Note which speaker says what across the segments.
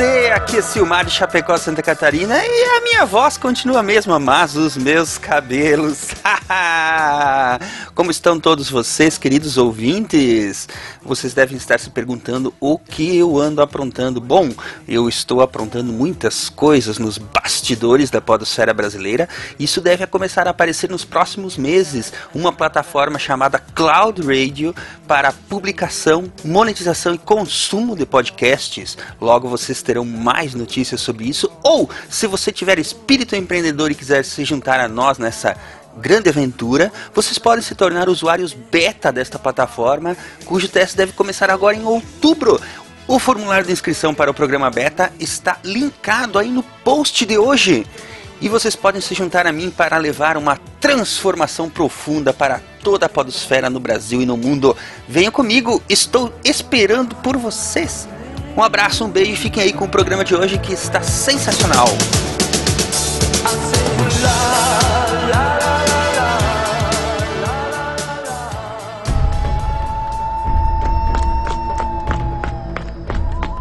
Speaker 1: você? Aqui é Silmar de Chapecó, Santa Catarina e a minha voz continua a mesma, mas os meus cabelos. Como estão todos vocês, queridos ouvintes? Vocês devem estar se perguntando o que eu ando aprontando. Bom, eu estou aprontando muitas coisas nos bastidores da podosfera brasileira. Isso deve começar a aparecer nos próximos meses. Uma plataforma chamada Cloud Radio para publicação, monetização e consumo de podcasts. Logo vocês terão mais notícias sobre isso. Ou, se você tiver espírito empreendedor e quiser se juntar a nós nessa grande aventura, vocês podem se tornar usuários beta desta plataforma, cujo teste deve começar agora em outubro. O formulário de inscrição para o programa beta está linkado aí no post de hoje. E vocês podem se juntar a mim para levar uma transformação profunda para toda a podosfera no Brasil e no mundo. Venham comigo, estou esperando por vocês. Um abraço, um beijo e fiquem aí com o programa de hoje que está sensacional.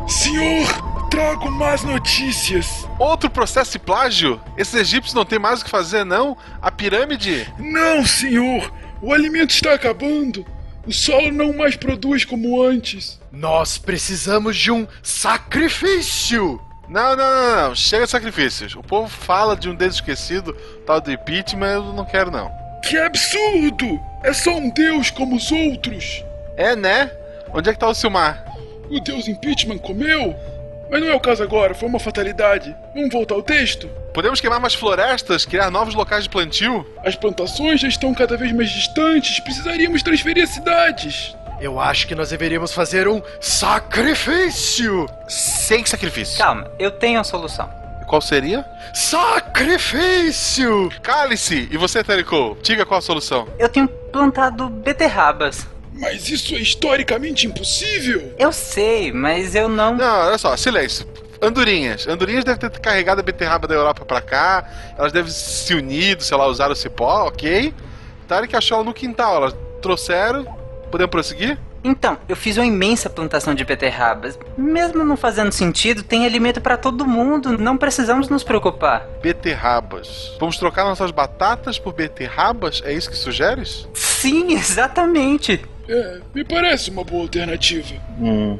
Speaker 2: Senhor, trago más notícias.
Speaker 3: Outro processo de plágio? Esses egípcios não têm mais o que fazer, não? A pirâmide?
Speaker 2: Não, senhor. O alimento está acabando. O solo não mais produz como antes.
Speaker 4: Nós precisamos de um sacrifício!
Speaker 3: Não, não, não, não. Chega de sacrifícios. O povo fala de um Deus esquecido, tal do impeachment, eu não quero, não.
Speaker 2: Que absurdo! É só um deus como os outros.
Speaker 3: É, né? Onde é que tá o Silmar?
Speaker 2: O deus impeachment comeu? Mas não é o caso agora, foi uma fatalidade. Vamos voltar ao texto?
Speaker 3: Podemos queimar mais florestas, criar novos locais de plantio?
Speaker 2: As plantações já estão cada vez mais distantes, precisaríamos transferir as cidades.
Speaker 4: Eu acho que nós deveríamos fazer um sacrifício!
Speaker 3: Sem sacrifício.
Speaker 5: Calma, eu tenho a solução.
Speaker 3: E qual seria?
Speaker 4: Sacrifício!
Speaker 3: Cale-se! E você, Tericou? Diga qual a solução.
Speaker 5: Eu tenho plantado beterrabas.
Speaker 2: Mas isso é historicamente impossível.
Speaker 5: Eu sei, mas eu não.
Speaker 3: Não, olha só, silêncio. Andorinhas. Andorinhas devem ter carregado a beterraba da Europa pra cá. Elas devem se unido, sei lá, usar o cipó, ok? Tarek achou ela no quintal. Elas trouxeram. Podemos prosseguir?
Speaker 5: Então, eu fiz uma imensa plantação de beterrabas. Mesmo não fazendo sentido, tem alimento para todo mundo. Não precisamos nos preocupar.
Speaker 3: Beterrabas. Vamos trocar nossas batatas por beterrabas? É isso que sugeres?
Speaker 5: Sim, exatamente.
Speaker 2: É, me parece uma boa alternativa.
Speaker 3: Hum.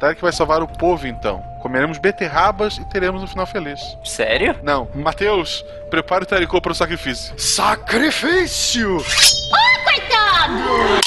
Speaker 3: Tarek vai salvar o povo então. Comeremos beterrabas e teremos um final feliz.
Speaker 5: Sério?
Speaker 3: Não. Mateus, prepare o Taricô para o sacrifício.
Speaker 4: Sacrifício!
Speaker 6: Olá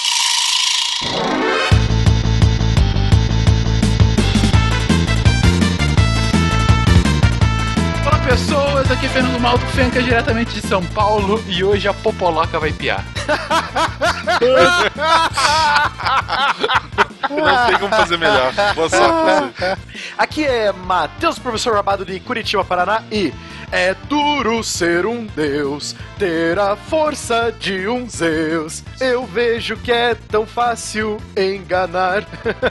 Speaker 6: aqui é Fernando Malto Fenca diretamente de São Paulo e hoje a Popoloca vai piar.
Speaker 3: Não sei como fazer melhor. Boa sorte.
Speaker 4: Aqui é Matheus, professor Rabado de Curitiba, Paraná e é duro ser um deus, ter a força de um Zeus. Eu vejo que é tão fácil enganar.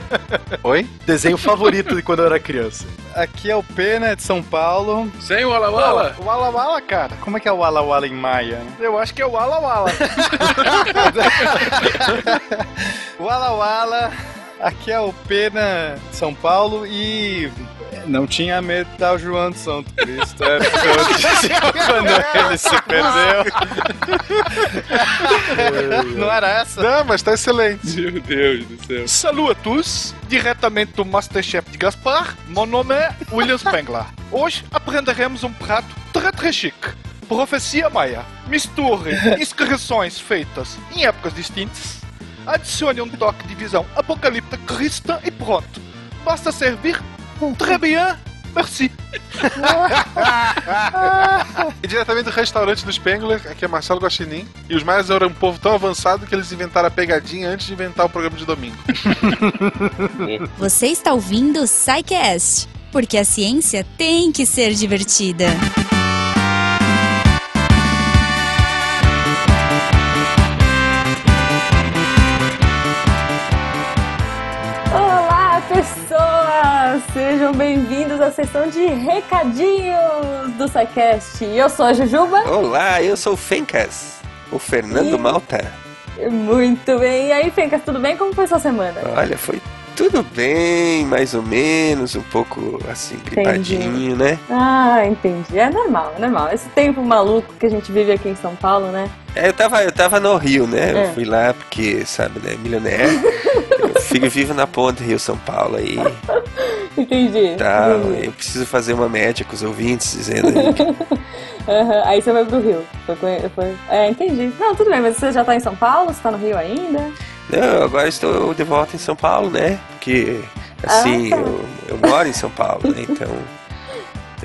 Speaker 3: Oi?
Speaker 4: Desenho favorito de quando eu era criança.
Speaker 7: Aqui é o Pena de São Paulo.
Speaker 2: Sem o Walla Walla?
Speaker 7: Wala Wala, cara. Como é que é o Wala Wala em maia? né?
Speaker 4: Eu acho que é o Wala Wala.
Speaker 7: Wala Wala. Aqui é o Pena de São Paulo e não tinha medo de o João de Santo Cristo. Era o que eu disse quando ele se perdeu. Não era essa?
Speaker 3: Não, mas tá excelente.
Speaker 2: Meu Deus do céu.
Speaker 8: Salut à tous, diretamente do Masterchef de Gaspar. Meu nome é William Spengler. Hoje aprenderemos um prato très très chique. Profecia Maia. Misture inscrições feitas em épocas distintas. Adicione um toque de visão apocalíptica cristã e pronto. Basta servir très bien. Merci.
Speaker 3: E diretamente do restaurante do Spengler, aqui é Marcelo Guaxinim. E os maias eram um povo tão avançado que eles inventaram a pegadinha antes de inventar o programa de domingo.
Speaker 9: Você está ouvindo o Psycast, porque a ciência tem que ser divertida.
Speaker 10: Sejam bem-vindos à sessão de recadinhos do SciCast. Eu sou a Jujuba.
Speaker 1: Olá, eu sou o Fencas, o Fernando
Speaker 10: E-
Speaker 1: Malta.
Speaker 10: Muito bem. E aí, Fencas, tudo bem? Como foi sua semana?
Speaker 1: Olha, foi
Speaker 11: Tudo bem, mais ou menos, um pouco assim, gripadinho, né?
Speaker 10: Ah, entendi. É normal, é normal. Esse tempo maluco que a gente vive aqui em São Paulo, né?
Speaker 11: É, eu tava, eu tava no Rio, né?
Speaker 10: É.
Speaker 11: Eu fui lá porque, sabe, né, milionário. eu fico vivo na ponte Rio-São Paulo aí.
Speaker 10: Entendi.
Speaker 11: Tal.
Speaker 10: entendi.
Speaker 11: Eu preciso fazer uma média com os ouvintes dizendo aí que
Speaker 10: Aham, Aí você vai pro Rio. Foi, foi- É, entendi. Não, tudo bem, mas você já tá em São Paulo? Você tá no Rio ainda?
Speaker 11: Não, agora estou de volta em São Paulo, né? Porque, assim,
Speaker 10: Ah, tá.
Speaker 11: eu, eu moro em São Paulo, né? Então.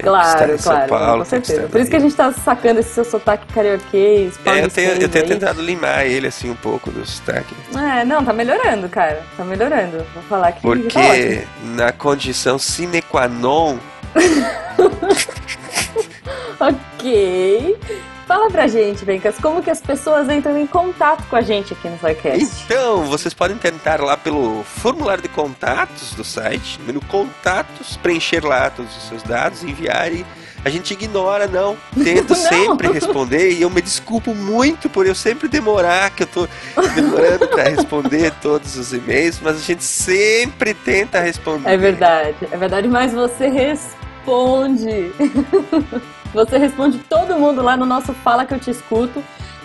Speaker 10: Claro, claro,
Speaker 11: Paulo,
Speaker 10: com certeza. Por isso que a gente tá sacando esse seu sotaque carioquês,
Speaker 11: Rio. É, eu tenho, eu tenho tentado limar ele, assim, um pouco do sotaque.
Speaker 10: É, não, tá melhorando, cara. Tá melhorando. Vou falar que tá.
Speaker 11: Porque, na condição sine qua non,
Speaker 10: Ok. Fala pra gente, Vencas, como que as pessoas entram em contato com a gente aqui no SciCast?
Speaker 11: Então, vocês podem tentar lá pelo formulário de contatos do site, no contatos, preencher lá todos os seus dados, enviar e a gente ignora, não. Tento
Speaker 10: Não.
Speaker 11: sempre responder e eu me desculpo muito por eu sempre demorar, que eu tô demorando para responder todos os e-mails, mas a gente sempre tenta responder.
Speaker 10: É verdade, é verdade, mas você responde. você responde todo mundo lá no nosso Fala Que Eu Te Escuto,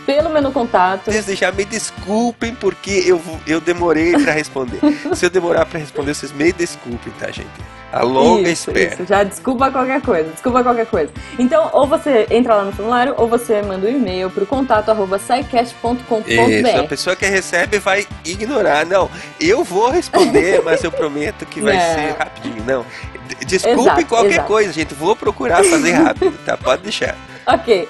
Speaker 10: pelo menu contato.
Speaker 11: Desde já me desculpem porque eu, eu demorei para responder. Se eu demorar para responder, vocês me desculpem, tá, gente? A longa
Speaker 10: isso,
Speaker 11: espera.
Speaker 10: isso, já desculpa qualquer coisa, desculpa qualquer coisa. Então, ou você entra lá no formulário, ou você manda um e-mail pro contato arroba
Speaker 11: Isso, a pessoa que recebe vai ignorar. Não, eu vou responder, mas eu prometo que vai
Speaker 10: Não.
Speaker 11: ser rapidinho. Não, desculpe
Speaker 10: Exato,
Speaker 11: qualquer
Speaker 10: exato.
Speaker 11: coisa, gente. Vou procurar fazer rápido, tá? Pode deixar.
Speaker 10: Ok.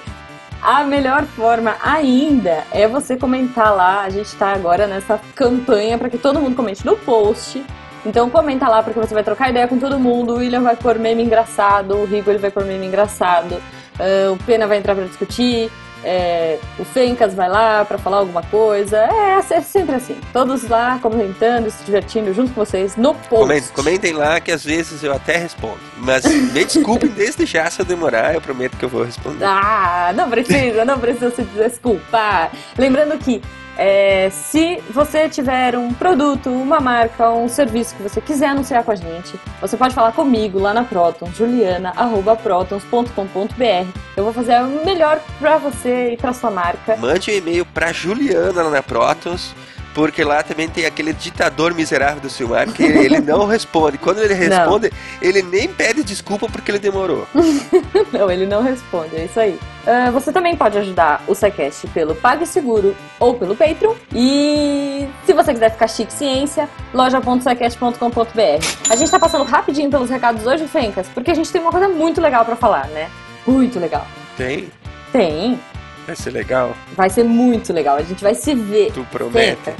Speaker 10: A melhor forma ainda é você comentar lá. A gente tá agora nessa campanha para que todo mundo comente no post. Então comenta lá porque você vai trocar ideia com todo mundo. O William vai pôr meme engraçado, o Rigo ele vai pôr meme engraçado, ah, o Pena vai entrar para discutir, é, o Fencas vai lá para falar alguma coisa. É, é sempre assim. Todos lá comentando, se divertindo junto com vocês no post.
Speaker 11: Comentem, comentem lá que às vezes eu até respondo. Mas me desculpem desde já se eu demorar, eu prometo que eu vou responder.
Speaker 10: Ah, não precisa, não precisa se desculpar. Lembrando que é, se você tiver um produto, uma marca, um serviço que você quiser anunciar com a gente, você pode falar comigo lá na Protons, juliana.protons.com.br. Eu vou fazer o melhor pra você e pra sua marca.
Speaker 11: Mande um e-mail pra Juliana na Protons. Porque lá também tem aquele ditador miserável do Silmar que ele não responde. Quando ele responde, ele nem pede desculpa porque ele demorou.
Speaker 10: Não, ele não responde, é isso aí. Ah, você também pode ajudar o SciCast pelo PagSeguro ou pelo Patreon. E se você quiser ficar chique ciência, loja.scicast.com.br. A gente tá passando rapidinho pelos recados hoje, Fencas, porque a gente tem uma coisa muito legal pra falar, né? Muito legal.
Speaker 11: Tem?
Speaker 10: Tem,
Speaker 11: Vai ser legal?
Speaker 10: vai ser muito legal. A gente vai se ver.
Speaker 11: Tu promete?
Speaker 10: Fencas.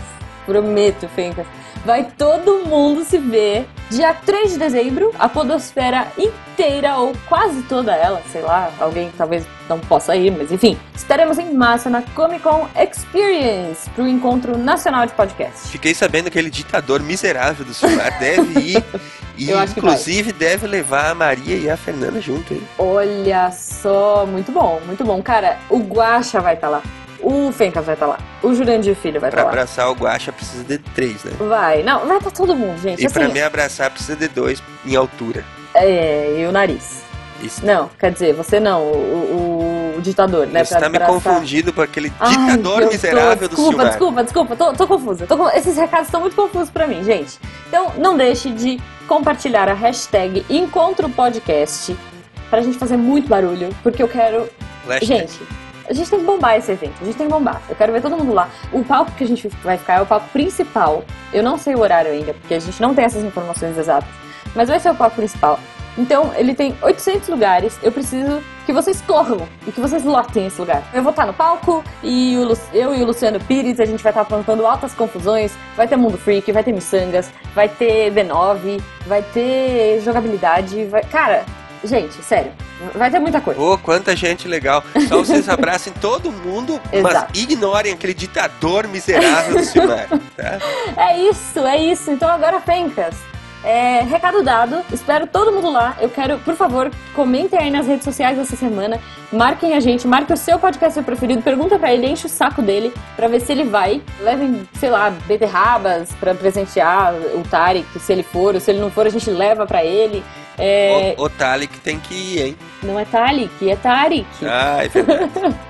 Speaker 10: Prometo, Fencas. Vai todo mundo se ver dia 3 de dezembro, a podosfera inteira, ou quase toda ela, sei lá, alguém talvez não possa ir, mas enfim. Estaremos em massa na Comic Con Experience, pro Encontro Nacional de Podcast.
Speaker 11: Fiquei sabendo que aquele ditador miserável do Silmar deve ir. E inclusive deve levar a Maria e a Fernanda junto, hein?
Speaker 10: Olha só, muito bom, muito bom. Cara, o Guaxa vai estar lá, o Fencas vai estar lá, o Jurandir Filho vai
Speaker 11: Pra
Speaker 10: estar lá.
Speaker 11: abraçar o Guaxa precisa de três, né?
Speaker 10: Vai, não, vai estar todo mundo, gente.
Speaker 11: E pra
Speaker 10: assim,
Speaker 11: me abraçar precisa de dois em altura.
Speaker 10: é, e o nariz.
Speaker 11: Isso.
Speaker 10: Não, quer dizer, você não, o, o- o ditador, né?
Speaker 11: Você
Speaker 10: pra
Speaker 11: tá me confundindo com aquele
Speaker 10: Ai,
Speaker 11: ditador
Speaker 10: tô-
Speaker 11: miserável do
Speaker 10: Desculpa,
Speaker 11: Silmar.
Speaker 10: desculpa, desculpa, tô, tô confusa. Tô Esses recados estão muito confusos pra mim, gente. Então, não deixe de compartilhar a hashtag Encontro Podcast pra gente fazer muito barulho, porque eu quero.
Speaker 11: Hashtag.
Speaker 10: Gente, a gente tem que bombar esse evento, a gente tem que bombar. Eu quero ver todo mundo lá. O palco que a gente vai ficar é o palco principal. Eu não sei o horário ainda, porque a gente não tem essas informações exatas. Mas vai ser o palco principal. Então, ele tem 800 lugares. Eu preciso que vocês corram e que vocês lotem esse lugar. Eu vou estar no palco e o eu e o Luciano Pires, a gente vai estar aprontando altas confusões. Vai ter Mundo Freak, vai ter Missangas, vai ter B9, vai ter jogabilidade. Vai... Cara, gente, sério, vai ter muita coisa.
Speaker 11: Pô, quanta gente legal. Só vocês abracem todo mundo, mas ignorem aquele ditador miserável do Silmar, tá?
Speaker 10: É isso, é isso. Então agora, Fencas, É, recado dado, espero todo mundo lá. Eu quero, por favor, comentem aí nas redes sociais dessa semana. Marquem a gente, marque o seu podcast preferido, pergunta pra ele, enche o saco dele pra ver se ele vai. Levem, sei lá, beterrabas pra presentear o Tarek, se ele for, ou se ele não for, a gente leva pra ele. É,
Speaker 11: O, o Talik tem que ir, hein?
Speaker 10: Não é Talik, é Tarek.
Speaker 11: Ah, é verdade.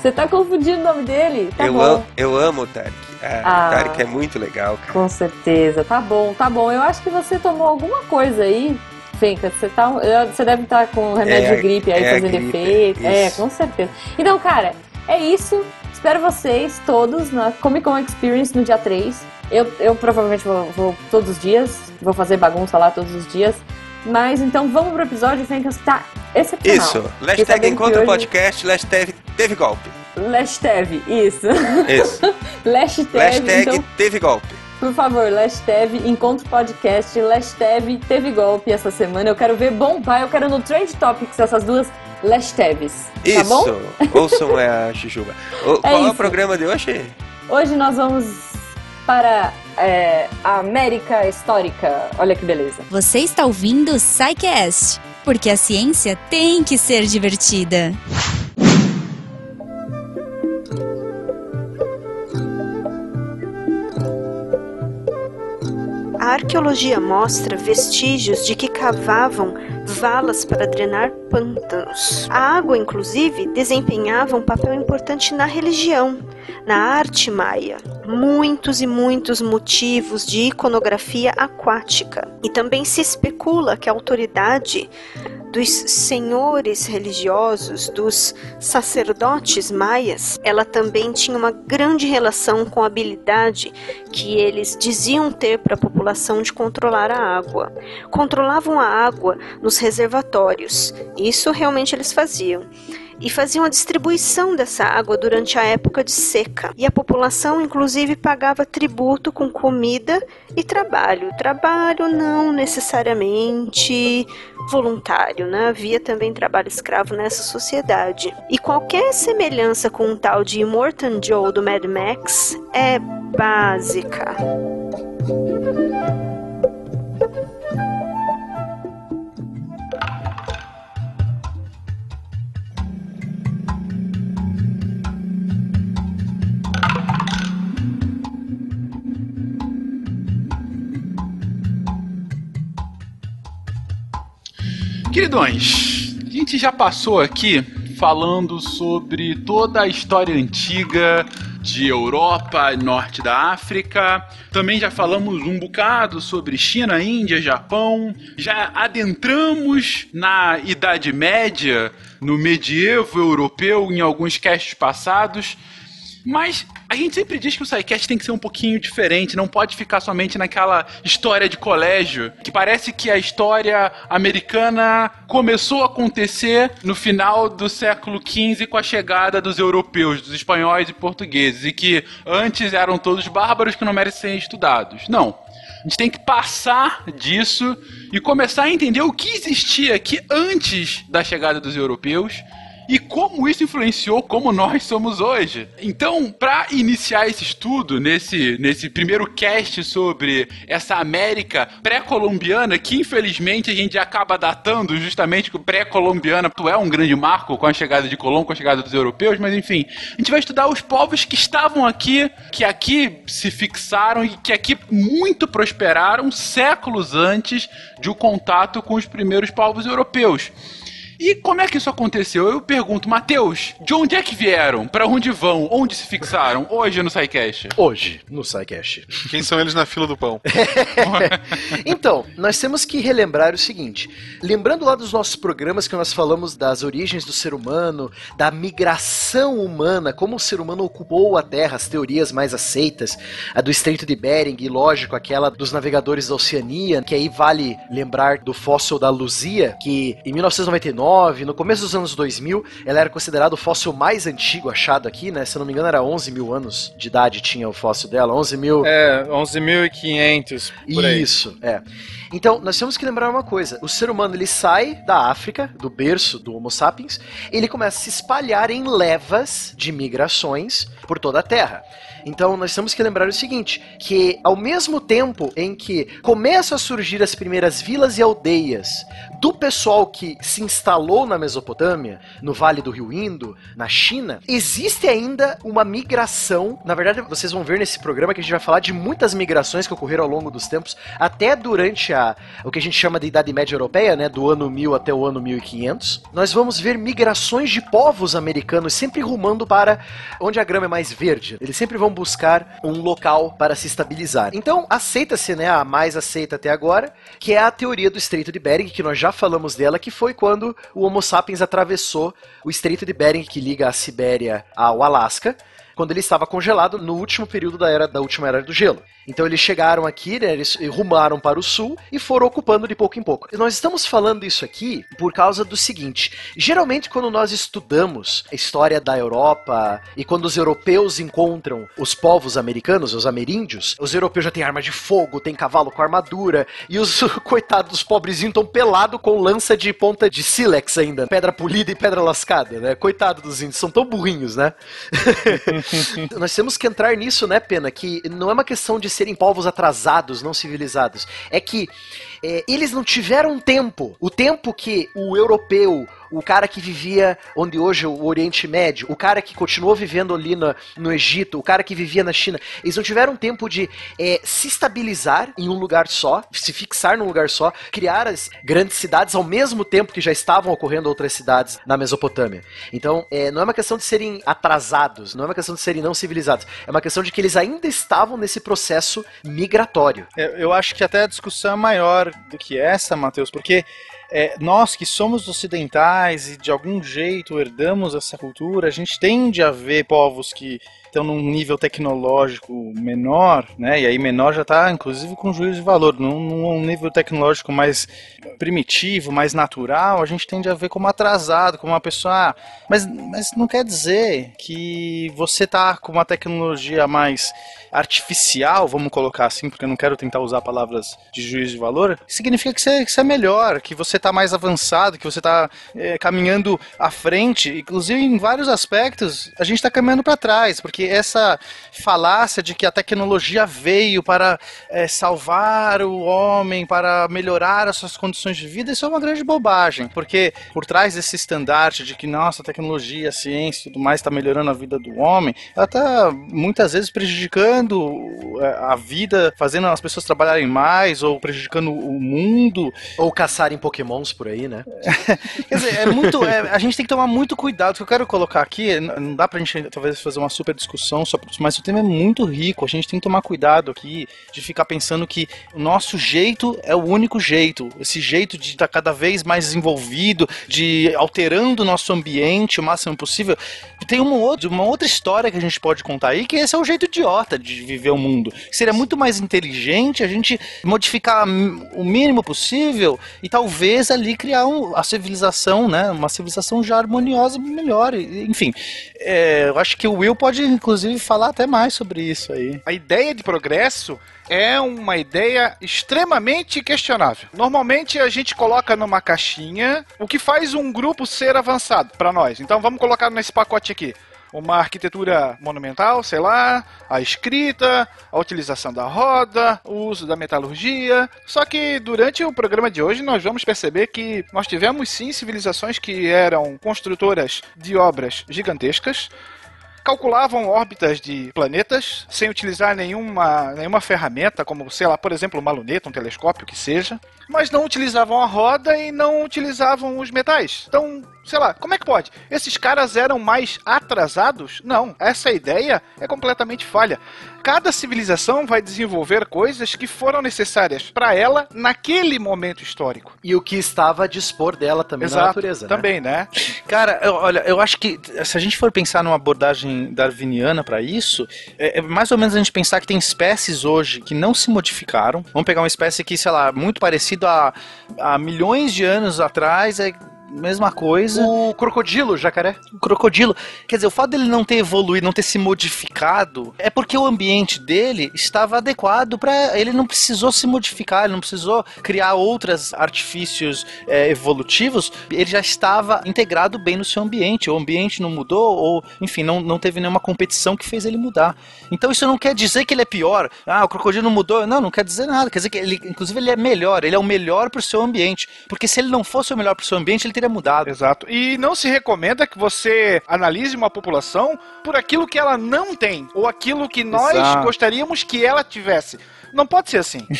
Speaker 10: Você tá confundindo o nome dele? Tá
Speaker 11: eu,
Speaker 10: bom.
Speaker 11: amo, eu amo o Tarek. Ah,
Speaker 10: Ah.
Speaker 11: O Tarek é muito legal, cara.
Speaker 10: Com certeza. Tá bom, tá bom. Eu acho que você tomou alguma coisa aí. Fenca, você, tá, você deve estar com remédio
Speaker 11: É
Speaker 10: de gripe aí
Speaker 11: é
Speaker 10: fazendo efeito. É,
Speaker 11: isso.
Speaker 10: com certeza. Então, cara, é isso. Espero vocês todos na Comic Con Experience no dia 3. Eu, eu provavelmente vou, vou todos os dias, vou fazer bagunça lá todos os dias. Mas então vamos pro episódio, Fenca, que tá excepcional.
Speaker 11: Isso. Hashtag
Speaker 10: sabendo que
Speaker 11: Encontro
Speaker 10: hoje-
Speaker 11: Podcast, hashtag teve golpe.
Speaker 10: Hashtag, isso.
Speaker 11: Isso.
Speaker 10: hashtag,
Speaker 11: hashtag
Speaker 10: então,
Speaker 11: teve golpe.
Speaker 10: Por favor, hashtag Encontro Podcast, hashtag Teve Golpe essa semana. Eu quero ver bombar, eu quero no Trend Topics essas duas hashtags. Tá
Speaker 11: Isso.
Speaker 10: bom?
Speaker 11: Ouçam é a Jujuba. O- qual é
Speaker 10: isso.
Speaker 11: o programa de hoje?
Speaker 10: Hoje nós vamos para é, a América Histórica. Olha que beleza.
Speaker 9: Você está ouvindo o SciCast, porque a ciência tem que ser divertida.
Speaker 12: A arqueologia mostra vestígios de que cavavam valas para drenar pântanos. A água, inclusive, desempenhava um papel importante na religião, na arte maia. Muitos e muitos motivos de iconografia aquática. E também se especula que a autoridade dos senhores religiosos, dos sacerdotes maias, ela também tinha uma grande relação com a habilidade que eles diziam ter para a população de controlar a água. Controlavam a água nos reservatórios, isso realmente eles faziam. E faziam a distribuição dessa água durante a época de seca. E a população, inclusive, pagava tributo com comida e trabalho. Trabalho não necessariamente voluntário, né? Havia também trabalho escravo nessa sociedade. E qualquer semelhança com um tal de Immortan Joe do Mad Max é básica.
Speaker 6: Queridões, a gente já passou aqui falando sobre toda a história antiga de Europa, norte da África. Também já falamos um bocado sobre China, Índia, Japão. Já adentramos na Idade Média, no medievo europeu, em alguns castes passados. Mas a gente sempre diz que o SciCast tem que ser um pouquinho diferente, não pode ficar somente naquela história de colégio, que parece que a história americana começou a acontecer no final do século XV com a chegada dos europeus, dos espanhóis e portugueses, e que antes eram todos bárbaros que não merecem ser estudados. Não. A gente tem que passar disso e começar a entender o que existia aqui antes da chegada dos europeus e como isso influenciou como nós somos hoje. Então, para iniciar esse estudo, nesse, nesse primeiro cast sobre essa América pré-colombiana, que infelizmente a gente acaba datando justamente que o pré-colombiana é um grande marco com a chegada de Colombo, com a chegada dos europeus, mas enfim, a gente vai estudar os povos que estavam aqui, que aqui se fixaram e que aqui muito prosperaram séculos antes de o contato com os primeiros povos europeus. E como é que isso aconteceu? Eu pergunto, Matheus, de onde é que vieram? Pra onde vão? Onde se fixaram? Hoje no SciCast.
Speaker 4: Hoje, no SciCast.
Speaker 3: Quem são eles na fila do pão?
Speaker 4: Então, nós temos que relembrar o seguinte: lembrando lá dos nossos programas que nós falamos das origens do ser humano, da migração humana, como o ser humano ocupou a Terra, as teorias mais aceitas, a do Estreito de Bering e, lógico, aquela dos navegadores da Oceania, que aí vale lembrar do fóssil da Luzia, que em 1999 No começo dos anos 2000, ela era considerada o fóssil mais antigo achado aqui, né? Se eu não me engano, era 11 mil anos de idade tinha o fóssil dela, 11 mil...
Speaker 7: É, 11.500 por aí.
Speaker 4: Isso, é. Então, nós temos que lembrar uma coisa: o ser humano ele sai da África, do berço do Homo sapiens, ele começa a se espalhar em levas de migrações por toda a Terra. Então, nós temos que lembrar o seguinte: que ao mesmo tempo em que começam a surgir as primeiras vilas e aldeias do pessoal que se instalou na Mesopotâmia, no Vale do Rio Indo, na China, existe ainda uma migração. Na verdade, vocês vão ver nesse programa que a gente vai falar de muitas migrações que ocorreram ao longo dos tempos, até durante a, o que a gente chama de Idade Média Europeia, né, do ano 1000 até o ano 1500. Nós vamos ver migrações de povos americanos sempre rumando para onde a grama é mais verde. Eles sempre vão buscar um local para se estabilizar. Então, aceita-se, né, a mais aceita até agora, que é a teoria do Estreito de Bering, que nós já falamos dela, que foi quando o Homo sapiens atravessou o Estreito de Bering, que liga a Sibéria ao Alasca, quando ele estava congelado no último período da era da última era do gelo. Então eles chegaram aqui, né, eles rumaram para o sul e foram ocupando de pouco em pouco. E nós estamos falando isso aqui por causa do seguinte: geralmente quando nós estudamos a história da Europa e quando os europeus encontram os povos americanos, os ameríndios, os europeus já têm arma de fogo, tem cavalo com armadura e os coitados dos pobrezinhos estão pelados com lança de ponta de sílex ainda, pedra polida e pedra lascada, né? Coitado dos índios, são tão burrinhos, né? nós temos que entrar nisso, né, Pena? Que não é uma questão de serem povos atrasados, não civilizados. É que é, eles não tiveram tempo. O tempo que o europeu, o cara que vivia onde hoje é o Oriente Médio, o cara que continuou vivendo ali no, no Egito, o cara que vivia na China, eles não tiveram tempo de é, se estabilizar em um lugar só, se fixar num lugar só, criar as grandes cidades ao mesmo tempo que já estavam ocorrendo outras cidades na Mesopotâmia. Então, é, não é uma questão de serem atrasados, não é uma questão de serem não civilizados, é uma questão de que eles ainda estavam nesse processo migratório.
Speaker 7: É, Eu acho que até a discussão é maior do que essa, Matheus, porque é, nós que somos ocidentais e de algum jeito herdamos essa cultura, a gente tende a ver povos que estão num nível tecnológico menor, né? E aí menor já está, inclusive, com juízo de valor. Num, num nível tecnológico mais primitivo, mais natural, a gente tende a ver como atrasado, como uma pessoa. ah, mas, mas não quer dizer que você tá com uma tecnologia mais artificial, vamos colocar assim, porque eu não quero tentar usar palavras de juízo de valor, significa que você, que você é melhor, que você está mais avançado, que você está caminhando à frente. Inclusive, em vários aspectos, a gente está caminhando para trás, porque essa falácia de que a tecnologia veio para é, salvar o homem, para melhorar as suas condições de vida, isso é uma grande bobagem, porque por trás desse estandarte de que, nossa, a tecnologia, a ciência e tudo mais está melhorando a vida do homem, ela está muitas vezes prejudicando é, a vida, fazendo as pessoas trabalharem mais, ou prejudicando o mundo.
Speaker 4: Ou caçarem pokémons por aí, né?
Speaker 7: Quer dizer, é muito. é, a gente tem que tomar muito cuidado. O que eu quero colocar aqui, não dá pra gente talvez fazer uma super discussão, mas o tema é muito rico. A gente tem que tomar cuidado aqui de ficar pensando que o nosso jeito é o único jeito. Esse jeito de estar cada vez mais desenvolvido, de alterando o nosso ambiente o máximo possível. Tem uma outra, uma outra história que a gente pode contar aí, que esse é o jeito idiota de viver o mundo. Seria muito mais inteligente a gente modificar o mínimo possível e talvez ali criar um- a civilização, né? Uma civilização já harmoniosa melhor. Enfim, é, eu acho que o Will pode inclusive falar até mais sobre isso aí.
Speaker 8: A ideia de progresso é uma ideia extremamente questionável. Normalmente a gente coloca numa caixinha o que faz um grupo ser avançado para nós. Então vamos colocar nesse pacote aqui. Uma arquitetura monumental, sei lá, a escrita, a utilização da roda, o uso da metalurgia. Só que durante o programa de hoje nós vamos perceber que nós tivemos sim civilizações que eram construtoras de obras gigantescas, calculavam órbitas de planetas sem utilizar nenhuma, nenhuma ferramenta, como, sei lá, por exemplo, uma luneta, um telescópio, que seja, mas não utilizavam a roda e não utilizavam os metais. Então, sei lá, como é que pode? Esses caras eram mais atrasados? Não, essa ideia é completamente falha. Cada civilização vai desenvolver coisas que foram necessárias para ela naquele momento histórico.
Speaker 4: E o que estava a dispor dela também na
Speaker 8: Exato,
Speaker 4: natureza. né?
Speaker 8: também, né?
Speaker 7: Cara, eu- olha, eu acho que se a gente for pensar numa abordagem darwiniana para isso, é, é mais ou menos a gente pensar que tem espécies hoje que não se modificaram. Vamos pegar uma espécie que, sei lá, muito parecido a, a milhões de anos atrás, é mesma coisa.
Speaker 4: O crocodilo, jacaré.
Speaker 7: O crocodilo. Quer dizer, o fato dele não ter evoluído, não ter se modificado, é porque o ambiente dele estava adequado para ele não precisou se modificar, ele não precisou criar outros artifícios é, evolutivos, ele já estava integrado bem no seu ambiente. O ambiente não mudou, ou, enfim, não, não teve nenhuma competição que fez ele mudar. Então isso não quer dizer que ele é pior. Ah, o crocodilo mudou. Não, não quer dizer nada. Quer dizer que ele, inclusive, ele é melhor. Ele é o melhor para o seu ambiente. Porque se ele não fosse o melhor para o seu ambiente, ele teria mudado.
Speaker 8: Exato. E não se recomenda que você analise uma população por aquilo que ela não tem, ou aquilo que nós
Speaker 7: Exato.
Speaker 8: gostaríamos que ela tivesse. Não pode ser assim.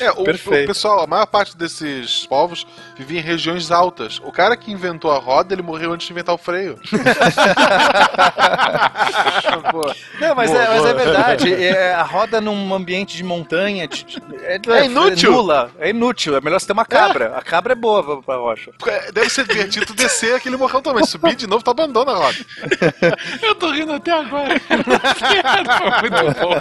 Speaker 3: É, o, o
Speaker 7: Perfeito.
Speaker 3: pessoal, a maior parte desses povos vivia em regiões altas. O cara que inventou a roda, ele morreu antes de inventar o freio.
Speaker 7: Não, mas,
Speaker 3: Boa,
Speaker 7: é, mas é verdade. É, a roda num ambiente de montanha de- de- é,
Speaker 3: É inútil.
Speaker 7: É nula. É inútil. É melhor você ter uma cabra. A cabra é boa pra, rocha.
Speaker 3: É, Deve ser divertido descer aquele morrão também. Subir de novo, tu abandona a roda.
Speaker 6: Eu tô rindo até agora. Foi muito bom.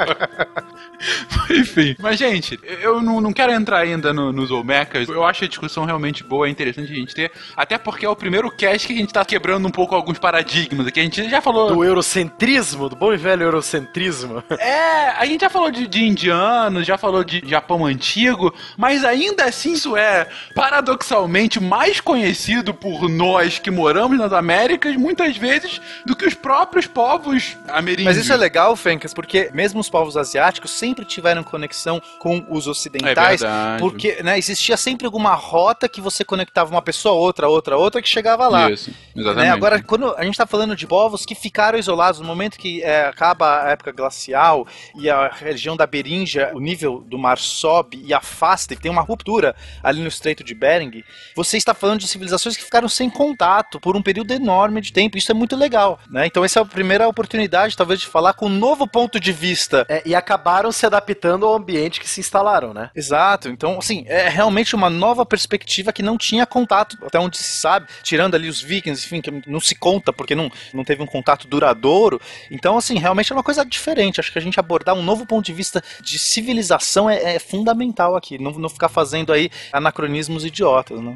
Speaker 6: Enfim. Mas, gente, eu não, não quero entrar ainda no- nos Olmecas. Eu acho a discussão realmente boa, é interessante a gente ter. Até porque é o primeiro cast que a gente tá quebrando um pouco alguns paradigmas aqui. A gente já falou.
Speaker 4: Do eurocentrismo, do bom e velho eurocentrismo.
Speaker 6: É, a gente já falou de, de indianos, já falou de Japão antigo, mas ainda assim isso é paradoxalmente mais conhecido por nós que moramos nas Américas, muitas vezes, do que os próprios povos ameríndios.
Speaker 7: Mas isso é legal, Fencas, porque mesmo os povos asiáticos sempre tiveram conexão com os ocidentais.
Speaker 6: É
Speaker 7: porque né, existia sempre alguma rota que você conectava uma pessoa, outra, outra, outra, que chegava lá.
Speaker 6: Isso, exatamente.
Speaker 7: Né? Agora, quando a gente está falando de povos que ficaram isolados no momento que é, acaba a época glacial e a região da Beríngia, o nível do mar sobe e afasta, e tem uma ruptura ali no Estreito de Bering, você está falando de civilizações que ficaram sem contato por um período enorme de tempo. Isso é muito legal. Né? Então, essa é a primeira oportunidade, talvez, de falar com um novo ponto de vista.
Speaker 4: É, e acabaram se adaptando ao ambiente que se instalaram, né?
Speaker 7: Exato. Então, assim, é realmente uma nova perspectiva que não tinha contato, até onde se sabe, tirando ali os vikings, enfim, que não se conta porque não, não teve um contato duradouro. Então, assim, realmente é uma coisa diferente. Acho que a gente abordar um novo ponto de vista de civilização é, é fundamental aqui. Não, não ficar fazendo aí anacronismos idiotas, né?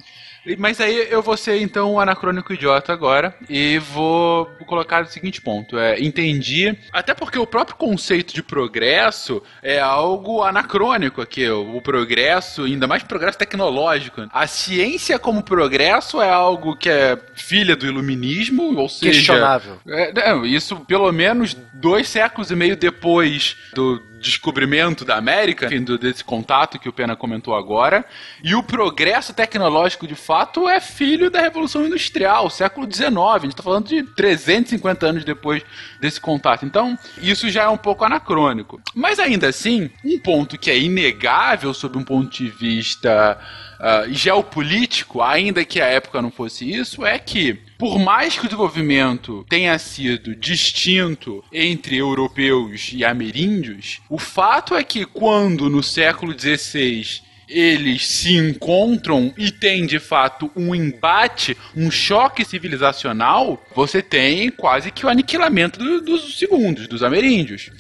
Speaker 6: Mas aí eu vou ser então um anacrônico idiota agora e vou colocar o seguinte ponto: é, entendi, até porque o próprio conceito de progresso é algo anacrônico aqui. O, o progresso, ainda mais progresso tecnológico. A ciência como progresso é algo que é filha do iluminismo, ou seja,
Speaker 4: Questionável.
Speaker 6: é, isso pelo menos dois séculos e meio depois do descobrimento da América, enfim, do- desse contato que o Pena comentou agora. E o progresso tecnológico, de fato, é filho da Revolução Industrial, século XIX. A gente está falando de 350 anos depois desse contato. Então, isso já é um pouco anacrônico. Mas ainda assim, um ponto que é inegável sob um ponto de vista ah, geopolítico, ainda que a época não fosse isso, é que por mais que o desenvolvimento tenha sido distinto entre europeus e ameríndios, o fato é que quando no século XVI eles se encontram e tem de fato um embate, um choque civilizacional, você tem quase que o aniquilamento do- dos segundos, dos ameríndios.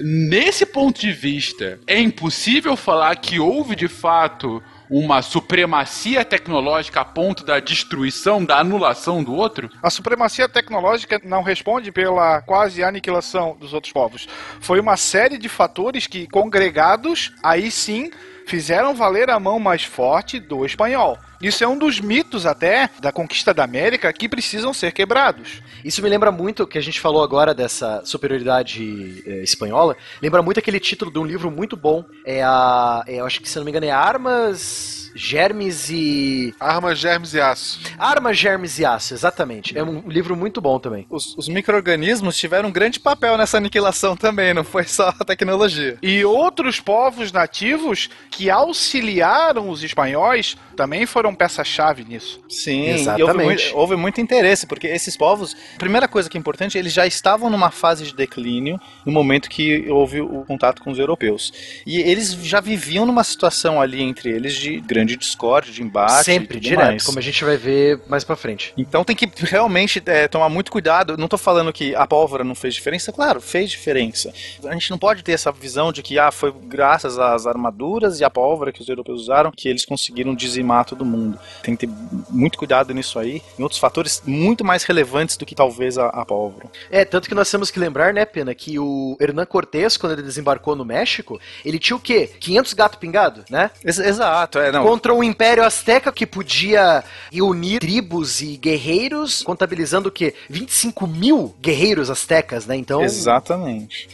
Speaker 6: Nesse ponto de vista, é impossível falar que houve de fato uma supremacia tecnológica a ponto da destruição, da anulação do outro?
Speaker 8: A supremacia tecnológica não responde pela quase aniquilação dos outros povos. Foi uma série de fatores que, congregados, aí sim fizeram valer a mão mais forte do espanhol. Isso é um dos mitos até da conquista da América que precisam ser quebrados.
Speaker 4: Isso me lembra muito que a gente falou agora dessa superioridade eh, espanhola. Lembra muito aquele título de um livro muito bom. É a. é, eu acho que se não me engano é Armas, Germes e.
Speaker 3: Armas, Germes e Aço.
Speaker 4: Armas, Germes e Aço, exatamente. É um livro muito bom também.
Speaker 7: Os, os micro-organismos tiveram um grande papel nessa aniquilação também, não foi só a tecnologia.
Speaker 8: E outros povos nativos que auxiliaram os espanhóis também foram peça-chave nisso.
Speaker 7: Sim,
Speaker 4: Exatamente.
Speaker 7: houve muito, houve muito interesse, porque esses povos, primeira coisa que é importante, eles já estavam numa fase de declínio no momento que houve o contato com os europeus. E eles já viviam numa situação ali entre eles de grande discórdia, de embate.
Speaker 4: Sempre, direto,
Speaker 7: mais.
Speaker 4: como a gente vai ver mais pra frente.
Speaker 7: Então tem que realmente é, tomar muito cuidado. Não tô falando que a pólvora não fez diferença, claro, fez diferença. A gente não pode ter essa visão de que ah, foi graças às armaduras e à pólvora que os europeus usaram que eles conseguiram dizimar todo mundo. mundo. Tem que ter muito cuidado nisso aí. Em outros fatores muito mais relevantes do que talvez a, a pólvora.
Speaker 4: É, tanto que nós temos que lembrar, né, Pena, que o Hernán Cortés, quando ele desembarcou no México, ele tinha o quê? 500 gato pingado, né?
Speaker 7: Ex- exato, é, não.
Speaker 4: Contra um império azteca que podia reunir tribos e guerreiros, contabilizando o quê? 25 mil guerreiros aztecas, né? Então.
Speaker 7: Exatamente.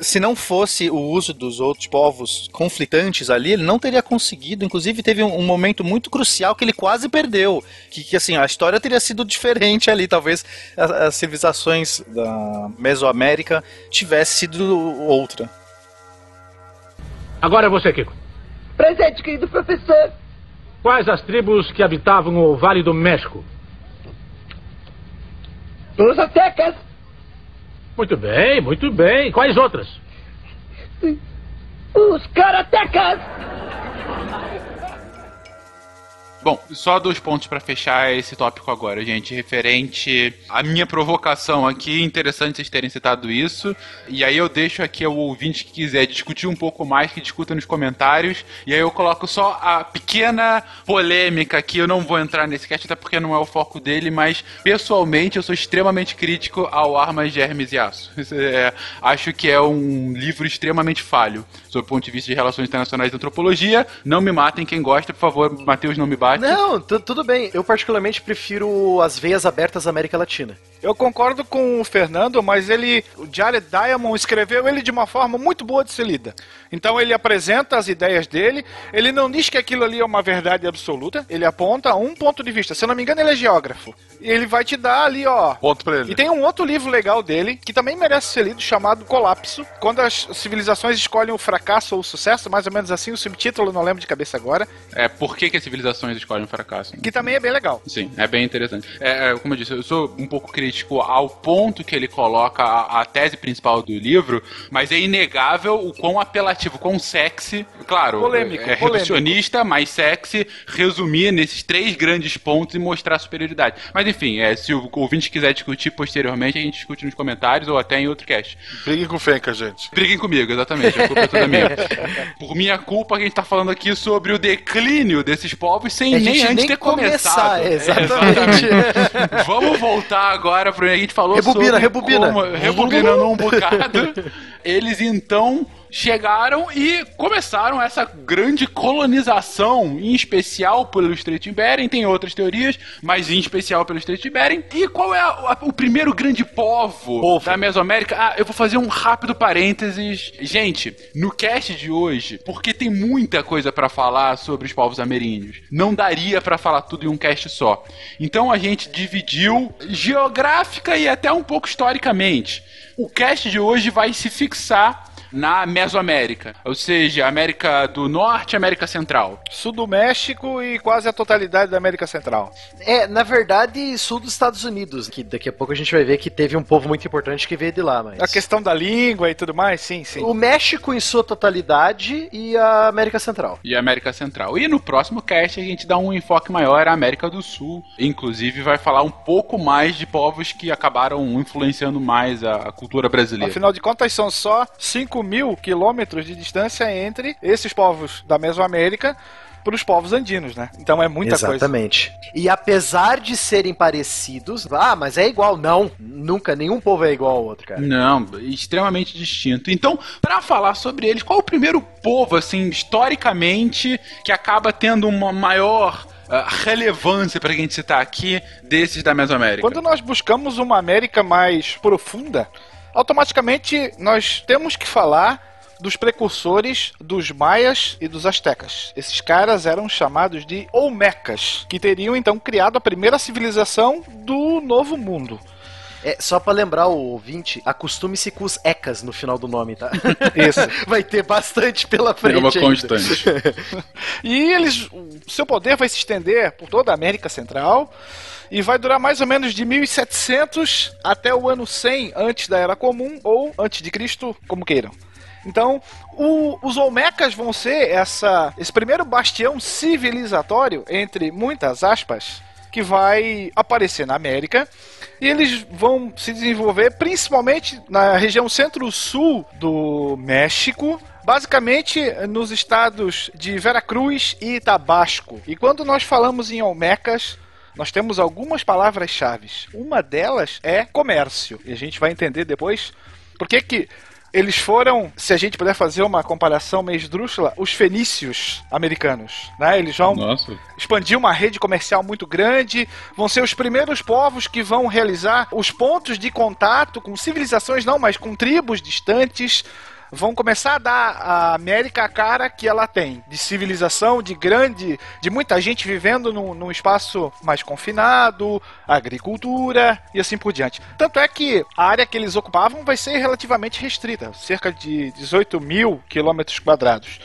Speaker 7: Se não fosse o uso dos outros povos conflitantes ali, ele não teria conseguido. Inclusive, teve um, um momento muito crucial que ele quase perdeu. Que, que, assim, a história teria sido diferente ali. Talvez as, as civilizações da Mesoamérica tivesse sido outra.
Speaker 13: Agora é você, Kiko.
Speaker 14: Presente, querido professor.
Speaker 13: Quais as tribos que habitavam o Vale do México?
Speaker 14: Os aztecas.
Speaker 13: Muito bem, muito bem. Quais outras?
Speaker 14: Os karatecas.
Speaker 6: Bom, só dois pontos pra fechar esse tópico agora, gente. Referente à minha provocação aqui, interessante vocês terem citado isso. E aí eu deixo aqui ao ouvinte que quiser discutir um pouco mais, que discuta nos comentários. E aí eu coloco só a pequena polêmica aqui. Eu não vou entrar nesse cast, até porque não é o foco dele, mas pessoalmente eu sou extremamente crítico ao Armas de Hermes e Aço. É- acho que é um livro extremamente falho, sob o ponto de vista de relações internacionais e antropologia. Não me matem quem gosta, por favor, Matheus não me bate.
Speaker 4: Não, tu- tudo bem. Eu particularmente prefiro as veias abertas da América Latina.
Speaker 8: Eu concordo com o Fernando, mas ele, o Jared Diamond escreveu ele de uma forma muito boa de ser lida. Então ele apresenta as ideias dele, ele não diz que aquilo ali é uma verdade absoluta, ele aponta um ponto de vista. Se eu não me engano, ele é geógrafo. E ele vai te dar ali, ó.
Speaker 3: Ponto pra ele.
Speaker 8: E tem um outro livro legal dele, que também merece ser lido, chamado Colapso. Quando as civilizações escolhem o fracasso ou o sucesso, mais ou menos assim, o subtítulo não lembro de cabeça agora.
Speaker 6: É, por que, que as civilizações escolhem o fracasso?
Speaker 8: Que também é bem legal.
Speaker 6: Sim, é bem interessante. É, é, como eu disse, eu sou um pouco crítico ao ponto que ele coloca a, a tese principal do livro, mas é inegável o quão apelativo, quão sexy, claro,
Speaker 8: Polêmico,
Speaker 6: é, é
Speaker 8: polêmico.
Speaker 6: reducionista, mas sexy, resumir nesses três grandes pontos e mostrar a superioridade. Mas enfim, é, se o ouvinte quiser discutir posteriormente, a gente discute nos comentários ou até em outro cast.
Speaker 3: Briguem com o Fenka, gente.
Speaker 6: Briguem comigo, exatamente. A culpa é toda minha. Por minha culpa, a gente tá falando aqui sobre o declínio desses povos sem
Speaker 4: A
Speaker 6: nem
Speaker 4: gente
Speaker 6: antes
Speaker 4: nem
Speaker 6: ter
Speaker 4: começar,
Speaker 6: começado.
Speaker 4: exatamente.
Speaker 6: Exatamente. Vamos voltar agora pro. A gente falou
Speaker 4: Rebobina,
Speaker 6: sobre.
Speaker 4: rebobina.
Speaker 6: rebobinando um bocado. Eles então chegaram e começaram essa grande colonização, em especial pelo Estreito de Bering. Tem outras teorias, mas em especial pelo Estreito de Bering. E qual é a- a- o primeiro grande povo, da Mesoamérica? Ah, eu vou fazer um rápido parênteses. Gente, no cast de hoje, porque tem muita coisa pra falar sobre os povos ameríndios, não daria pra falar tudo em um cast só. Então a gente dividiu geográfica e até um pouco historicamente. O cast de hoje vai se fixar na Mesoamérica, ou seja, América do Norte e América Central.
Speaker 8: Sul do México e quase a totalidade da América Central.
Speaker 4: É, na verdade, sul dos Estados Unidos, que daqui a pouco a gente vai ver que teve um povo muito importante que veio de lá, mas...
Speaker 8: A questão da língua e tudo mais, sim, sim.
Speaker 4: O México em sua totalidade e a América Central.
Speaker 6: E América Central. E no próximo cast a gente dá um enfoque maior à América do Sul. Inclusive vai falar um pouco mais de povos que acabaram influenciando mais a, a cultura brasileira.
Speaker 8: Afinal de contas, são só 5 mil quilômetros de distância entre esses povos da Mesoamérica para os povos andinos, né? Então é muita coisa.
Speaker 4: Exatamente. E apesar de serem parecidos, ah, mas é igual. Não, nunca, nenhum povo é igual ao outro, cara.
Speaker 6: Não, extremamente distinto. Então, pra falar sobre eles, qual é o primeiro povo, assim, historicamente, que acaba tendo uma maior ah, relevância pra gente citar aqui desses da Mesoamérica?
Speaker 8: Quando nós buscamos uma América mais profunda, automaticamente nós temos que falar dos precursores dos maias e dos astecas. Esses caras eram chamados de Olmecas, que teriam então criado a primeira civilização do Novo Mundo.
Speaker 4: É, só pra lembrar o ouvinte, acostume-se com os ecas no final do nome, tá?
Speaker 8: Isso.
Speaker 4: Vai ter bastante pela frente.
Speaker 6: É uma
Speaker 4: ainda.
Speaker 6: constante.
Speaker 8: E eles, o seu poder vai se estender por toda a América Central e vai durar mais ou menos de 1700 até o ano 100 antes da Era Comum ou antes de Cristo, como queiram. Então, o- os Olmecas vão ser essa, esse primeiro bastião civilizatório, entre muitas aspas, que vai aparecer na América. E eles vão se desenvolver principalmente na região centro-sul do México, basicamente nos estados de Veracruz e Tabasco. E quando nós falamos em Olmecas, nós temos algumas palavras-chave. Uma delas é comércio. E a gente vai entender depois por que que eles foram, se a gente puder fazer uma comparação meio esdrúxula, os fenícios americanos. Né? Eles vão
Speaker 6: Nossa.
Speaker 8: expandir uma rede comercial muito grande, vão ser os primeiros povos que vão realizar os pontos de contato com civilizações, não, mas com tribos distantes. Vão começar a dar à América a cara que ela tem, de civilização, de grande, de muita gente vivendo num, num espaço mais confinado, agricultura e assim por diante. Tanto é que a área que eles ocupavam vai ser relativamente restrita, cerca de 18 mil quilômetros quadrados.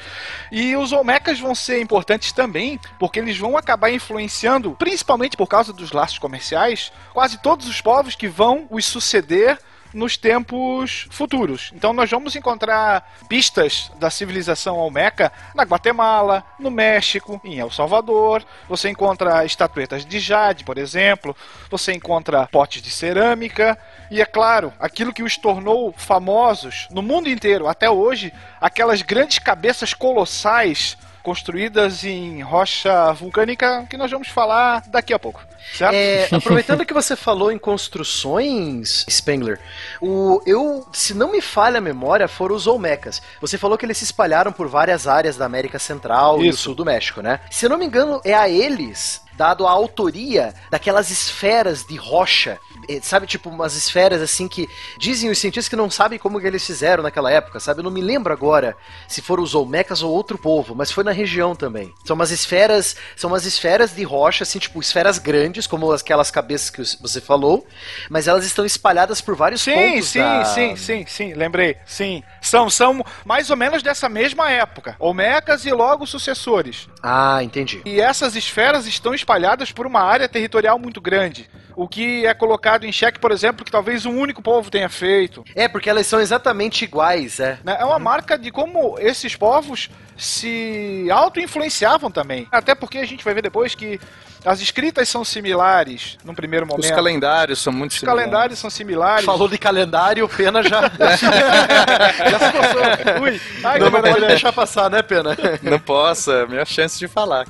Speaker 8: E os Olmecas vão ser importantes também, porque eles vão acabar influenciando, principalmente por causa dos laços comerciais, quase todos os povos que vão os suceder nos tempos futuros. Então nós vamos encontrar pistas da civilização Olmeca na Guatemala, no México, em El Salvador. Você encontra estatuetas de jade, por exemplo. Você encontra potes de cerâmica. E é claro, aquilo que os tornou famosos no mundo inteiro até hoje, aquelas grandes cabeças colossais construídas em rocha vulcânica que nós vamos falar daqui a pouco. Certo?
Speaker 4: É, aproveitando que você falou em construções, Spengler, o, eu, se não me falha a memória, foram os Olmecas. Você falou que eles se espalharam por várias áreas da América Central e do
Speaker 8: Isso.
Speaker 4: sul do México, né? Se eu não me engano, é a eles dado a autoria daquelas esferas de rocha, sabe, tipo umas esferas assim que dizem os cientistas que não sabem como que eles fizeram naquela época, sabe? Eu não me lembro agora se foram os Olmecas ou outro povo, mas foi na região também. São umas esferas, são umas esferas de rocha, assim, tipo esferas grandes, como aquelas cabeças que você falou, mas elas estão espalhadas por vários
Speaker 8: Sim,
Speaker 4: pontos
Speaker 8: sim,
Speaker 4: da-
Speaker 8: sim, sim, sim, lembrei. Sim. São, são mais ou menos dessa mesma época. Olmecas e logo sucessores.
Speaker 4: Ah, entendi.
Speaker 8: E essas esferas estão espalhadas por uma área territorial muito grande. O que é colocado em xeque, por exemplo, que talvez um único povo tenha feito.
Speaker 4: É, porque elas são exatamente iguais, é.
Speaker 8: né? É uma marca de como esses povos se auto-influenciavam também. Até porque a gente vai ver depois que as escritas são similares num primeiro momento.
Speaker 15: Os calendários são muito
Speaker 8: Os
Speaker 15: similares.
Speaker 8: calendários são similares.
Speaker 4: Falou de calendário, Pena já.
Speaker 8: Já se coçou. Ui. Ai,
Speaker 4: não, não pode deixar passar, né, Pena?
Speaker 15: Não posso, é a minha chance de falar.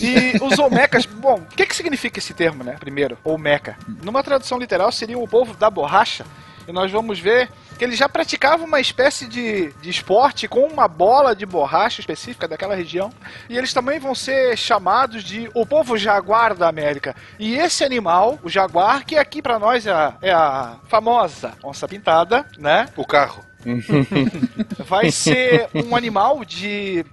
Speaker 8: E os Olmecas, bom, o que, que significa esse termo, né? Primeiro, Olmeca. Numa tradução literal seria o povo da borracha. E nós vamos ver que eles já praticavam uma espécie de, de esporte com uma bola de borracha específica daquela região. E eles também vão ser chamados de o povo jaguar da América. E esse animal, o jaguar, que aqui pra nós é a, é a famosa onça pintada, né?
Speaker 3: O carro.
Speaker 8: vai ser um animal de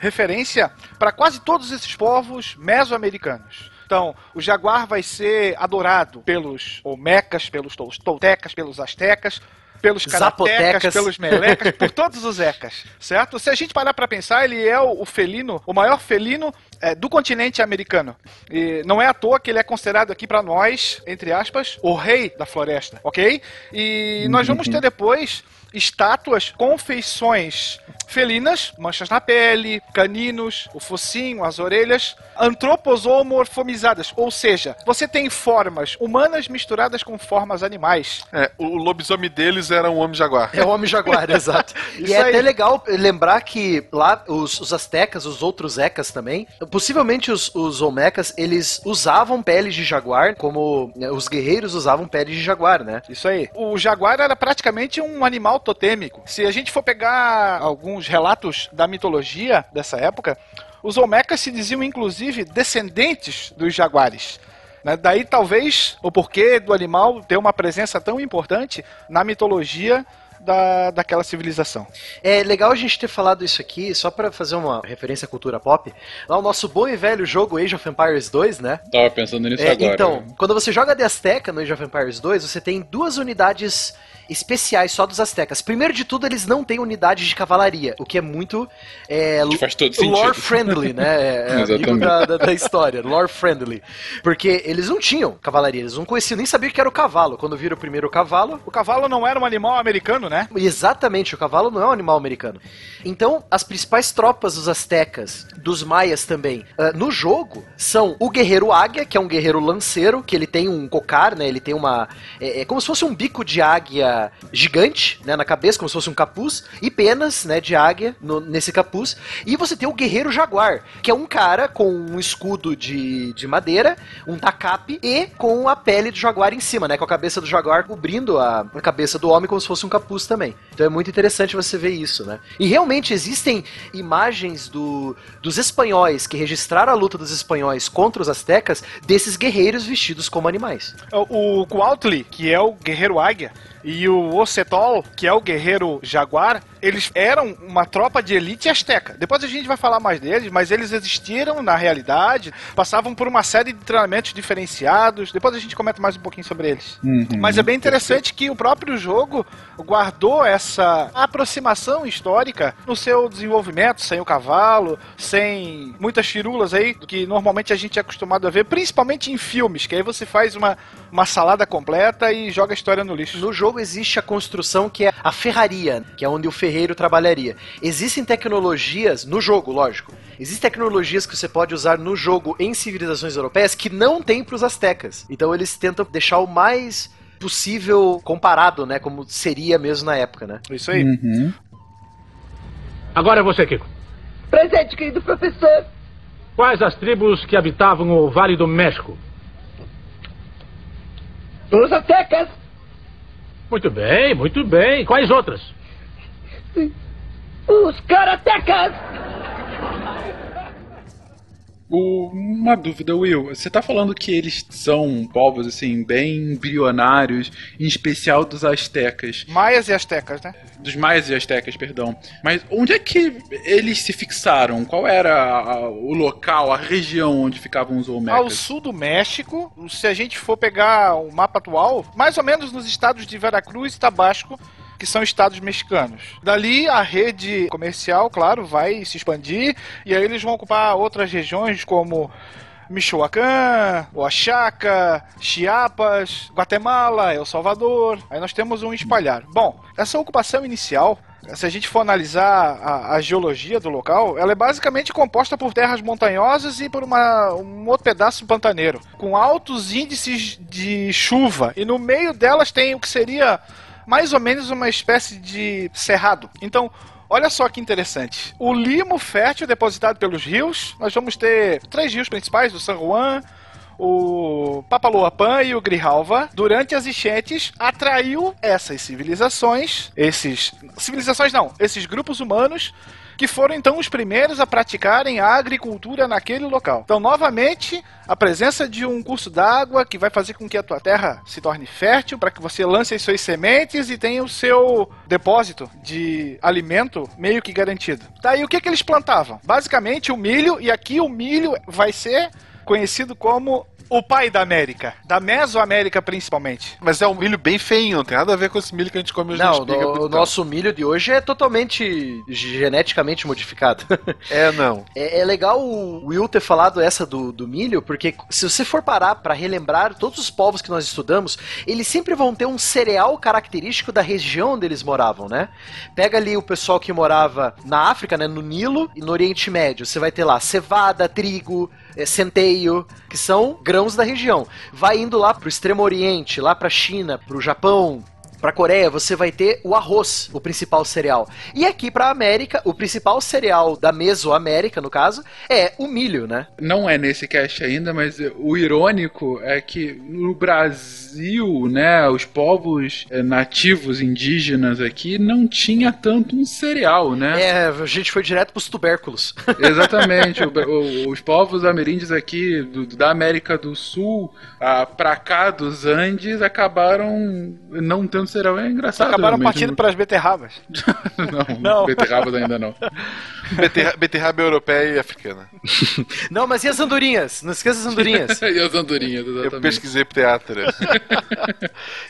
Speaker 8: referência para quase todos esses povos mesoamericanos. Então, o jaguar vai ser adorado pelos Olmecas, pelos tol- toltecas, pelos astecas, pelos karatecas, pelos melecas, por todos os ecas, certo? Se a gente parar para pensar, ele é o, o felino, o maior felino é, do continente americano. E não é à toa que ele é considerado aqui para nós, entre aspas, o rei da floresta, ok? E nós vamos ter depois estátuas com feições felinas, manchas na pele, caninos, o focinho, as orelhas, antroposomorfomizadas, ou seja, você tem formas humanas misturadas com formas animais.
Speaker 3: É, o lobisomem deles era um homem jaguar.
Speaker 4: É o homem jaguar, exato. e é
Speaker 8: aí.
Speaker 4: até legal lembrar que lá os, os astecas, os outros ecas também, possivelmente os, os olmecas, eles usavam peles de jaguar, como né, os guerreiros usavam peles de jaguar, né?
Speaker 8: Isso aí. O jaguar era praticamente um animal totêmico. Se a gente for pegar alguns relatos da mitologia dessa época, os Olmecas se diziam inclusive descendentes dos jaguares. Né? Daí talvez o porquê do animal ter uma presença tão importante na mitologia da, daquela civilização.
Speaker 4: É legal a gente ter falado isso aqui, só pra fazer uma referência à cultura pop. Lá o nosso bom e velho jogo Age of Empires 2, né?
Speaker 6: Tava pensando nisso
Speaker 4: É,
Speaker 6: agora.
Speaker 4: então, quando você joga de Azteca no Age of Empires 2, você tem duas unidades especiais só dos Aztecas. Primeiro de tudo, eles não têm unidade de cavalaria, o que é muito é,
Speaker 6: Que faz todo sentido.
Speaker 4: lore friendly, né? É, é amigo
Speaker 6: Exatamente.
Speaker 4: da, da, da história, lore friendly. Porque eles não tinham cavalaria, eles não conheciam, nem sabiam o que era o cavalo. Quando viram o primeiro cavalo,
Speaker 8: O cavalo não era um animal americano? americano, né?
Speaker 4: Exatamente, o cavalo não é um animal americano. Então, as principais tropas dos astecas, dos maias também, ah, no jogo, são o guerreiro águia, que é um guerreiro lanceiro, que ele tem um cocar, né? Ele tem uma. É, é como se fosse um bico de águia gigante, né? Na cabeça, como se fosse um capuz, e penas, né? De águia no- nesse capuz. E você tem o guerreiro jaguar, que é um cara com um escudo de, de madeira, um tacape e com a pele do jaguar em cima, né? Com a cabeça do jaguar cobrindo a, a cabeça do homem como se fosse um capuz também. Então é muito interessante você ver isso, né? E realmente existem imagens do, dos espanhóis que registraram a luta dos espanhóis contra os astecas desses guerreiros vestidos como animais.
Speaker 8: O, o que é o guerreiro águia, e o Ocetol, que é o guerreiro jaguar, eles eram uma tropa de elite asteca. Depois a gente vai falar mais deles, mas eles existiram na realidade, passavam por uma série de treinamentos diferenciados. Depois a gente comenta mais um pouquinho sobre eles.
Speaker 6: Uhum.
Speaker 8: Mas é bem interessante que o próprio jogo guardou essa aproximação histórica no seu desenvolvimento, sem o cavalo, sem muitas firulas aí, que normalmente a gente é acostumado a ver, principalmente em filmes, que aí você faz uma, uma salada completa e joga a história no lixo.
Speaker 4: No jogo existe a construção que é a ferraria, que é onde o ferreiro trabalharia. Existem tecnologias, no jogo, lógico, existem tecnologias que você pode usar no jogo em civilizações europeias que não tem para os astecas. Então eles tentam deixar o mais possível comparado, né, como seria mesmo na época, né?
Speaker 8: Isso aí.
Speaker 6: Uhum.
Speaker 13: Agora é você, Kiko.
Speaker 14: Presente, querido professor.
Speaker 13: Quais as tribos que habitavam o Vale do México?
Speaker 14: Os aztecas.
Speaker 13: Muito bem, muito bem. Quais outras?
Speaker 14: Os karatecas.
Speaker 6: Uma dúvida, Will. Você tá falando que eles são povos, assim, bem embrionários, em especial dos astecas.
Speaker 8: Maias e astecas, né?
Speaker 6: Dos maias e astecas, perdão. Mas onde é que eles se fixaram? Qual era a- o local, a região onde ficavam os
Speaker 8: Ao
Speaker 6: Olmecas?
Speaker 8: sul do México, se a gente for pegar o mapa atual, mais ou menos nos estados de Veracruz e Tabasco, que são estados mexicanos. Dali a rede comercial, claro, vai se expandir e aí eles vão ocupar outras regiões como Michoacán, Oaxaca, Chiapas, Guatemala, El Salvador. Aí nós temos um espalhar. Bom, essa ocupação inicial se a gente for analisar a, a geologia do local, ela é basicamente composta por terras montanhosas e por uma, um outro pedaço pantaneiro, com altos índices de chuva. E no meio delas tem o que seria mais ou menos uma espécie de cerrado. Então, olha só que interessante. O limo fértil depositado pelos rios, nós vamos ter três rios principais, o San Juan, o Papaloapan e o Grijalva, durante as enchentes, atraiu essas civilizações, esses. Civilizações não, esses grupos humanos. Que foram então os primeiros a praticarem a agricultura naquele local. Então, novamente, a presença de um curso d'água que vai fazer com que a tua terra se torne fértil para que você lance as suas sementes e tenha o seu depósito de alimento meio que garantido. Daí o que, que eles plantavam? Basicamente o milho, e aqui o milho vai ser conhecido como o pai da América, da Mesoamérica principalmente.
Speaker 3: Mas é um milho bem feinho, não tem nada a ver com esse milho que a gente come hoje
Speaker 4: Não, no- o
Speaker 3: bonitão.
Speaker 4: nosso milho de hoje é totalmente geneticamente modificado.
Speaker 3: É, não.
Speaker 4: É, é legal o Will ter falado essa do, do milho, porque se você for parar pra relembrar todos os povos que nós estudamos, eles sempre vão ter um cereal característico da região onde eles moravam, né? Pega ali o pessoal que morava na África, né, no Nilo e no Oriente Médio, você vai ter lá cevada, trigo, é, centeio, que são grãos da região. Vai indo lá pro Extremo Oriente, lá pra China, pro Japão, Pra Coreia, você vai ter o arroz, o principal cereal. E aqui pra América, o principal cereal da Mesoamérica, no caso, é o milho, né?
Speaker 6: Não é nesse cast ainda, mas o irônico é que no Brasil, né, os povos eh, nativos indígenas aqui não tinha tanto um cereal, né?
Speaker 4: É, a gente foi direto pros tubérculos.
Speaker 6: Exatamente. o- o- os povos ameríndios aqui do- da América do Sul, ah, pra cá dos Andes, acabaram não tendo cereal. É engraçado.
Speaker 8: Acabaram
Speaker 6: realmente.
Speaker 8: partindo para as beterrabas.
Speaker 6: Não,
Speaker 8: Não.
Speaker 6: beterrabas ainda não.
Speaker 3: Beterra- beterraba europeia e africana.
Speaker 4: Não, mas e as andorinhas? Não esqueça as andorinhas.
Speaker 6: e as andorinhas, exatamente.
Speaker 3: Eu pesquisei pro teatro.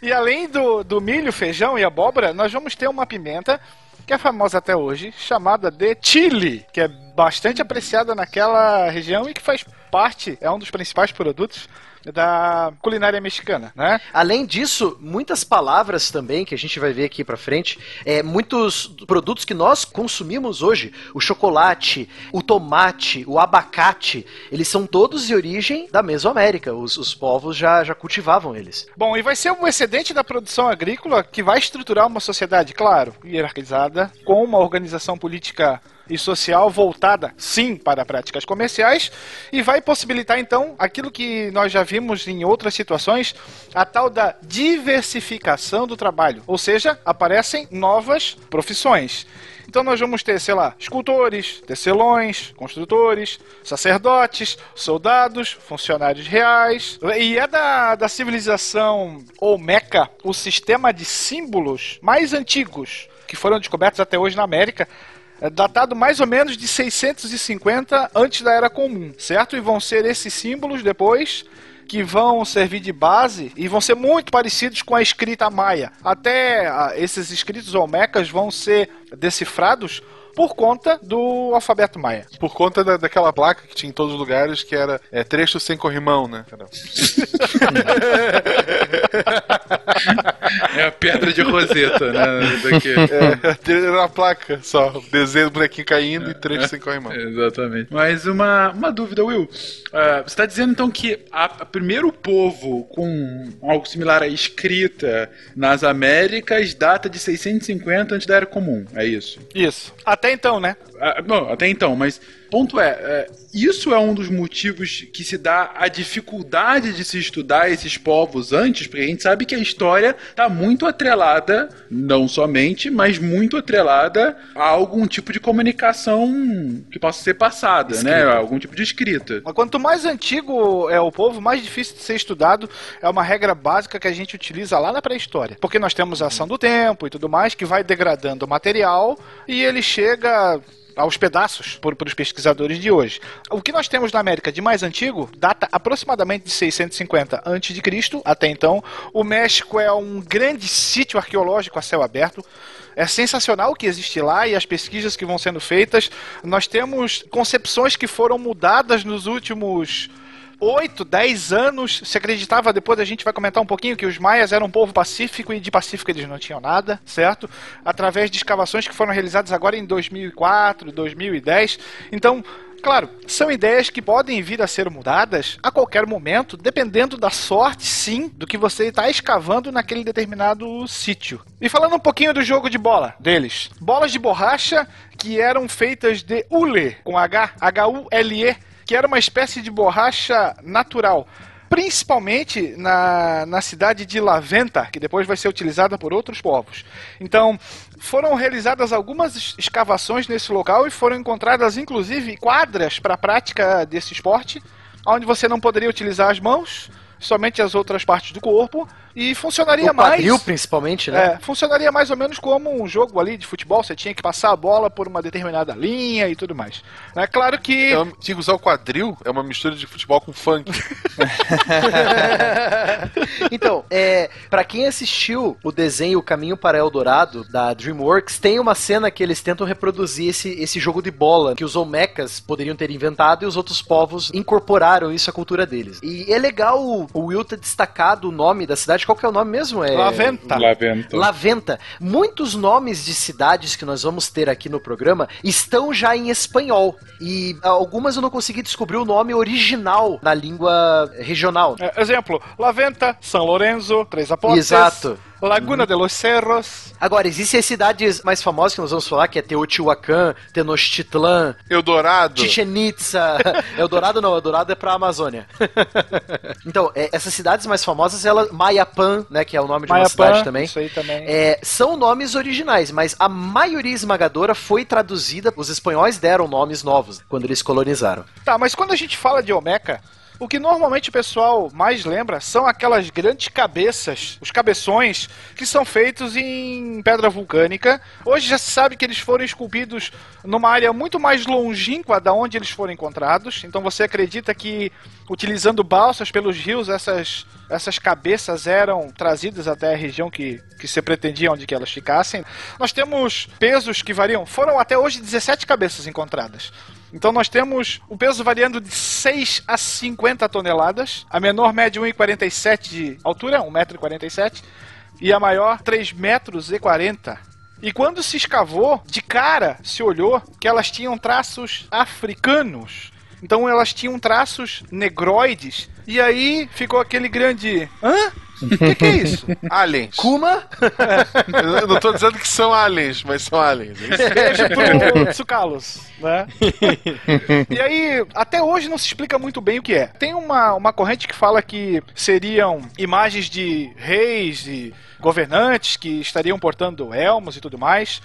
Speaker 8: E além do, do milho, feijão e abóbora, nós vamos ter uma pimenta que é famosa até hoje, chamada de chile, que é bastante apreciada naquela região e que faz parte, é um dos principais produtos da culinária mexicana, né?
Speaker 4: Além disso, muitas palavras também que a gente vai ver aqui pra frente, é, muitos produtos que nós consumimos hoje, o chocolate, o tomate, o abacate, eles são todos de origem da Mesoamérica. Os, os povos já, já cultivavam eles.
Speaker 8: Bom, e vai ser um excedente da produção agrícola que vai estruturar uma sociedade, claro, hierarquizada, com uma organização política e social voltada, sim, para práticas comerciais e vai possibilitar então aquilo que nós já vimos em outras situações, a tal da diversificação do trabalho, ou seja, aparecem novas profissões. Então nós vamos ter, sei lá, escultores, tecelões, construtores, sacerdotes, soldados, funcionários reais. E é da, da civilização Olmeca o sistema de símbolos mais antigos que foram descobertos até hoje na América, é datado mais ou menos de 650 antes da Era Comum, certo? E vão ser esses símbolos depois que vão servir de base e vão ser muito parecidos com a escrita maia. Até ah, esses escritos olmecas vão ser decifrados por conta do alfabeto maia.
Speaker 3: Por conta da, daquela placa que tinha em todos os lugares, que era é, trecho sem corrimão, né?
Speaker 6: É a pedra de Roseta, né? Daqui.
Speaker 3: É, era uma placa só, desenho do bonequinho caindo e trecho sem corrimão.
Speaker 6: Exatamente. Mas uma, uma dúvida, Will. Uh, você está dizendo então que a, a primeiro povo com algo similar à escrita nas Américas data de 650 antes da Era Comum, é isso?
Speaker 8: Isso. Até então, né?
Speaker 6: Ah, não, até então, mas ponto é, é, isso é um dos motivos que se dá a dificuldade de se estudar esses povos antes, porque a gente sabe que a história está muito atrelada, não somente, mas muito atrelada a algum tipo de comunicação que possa ser passada, né? Algum tipo de escrita.
Speaker 8: Mas quanto mais antigo é o povo, mais difícil de ser estudado. É uma regra básica que a gente utiliza lá na pré-história. Porque nós temos a ação do tempo e tudo mais, que vai degradando o material e ele chega aos pedaços por, por os pesquisadores de hoje. O que nós temos na América de mais antigo data aproximadamente de 650 a.C. Até então, o México é um grande sítio arqueológico a céu aberto. É sensacional o que existe lá e as pesquisas que vão sendo feitas. Nós temos concepções que foram mudadas nos últimos 8, 10 anos se acreditava, depois a gente vai comentar um pouquinho, que os maias eram um povo pacífico e de pacífico eles não tinham nada, certo? Através de escavações que foram realizadas agora em 2004, 2010. Então, Claro, são ideias que podem vir a ser mudadas a qualquer momento, dependendo da sorte, sim, do que você está escavando naquele determinado sítio. E falando um pouquinho do jogo de bola deles. Bolas de borracha que eram feitas de hule, com H, H-U-L-E, que era uma espécie de borracha natural. Principalmente na, na cidade de Laventa, que depois vai ser utilizada por outros povos. Então, foram realizadas algumas escavações nesse local e foram encontradas, inclusive, quadras para a prática desse esporte, onde você não poderia utilizar as mãos, somente as outras partes do corpo, e funcionaria
Speaker 4: o quadril,
Speaker 8: mais.
Speaker 4: principalmente, né?
Speaker 8: É, funcionaria mais ou menos como um jogo ali de futebol, você tinha que passar a bola por uma determinada linha e tudo mais. É claro que.
Speaker 3: Tinha que usar o quadril, é uma mistura de futebol com funk.
Speaker 4: então, é, para quem assistiu o desenho O Caminho para Eldorado da DreamWorks, tem uma cena que eles tentam reproduzir esse, esse jogo de bola que os Olmecas poderiam ter inventado e os outros povos incorporaram isso à cultura deles. E é legal o, o Will ter destacado o nome da cidade. Qual que é o nome mesmo? É...
Speaker 8: Laventa.
Speaker 6: Laventa.
Speaker 4: Laventa. Muitos nomes de cidades que nós vamos ter aqui no programa estão já em espanhol. E algumas eu não consegui descobrir o nome original na língua regional.
Speaker 8: É, exemplo, Laventa, São Lourenço, Três Aportes.
Speaker 4: Exato.
Speaker 8: Laguna de los Cerros.
Speaker 4: Agora, existem as cidades mais famosas que nós vamos falar, que é Teotihuacan, Tenochtitlan,
Speaker 3: Eldorado.
Speaker 4: Chichen Itza. Eldorado não, Eldorado é pra Amazônia. então, é, essas cidades mais famosas, elas, Mayapan, né, que é o nome de uma
Speaker 8: Mayapan,
Speaker 4: cidade também,
Speaker 8: Isso aí também.
Speaker 4: é, são nomes originais, mas a maioria esmagadora foi traduzida, os espanhóis deram nomes novos quando eles colonizaram.
Speaker 8: Tá, mas quando a gente fala de Olmeca, o que normalmente o pessoal mais lembra são aquelas grandes cabeças, os cabeções, que são feitos em pedra vulcânica. Hoje já se sabe que eles foram esculpidos numa área muito mais longínqua da onde eles foram encontrados. Então você acredita que utilizando balsas pelos rios, essas, essas cabeças eram trazidas até a região que, que se pretendia onde que elas ficassem. Nós temos pesos que variam. Foram até hoje 17 cabeças encontradas. Então nós temos o peso variando de 6 a 50 toneladas, a menor mede 1,47 de altura, 1,47m, e a maior 3 metros e 40. E quando se escavou, de cara se olhou que elas tinham traços africanos. Então elas tinham traços negroides. E aí ficou aquele grande. Hã? O que, que é isso?
Speaker 3: Aliens.
Speaker 4: Kuma?
Speaker 3: Eu não tô dizendo que são aliens, mas são aliens.
Speaker 8: Beijo pro Tsukalos, né? E aí, até hoje não se explica muito bem o que é. Tem uma, uma corrente que fala que seriam imagens de reis e governantes que estariam portando elmos e tudo mais.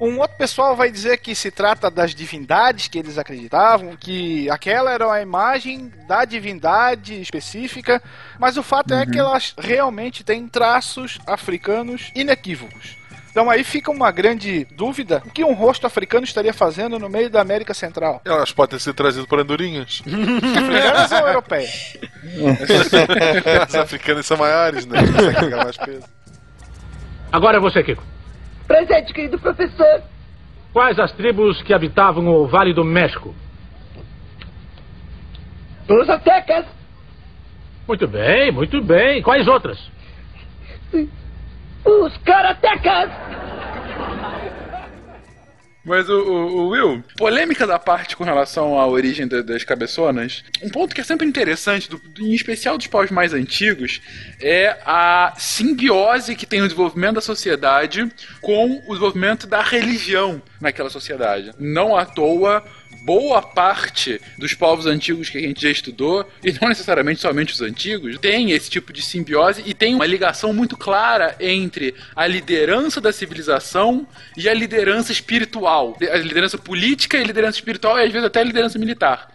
Speaker 8: Um outro pessoal vai dizer que se trata das divindades que eles acreditavam, que aquela era a imagem da divindade específica, mas o fato é que elas realmente têm traços africanos inequívocos. Então aí fica uma grande dúvida: o que um rosto africano estaria fazendo no meio da América Central?
Speaker 3: Elas podem ser trazidas por andorinhas.
Speaker 8: Africanas ou europeias?
Speaker 3: As africanas são maiores, né? Conseguem carregar mais peso.
Speaker 13: Agora é você, Kiko.
Speaker 14: Presente, querido professor.
Speaker 13: Quais as tribos que habitavam o Vale do México?
Speaker 14: Os aztecas.
Speaker 13: Muito bem, muito bem. Quais outras?
Speaker 14: Os karatecas.
Speaker 6: Mas o, o- o Will, polêmica da parte com relação à origem da- das cabeçonas, um ponto que é sempre interessante, do- em especial dos povos mais antigos, é a simbiose que tem o desenvolvimento da sociedade com o desenvolvimento da religião naquela sociedade. Não à toa, boa parte dos povos antigos que a gente já estudou, e não necessariamente somente os antigos, tem esse tipo de simbiose e tem uma ligação muito clara entre a liderança da civilização e a liderança espiritual. A liderança política e a liderança espiritual, e às vezes até a liderança militar.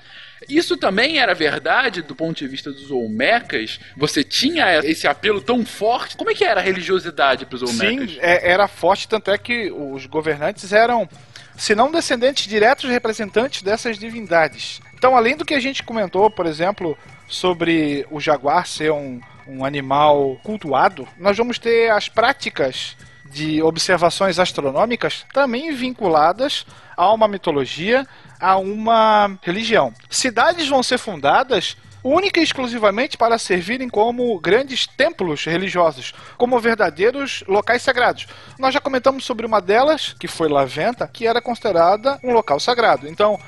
Speaker 6: Isso também era verdade do ponto de vista dos Olmecas? Você tinha esse apelo tão forte? Como é que era a religiosidade para os Olmecas?
Speaker 8: Sim, é- era forte, tanto é que os governantes eram, se não descendentes diretos representantes dessas divindades. Então, além do que a gente comentou, por exemplo, sobre o jaguar ser um, um animal cultuado, nós vamos ter as práticas de observações astronômicas também vinculadas a uma mitologia, a uma religião. Cidades vão ser fundadas única e exclusivamente para servirem como grandes templos religiosos, como verdadeiros locais sagrados. Nós já comentamos sobre uma delas, que foi Laventa, que era considerada um local sagrado. Então,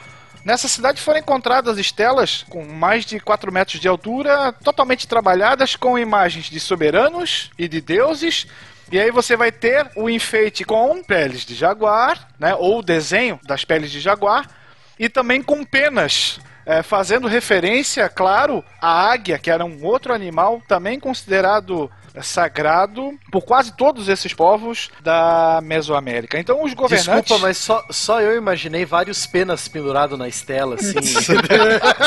Speaker 8: Nessa cidade foram encontradas estelas com mais de 4 metros de altura, totalmente trabalhadas com imagens de soberanos e de deuses. E aí você vai ter o enfeite com peles de jaguar, né, ou o desenho das peles de jaguar, e também com penas, é, fazendo referência, claro, à águia, que era um outro animal também considerado é, sagrado por quase todos esses povos da Mesoamérica. Então os governantes...
Speaker 4: Desculpa, mas só, só eu imaginei vários penas pendurados na estela, assim.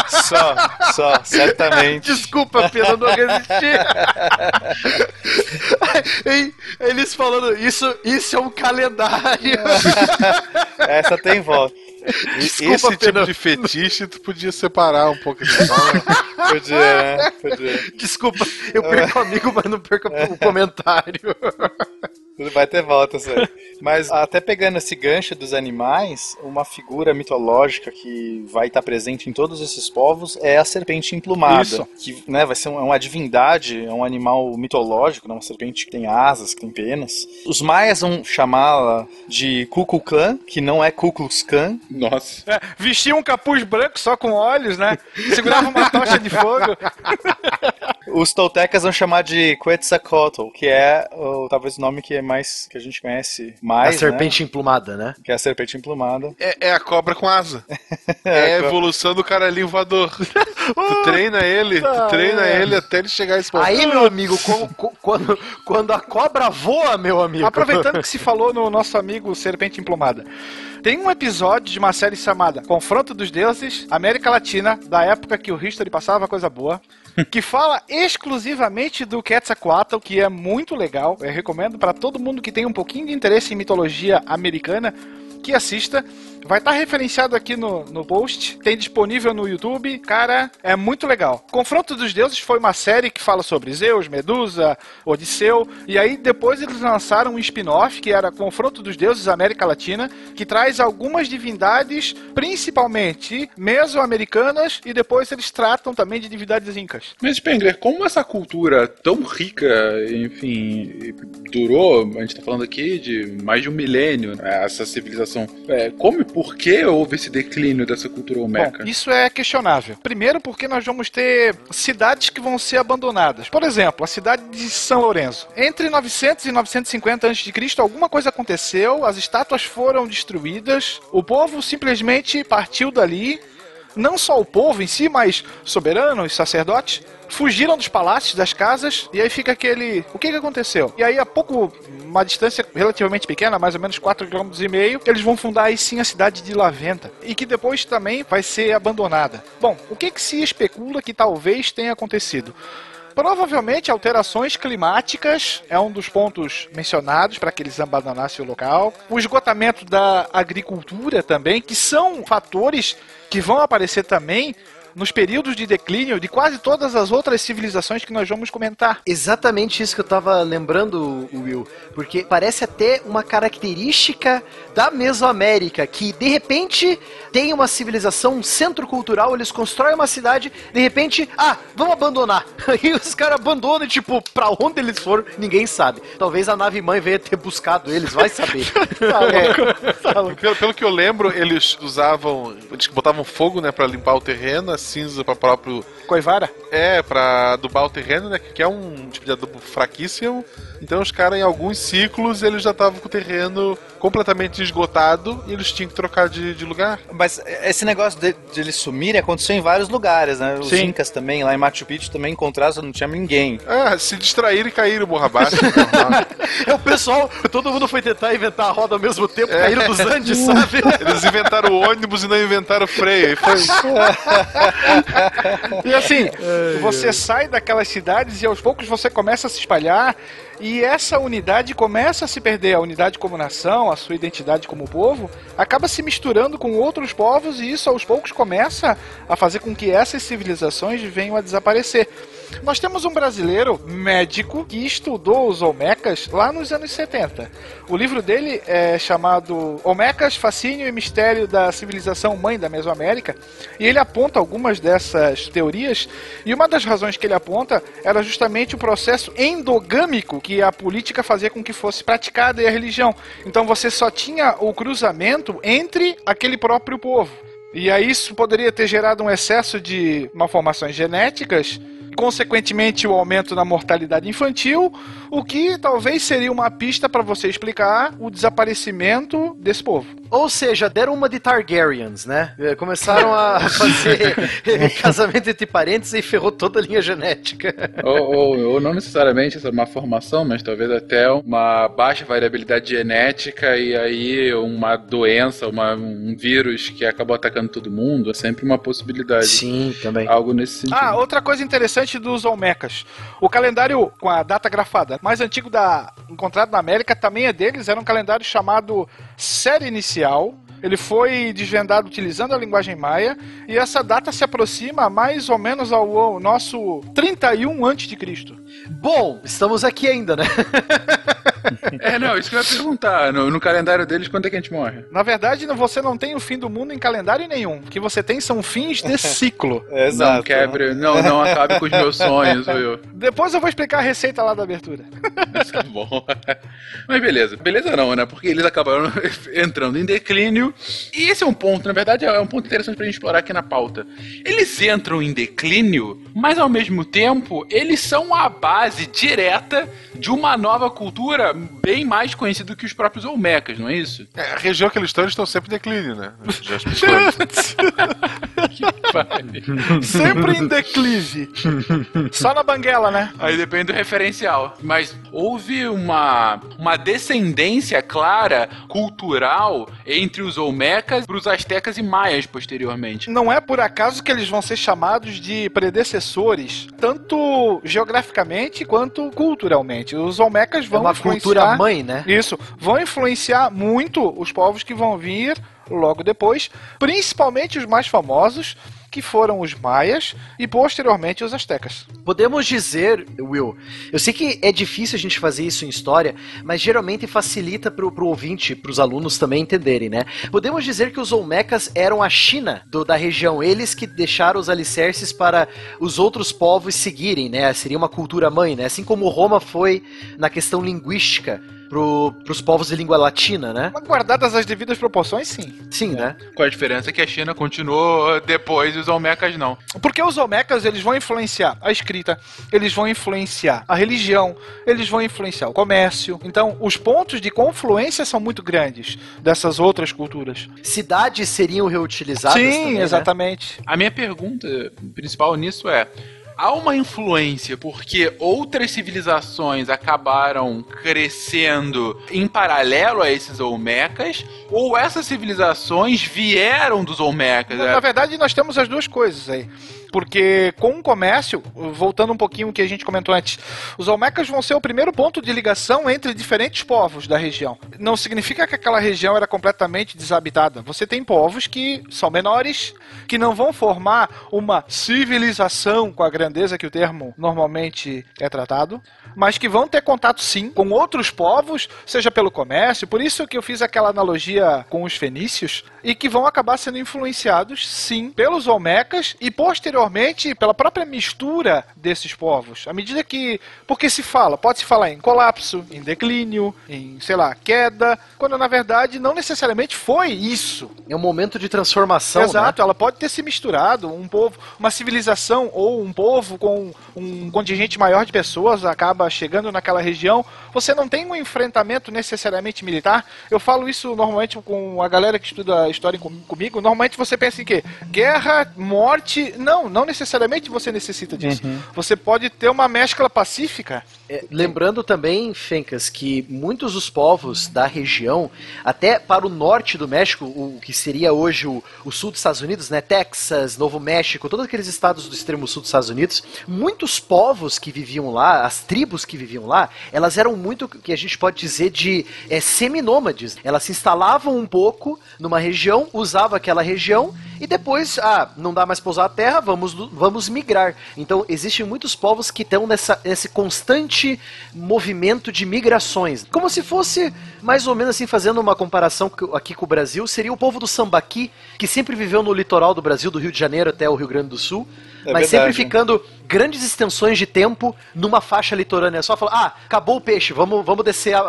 Speaker 15: Só, só, certamente.
Speaker 4: Desculpa, pena, não resisti. Eles falando, isso, isso é um calendário.
Speaker 15: Essa tem volta.
Speaker 3: Esse tipo de fetiche tu podia separar um pouco esse
Speaker 15: Podia, né? Podia.
Speaker 4: Desculpa, eu perco o amigo, mas não perco o comentário.
Speaker 15: Tudo vai ter volta, sério. Mas até pegando esse gancho dos animais, uma figura mitológica que vai estar presente em todos esses povos é a serpente emplumada.
Speaker 8: Isso.
Speaker 15: Que né, vai ser um- uma divindade, é um animal mitológico, né, uma serpente que tem asas, que tem penas. Os maias vão chamá-la de Kukulkan, que não é Ku Klux Klan.
Speaker 6: Nossa.
Speaker 8: É, vestia um capuz branco só com olhos, né? Segurava uma tocha de fogo.
Speaker 15: Os toltecas vão chamar de Quetzalcoatl, que é o- talvez o nome que é mais que a gente conhece mais,
Speaker 4: a serpente emplumada, né?
Speaker 15: Que é a serpente emplumada.
Speaker 3: É, é a cobra com asa. É a evolução do caralhinho voador. tu treina ele, tu treina ele até ele chegar a esse ponto.
Speaker 4: Aí, meu amigo, co- quando, quando a cobra voa, meu amigo.
Speaker 8: Aproveitando que se falou no nosso amigo Serpente Emplumada. Tem um episódio de uma série chamada Confronto dos Deuses, América Latina, da época que o History passava coisa boa, que fala exclusivamente do Quetzalcoatl, que é muito legal. Eu recomendo para todo mundo que tem um pouquinho de interesse em mitologia americana que assista. Vai estar referenciado aqui no, no post, tem disponível no YouTube. Cara, é muito legal. Confronto dos Deuses foi uma série que fala sobre Zeus, Medusa, Odisseu. E aí depois eles lançaram um spin-off que era Confronto dos Deuses América Latina, que traz algumas divindades, principalmente mesoamericanas, e depois eles tratam também de divindades incas.
Speaker 6: Mas, Spengler, como essa cultura tão rica, enfim, durou, a gente tá falando aqui de mais de um milênio, né, essa civilização, é, como por que houve esse declínio dessa cultura olmeca?
Speaker 8: Bom, isso é questionável. Primeiro porque nós vamos ter cidades que vão ser abandonadas. Por exemplo, a cidade de São Lourenço. Entre 900 e 950 a.C., alguma coisa aconteceu, as estátuas foram destruídas, o povo simplesmente partiu dali não só o povo em si, mas soberanos, sacerdotes, fugiram dos palácios, das casas, e aí fica aquele. O que, que aconteceu? E aí, a pouco, uma distância relativamente pequena, mais ou menos 4,5 km, eles vão fundar aí sim a cidade de Laventa, e que depois também vai ser abandonada. Bom, o que, que se especula que talvez tenha acontecido? Provavelmente alterações climáticas é um dos pontos mencionados para que eles abandonassem o local. O esgotamento da agricultura também, que são fatores que vão aparecer também nos períodos de declínio de quase todas as outras civilizações que nós vamos comentar.
Speaker 4: Exatamente isso que eu tava lembrando, Will. Porque parece até uma característica da Mesoamérica, que de repente tem uma civilização, um centro cultural, eles constroem uma cidade, de repente, ah, vamos abandonar. Aí os caras abandonam e, tipo, pra onde eles foram, ninguém sabe. Talvez a nave mãe venha ter buscado eles, vai saber.
Speaker 3: É, pelo, pelo que eu lembro, eles usavam. Eles botavam fogo, né, pra limpar o terreno, cinza pra próprio.
Speaker 8: Coivara?
Speaker 3: É, pra adubar o terreno, né? Que é um tipo de adubo fraquíssimo. Então os caras, em alguns ciclos, eles já estavam com o terreno completamente esgotado e eles tinham que trocar de, de lugar.
Speaker 7: Mas esse negócio de, de eles sumirem aconteceu em vários lugares, né? Os
Speaker 3: Sim.
Speaker 7: Incas também, lá em Machu Picchu também encontraram, não tinha ninguém.
Speaker 3: Ah, se distraíram e caíram morra abaixo.
Speaker 4: É o pessoal, todo mundo foi tentar inventar a roda ao mesmo tempo, caíram dos Andes, sabe?
Speaker 3: Eles inventaram o ônibus e não inventaram o freio. E foi.
Speaker 8: E assim, você sai daquelas cidades e aos poucos você começa a se espalhar e essa unidade começa a se perder, a unidade como nação, a sua identidade como povo, acaba se misturando com outros povos e isso aos poucos começa a fazer com que essas civilizações venham a desaparecer. Nós temos um brasileiro médico que estudou os Olmecas lá nos anos 70. O livro dele é chamado Olmecas, Fascínio e Mistério da Civilização Mãe da Mesoamérica, e ele aponta algumas dessas teorias, e uma das razões que ele aponta era justamente o processo endogâmico que a política fazia com que fosse praticada e a religião. Então você só tinha o cruzamento entre aquele próprio povo. E aí isso poderia ter gerado um excesso de malformações genéticas, consequentemente o aumento na mortalidade infantil, o que talvez seria uma pista para você explicar o desaparecimento desse povo.
Speaker 4: Ou seja, deram uma de Targaryens, né? Eh, Começaram a fazer casamento entre parentes e ferrou toda a linha genética.
Speaker 6: ou, ou, ou não necessariamente essa má formação, mas talvez até uma baixa variabilidade genética e aí uma doença, uma, um vírus que acabou atacando todo mundo, é sempre uma possibilidade.
Speaker 4: Sim, também.
Speaker 6: Algo nesse sentido.
Speaker 8: Ah, outra coisa interessante dos Olmecas. O calendário com a data grafada mais antigo da encontrado na América também é deles, era um calendário chamado Série Inicial. Ele foi desvendado utilizando a linguagem maia e essa data se aproxima mais ou menos ao, ao nosso 31 a.C.
Speaker 4: Bom, estamos aqui ainda, né?
Speaker 6: É, não, isso que eu ia perguntar. No, no calendário deles, quando é que a gente morre?
Speaker 8: Na verdade, você não tem o fim do mundo em calendário nenhum. O que você tem são fins de ciclo.
Speaker 6: Não quebre, não, não acabe com os meus sonhos, Will.
Speaker 8: Depois eu vou explicar a receita lá da abertura.
Speaker 6: Tá bom. Mas beleza. Beleza não, né? Porque eles acabaram entrando em declínio. E esse é um ponto, na verdade, é um ponto interessante pra gente explorar aqui na pauta. Eles entram em declínio, mas ao mesmo tempo, eles são a base direta de uma nova cultura bem mais conhecida que os próprios Olmecas, não é isso?
Speaker 3: É, a região que eles estão, eles estão sempre em declínio, né?
Speaker 8: Sempre em declive. Só na banguela, né?
Speaker 6: Aí depende do referencial. Mas houve uma, uma descendência clara, cultural, entre os Olmecas, os Aztecas e Maias posteriormente.
Speaker 8: Não é por acaso que eles vão ser chamados de predecessores, tanto geograficamente quanto culturalmente. Os Olmecas vão
Speaker 4: É
Speaker 8: influenciar
Speaker 16: cultura
Speaker 4: mãe, né?
Speaker 8: Isso. Vão influenciar muito os povos que vão vir logo depois, principalmente os mais famosos, que foram os maias e posteriormente os astecas.
Speaker 4: Podemos dizer, Will, eu sei que é difícil a gente fazer isso em história, mas geralmente facilita pro, pro ouvinte, pros alunos também entenderem, né? Podemos dizer que os Olmecas eram a China do- da região, eles que deixaram os alicerces para os outros povos seguirem, né? Seria uma cultura mãe, né? Assim como Roma foi na questão linguística pro, pros povos de língua latina, né?
Speaker 8: Mas guardadas as devidas proporções, sim.
Speaker 4: Sim, né?
Speaker 6: Com a diferença que a China continuou depois e os Olmecas não.
Speaker 8: Porque os Olmecas, eles vão influenciar a escrita, eles vão influenciar a religião, eles vão influenciar o comércio. Então, os pontos de confluência são muito grandes dessas outras culturas.
Speaker 4: Cidades seriam reutilizadas
Speaker 8: Sim,
Speaker 4: também, né?
Speaker 8: exatamente.
Speaker 6: A minha pergunta principal nisso é: há uma influência porque outras civilizações acabaram crescendo em paralelo a esses Olmecas? Ou essas civilizações vieram dos Olmecas?
Speaker 8: Na verdade, nós temos as duas coisas aí. Porque com o comércio, voltando um pouquinho o que a gente comentou antes, os Olmecas vão ser o primeiro ponto de ligação entre diferentes povos da região. Não significa que aquela região era completamente desabitada. Você tem povos que são menores, que não vão formar uma civilização com a grandeza que o termo normalmente é tratado, mas que vão ter contato sim com outros povos, seja pelo comércio, por isso que eu fiz aquela analogia com os fenícios, e que vão acabar sendo influenciados sim pelos Olmecas e posteriormente pela própria mistura desses povos. À medida que. Porque se fala, pode se falar em colapso, em declínio, em, sei lá, queda, quando na verdade não necessariamente foi isso.
Speaker 4: É um momento de transformação,
Speaker 8: Exato,
Speaker 4: né?
Speaker 8: ela pode ter se misturado, um povo, uma civilização ou um povo com um contingente maior de pessoas acaba chegando naquela região. Você não tem um enfrentamento necessariamente militar. Eu falo isso normalmente com a galera que estuda história com- comigo. Normalmente você pensa em quê? Guerra, morte. Não, não necessariamente você necessita disso.
Speaker 4: Uhum.
Speaker 8: Você pode ter uma mescla pacífica.
Speaker 4: É, lembrando também, Fencas, que muitos dos povos da região, até para o norte do México, o que seria hoje o, o sul dos Estados Unidos, né, Texas, Novo México, todos aqueles estados do extremo sul dos Estados Unidos, muitos povos que viviam lá, as tribos que viviam lá, elas eram muito, que a gente pode dizer, de é, seminômades. Elas se instalavam um pouco numa região, usavam aquela região e depois, ah, não dá mais para usar a terra, vamos, vamos migrar. Então, existem muitos povos que estão nessa, nesse constante movimento de migrações. Como se fosse, mais ou menos assim, fazendo uma comparação co- aqui com o Brasil, seria o povo do Sambaqui, que sempre viveu no litoral do Brasil, do Rio de Janeiro até o Rio Grande do Sul,
Speaker 7: É
Speaker 4: mas
Speaker 7: verdade.
Speaker 4: sempre ficando grandes extensões de tempo numa faixa litorânea. Só falar, ah, acabou o peixe, vamos, vamos descer a-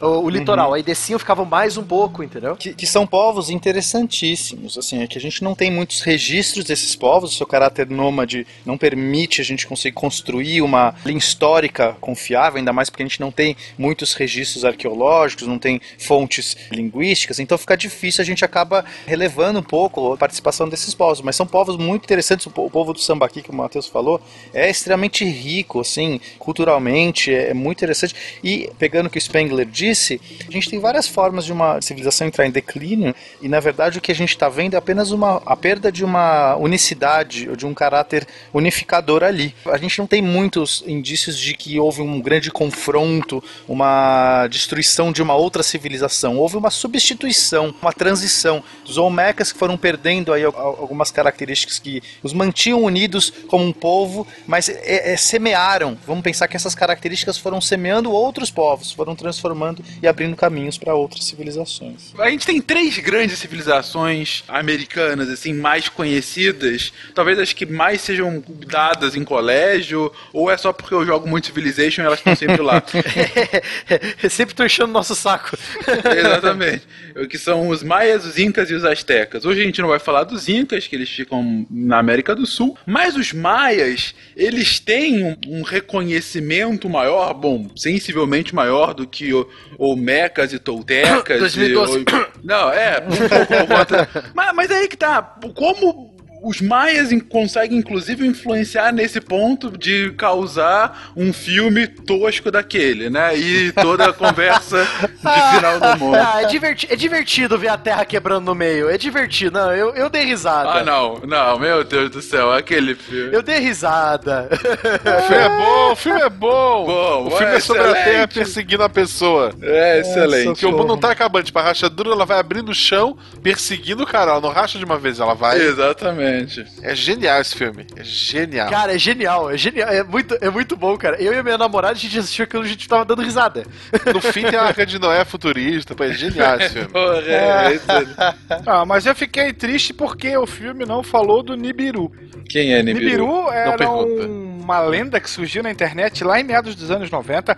Speaker 4: a- o, o litoral.
Speaker 7: Uhum.
Speaker 4: Aí desciam, ficavam mais um pouco, entendeu?
Speaker 7: Que, que são povos interessantíssimos, assim, é que a gente não tem muitos registros desses povos, o seu caráter nômade não permite a gente conseguir construir uma linha histórica confiável, ainda mais porque a gente não tem muitos registros arqueológicos, não tem fontes linguísticas, então fica difícil, a gente acaba relevando um pouco a participação desses povos, mas são povos muito interessantes, o po- o povo do Sambaqui, que o Matheus falou, é extremamente rico, assim, culturalmente, é muito interessante, e pegando o que o Spengler disse, a gente tem várias formas de uma civilização entrar em declínio, e na verdade o que a gente está vendo é apenas uma, a perda de uma unicidade, ou de um caráter unificador ali. A gente não tem muitos indícios de que houve um grande confronto, uma destruição de uma outra civilização. Houve uma substituição, uma transição. Os Olmecas que foram perdendo aí al- al- algumas características que os mantinham unidos como um povo, mas é- é, semearam. Vamos pensar que essas características foram semeando outros povos, foram transformando e abrindo caminhos para outras civilizações.
Speaker 6: A gente tem três grandes civilizações americanas, assim, mais conhecidas. Talvez as que mais sejam dadas em colégio, ou é só porque eu jogo muito Civilization e elas estão sempre lá.
Speaker 4: Sempre tô enchendo o nosso saco.
Speaker 6: Exatamente. O Que são os maias, os incas e os astecas. Hoje a gente não vai falar dos incas, que eles ficam na América do Sul, mas os maias, eles têm um, um reconhecimento maior, bom, sensivelmente maior do que o, Olmecas e Toltecas.
Speaker 4: 2012.
Speaker 6: E, não, é, um pouco mas, mas aí que tá, como os maias conseguem inclusive influenciar nesse ponto de causar um filme tosco daquele, né? E toda a conversa de final do mundo.
Speaker 4: Ah, é, diverti- é divertido ver a Terra quebrando no meio. É divertido. Não, eu, eu dei risada.
Speaker 6: Ah, não, não, meu Deus do céu, aquele filme.
Speaker 4: Eu dei risada.
Speaker 3: O filme é bom, o filme é bom.
Speaker 6: Bom,
Speaker 3: o filme é,
Speaker 6: é
Speaker 3: sobre a
Speaker 6: excelente.
Speaker 3: Terra perseguindo a pessoa.
Speaker 6: É excelente.
Speaker 3: Porque o mundo não tá acabando. Tipo, a rachadura ela vai abrindo o chão, perseguindo o cara. Ela não racha de uma vez, ela vai.
Speaker 6: Exatamente.
Speaker 3: É genial esse filme. É genial.
Speaker 4: Cara, é genial, é genial, é muito, é muito bom, cara. Eu e a minha namorada, a gente assistiu aquilo e a gente tava dando risada.
Speaker 3: No fim tem a Arca de Noé futurista. Pô, é genial esse filme.
Speaker 6: Porra, é, excelente.
Speaker 8: Ah, mas eu fiquei triste porque o filme não falou do Nibiru.
Speaker 6: Quem é Nibiru?
Speaker 8: Nibiru era uma lenda que surgiu na internet lá em meados dos anos 90,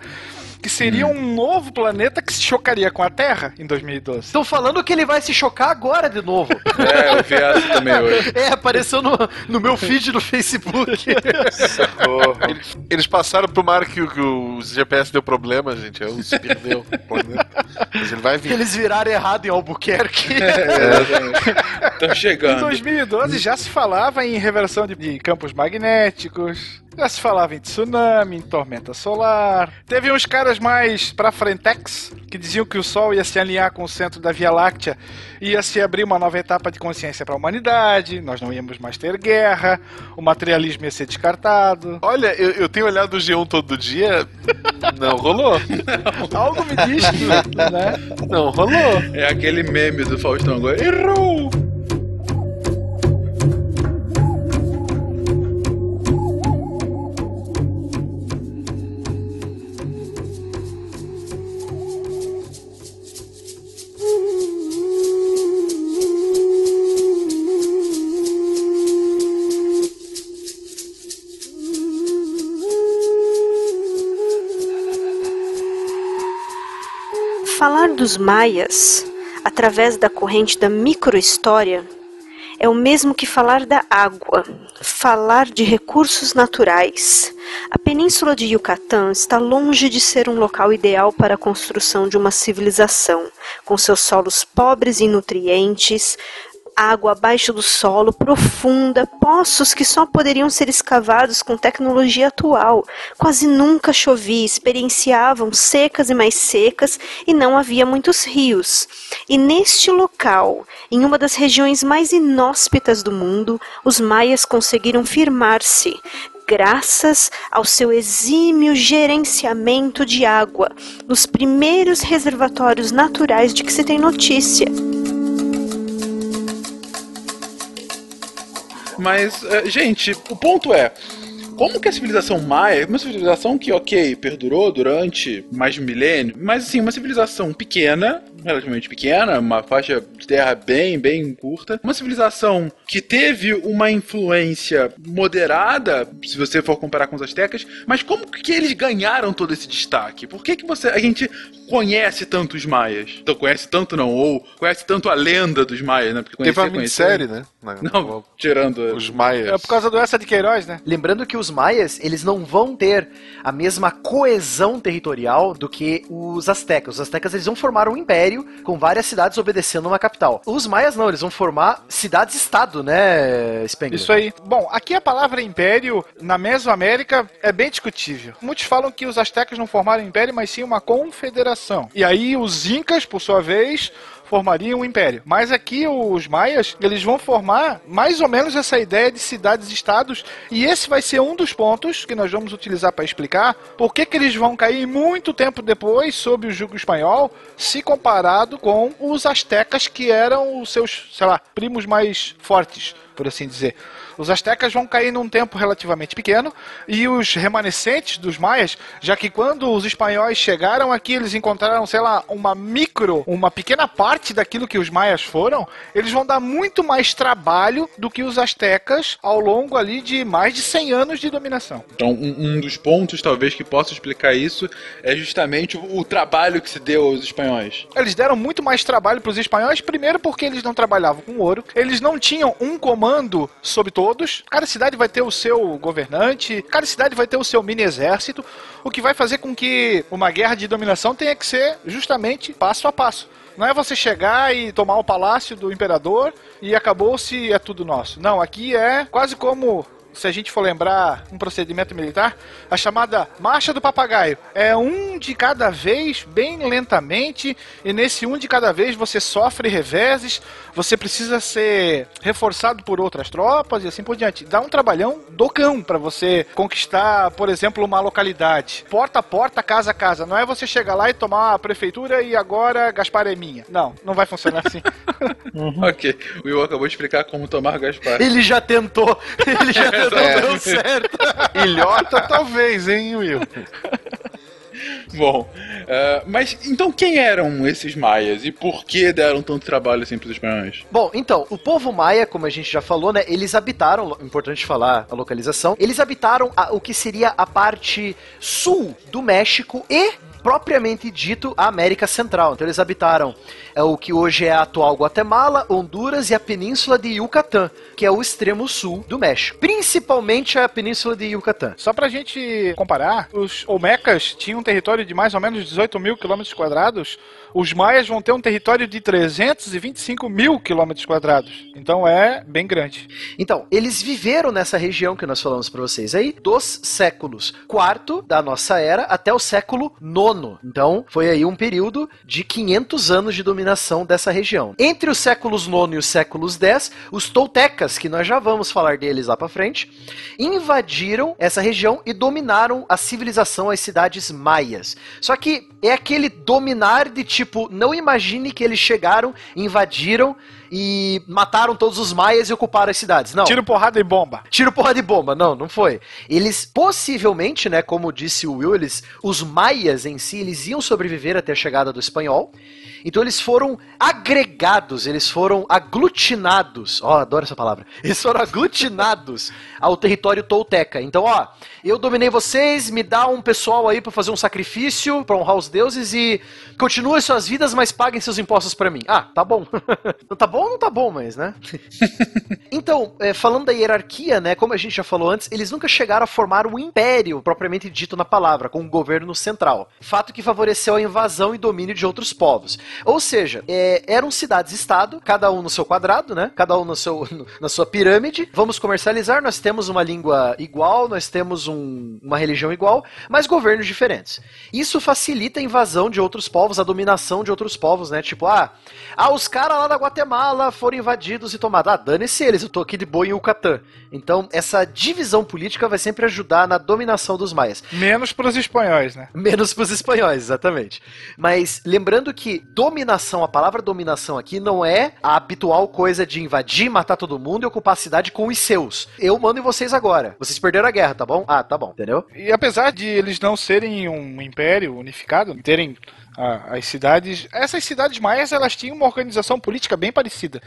Speaker 8: que seria
Speaker 6: Hum.
Speaker 8: um novo planeta que se chocaria com a Terra em 2012.
Speaker 4: Estão falando que ele vai se chocar agora de novo.
Speaker 6: É, eu vi essa também hoje.
Speaker 4: É, apareceu no, no meu feed do Facebook.
Speaker 3: Eles, eles passaram por uma área que, o- que o GPS deu problema, gente. Aí se perdeu. Mas ele vai vir.
Speaker 4: Eles viraram errado em Albuquerque.
Speaker 6: Estão
Speaker 8: Em
Speaker 6: chegando.
Speaker 8: 2012 já se falava em reversão de, de campos magnéticos, já se falava em tsunami, em tormenta solar. Teve uns caras mais pra frentex que diziam que o Sol ia se alinhar com o centro da Via Láctea, ia se abrir uma nova etapa de consciência para a humanidade, nós não íamos mais ter guerra, o materialismo ia ser descartado.
Speaker 3: Olha, eu, eu tenho olhado o G1 todo dia. Não rolou.
Speaker 8: Algo me diz que, né?
Speaker 3: Não rolou.
Speaker 6: É aquele meme do Faustão agora. Errou!
Speaker 12: Dos maias através da corrente da microhistória é o mesmo que falar da água, falar de recursos naturais. A península de Yucatán está longe de ser um local ideal para a construção de uma civilização, com seus solos pobres em nutrientes, água abaixo do solo, profunda, poços que só poderiam ser escavados com tecnologia atual. Quase nunca chovia, experienciavam secas e mais secas e não havia muitos rios. E neste local, em uma das regiões mais inóspitas do mundo, os maias conseguiram firmar-se. Graças ao seu exímio gerenciamento de água, nos primeiros reservatórios naturais de que se tem notícia.
Speaker 6: Mas, eh, gente, o ponto é. Como que a civilização maia, uma civilização que, ok, perdurou durante mais de um milênio, mas assim, uma civilização pequena, relativamente pequena, uma faixa de terra bem, bem curta, uma civilização que teve uma influência moderada, se você for comparar com os astecas, mas como que eles ganharam todo esse destaque? Por que que você, a gente conhece tanto os maias? Então, conhece tanto não, ou conhece tanto a lenda dos maias, né? Porque
Speaker 3: Teve
Speaker 6: conhecer,
Speaker 3: uma minissérie,
Speaker 6: conhecer-
Speaker 3: né?
Speaker 6: Não, tirando
Speaker 3: os maias.
Speaker 8: É por causa do essa de Queiroz, né?
Speaker 4: Lembrando que os maias, eles não vão ter a mesma coesão territorial do que os astecas. Os astecas, eles vão formar um império com várias cidades obedecendo uma capital. Os maias não, eles vão formar cidades-estado, né, Spengler?
Speaker 8: Isso aí. Bom, aqui a palavra império na Mesoamérica é bem discutível. Muitos falam que os astecas não formaram império, mas sim uma confederação. E aí os incas, por sua vez, formariam um império. Mas aqui os maias, eles vão formar mais ou menos essa ideia de cidades-estados, e esse vai ser um dos pontos que nós vamos utilizar para explicar por que, que eles vão cair muito tempo depois sob o jugo espanhol, se comparado com os astecas que eram os seus, sei lá, primos mais fortes, por assim dizer. Os astecas vão cair num tempo relativamente pequeno e os remanescentes dos maias, já que quando os espanhóis chegaram aqui, eles encontraram, sei lá, uma micro, uma pequena parte daquilo que os maias foram, eles vão dar muito mais trabalho do que os astecas ao longo ali de mais de 100 anos de dominação.
Speaker 6: Então, um, um dos pontos, talvez, que possa explicar isso é justamente o, o trabalho que se deu aos espanhóis.
Speaker 8: Eles deram muito mais trabalho para os espanhóis, primeiro porque eles não trabalhavam com ouro, eles não tinham um comando sobre todos. Cada cidade vai ter o seu governante, cada cidade vai ter o seu mini exército, o que vai fazer com que uma guerra de dominação tenha que ser justamente passo a passo. Não é você chegar e tomar o palácio do imperador e acabou-se, é tudo nosso. Não, aqui é quase como se a gente for lembrar um procedimento militar, a chamada marcha do papagaio. É um de cada vez, bem lentamente, e nesse um de cada vez você sofre reveses, você precisa ser reforçado por outras tropas e assim por diante. Dá um trabalhão do cão para você conquistar, por exemplo, uma localidade. Porta a porta, casa a casa. Não é você chegar lá e tomar a prefeitura e agora Gaspar é minha. Não, não vai funcionar assim.
Speaker 6: Ok, o Will acabou de explicar como tomar Gaspar.
Speaker 4: Ele já tentou, ele já tentou,
Speaker 6: É.
Speaker 4: deu certo.
Speaker 3: Ilhota talvez, hein, Will?
Speaker 6: Bom, eh, mas então quem eram esses maias e por que deram tanto trabalho assim pros espanhóis?
Speaker 4: Bom, então, o povo maia, como a gente já falou, né, eles habitaram, importante falar a localização, eles habitaram a- o que seria a parte sul do México e propriamente dito a América Central. Então eles habitaram é, o que hoje é a atual Guatemala, Honduras e a península de Yucatán, que é o extremo sul do México. Principalmente a península de Yucatán.
Speaker 8: Só pra gente comparar, os Olmecas tinham um território de mais ou menos 18 mil quilômetros quadrados, os Maias vão ter um território de 325 mil quilômetros quadrados. Então é bem grande.
Speaker 4: Então, eles viveram nessa região que nós falamos pra vocês aí, dos séculos quarto da nossa era até o século nono. Então, foi aí um período de 500 anos de dominação dessa região. Entre os séculos nono e os séculos 10, os toltecas, que nós já vamos falar deles lá pra frente, invadiram essa região e dominaram a civilização, as cidades maias. Só que é aquele dominar de tipo, não imagine que eles chegaram, invadiram e mataram todos os maias e ocuparam as cidades. Não.
Speaker 8: Tiro, porrada e bomba.
Speaker 4: Tiro, porrada e bomba. Não, não foi. Eles possivelmente, né, como disse o Will, eles, os maias em si, eles iam sobreviver até a chegada do espanhol. Então eles foram agregados, eles foram aglutinados. Ó, adoro essa palavra. Eles foram aglutinados ao território tolteca. Então, ó, eu dominei vocês, me dá um pessoal aí pra fazer um sacrifício, pra honrar os deuses e continuem suas vidas, mas paguem seus impostos pra mim. Ah, tá bom. não tá bom, não tá bom, mas, né? Então, é, falando da hierarquia, né, como a gente já falou antes, eles nunca chegaram a formar um império propriamente dito na palavra, com um governo central. Fato que favoreceu a invasão e domínio de outros povos. Ou seja, é, eram cidades-estado, cada um no seu quadrado, né? Cada um no seu, no- na sua pirâmide. Vamos comercializar, nós temos uma língua igual, nós temos um- uma religião igual, mas governos diferentes. Isso facilita a invasão de outros povos, a dominação de outros povos, né? Tipo, ah, ah os caras lá da Guatemala foram invadidos e tomados. Ah, dane-se eles, eu tô aqui de boa em Yucatán. Então, essa divisão política vai sempre ajudar na dominação dos maias.
Speaker 8: Menos pros espanhóis, né?
Speaker 4: Menos para os espanhóis, exatamente. Mas lembrando que dominação, a palavra dominação aqui não é a habitual coisa de invadir, matar todo mundo e ocupar a cidade com os seus. Eu mando em vocês agora. Vocês perderam a guerra, tá bom? Ah, tá bom, entendeu?
Speaker 8: E apesar de eles não serem um império unificado, terem as cidades, essas cidades maias elas tinham uma organização política bem parecida.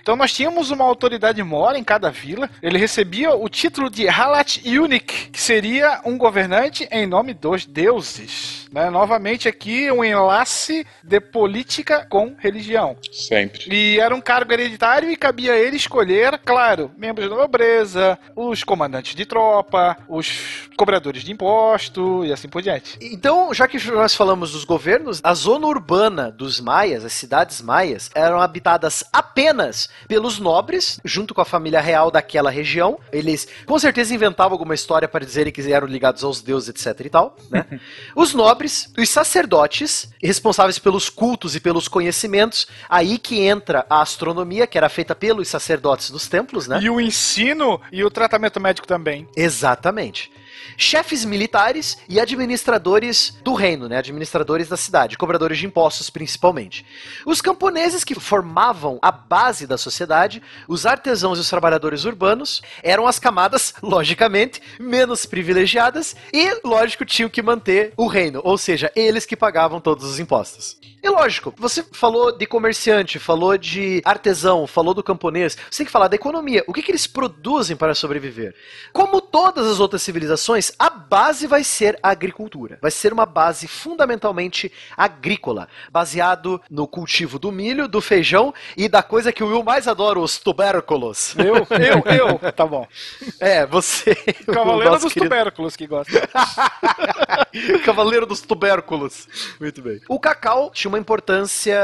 Speaker 8: Então nós tínhamos uma autoridade mora em cada vila. Ele recebia o título de Halat Unik, que seria um governante em nome dos deuses. né? Novamente aqui um enlace de política com religião.
Speaker 6: Sempre.
Speaker 8: E era um cargo hereditário e cabia a ele escolher, claro, membros da nobreza, os comandantes de tropa, os cobradores de imposto e assim por diante.
Speaker 4: Então, já que nós falamos dos governos, a zona urbana dos maias, as cidades maias, eram habitadas apenas pelos nobres, junto com a família real daquela região. Eles com certeza inventavam alguma história para dizerem que eram ligados aos deuses, etc e tal, né? Os nobres, os sacerdotes, responsáveis pelos cultos e pelos conhecimentos, aí que entra a astronomia, que era feita pelos sacerdotes dos templos, né?
Speaker 8: E o ensino e o tratamento médico também.
Speaker 4: Exatamente. Chefes militares e administradores do reino, né? Administradores da cidade, cobradores de impostos principalmente. Os camponeses que formavam a base da sociedade, os artesãos e os trabalhadores urbanos, eram as camadas, logicamente, menos privilegiadas e, lógico, tinham que manter o reino, ou seja, eles que pagavam todos os impostos. E lógico, você falou de comerciante, falou de artesão, falou do camponês, você tem que falar da economia. O que, que eles produzem para sobreviver? Como todas as outras civilizações, a base vai ser a agricultura. Vai ser uma base fundamentalmente agrícola, baseado no cultivo do milho, do feijão e da coisa que o Will mais adora, os tubérculos.
Speaker 8: Eu, eu, eu. Tá bom.
Speaker 4: É, você.
Speaker 8: Cavaleiro dos
Speaker 4: querido-
Speaker 8: tubérculos que gosta.
Speaker 4: Cavaleiro dos tubérculos. Muito bem. O cacau tinha uma importância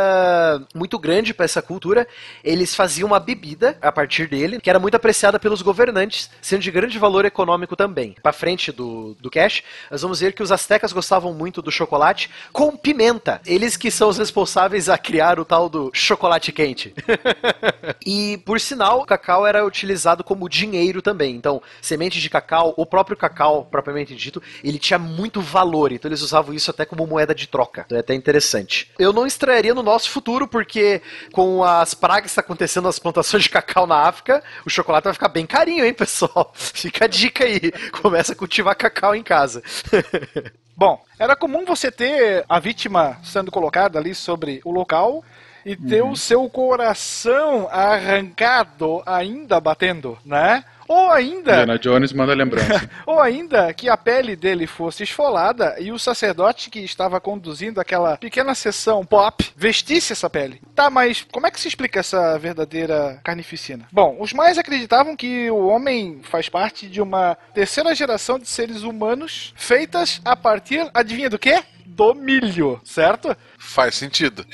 Speaker 4: muito grande para essa cultura. Eles faziam uma bebida a partir dele, que era muito apreciada pelos governantes, sendo de grande valor econômico também. Para frente do, do cash, nós vamos ver que os astecas gostavam muito do chocolate com pimenta. Eles que são os responsáveis a criar o tal do chocolate quente. e, por sinal, o cacau era utilizado como dinheiro também. Então, sementes de cacau, o próprio cacau, propriamente dito, ele tinha muito valor. Então, eles usavam isso até como moeda de troca. Então, é até interessante. Eu não estranharia no nosso futuro, porque com as pragas que está acontecendo nas plantações de cacau na África, o chocolate vai ficar bem carinho, hein, pessoal? Fica a dica aí. Começa a cultivar cacau em casa.
Speaker 8: Bom, era comum você ter a vítima sendo colocada ali sobre o local e ter o seu coração arrancado ainda batendo, né? Ou ainda
Speaker 6: Indiana Jones manda lembrança.
Speaker 8: Ou ainda que a pele dele fosse esfolada e o sacerdote que estava conduzindo aquela pequena sessão pop vestisse essa pele. Tá, mas como é que se explica essa verdadeira carnificina? Bom, os mais acreditavam que o homem faz parte de uma terceira geração de seres humanos feitas a partir, adivinha do quê? Do milho, certo?
Speaker 3: Faz sentido.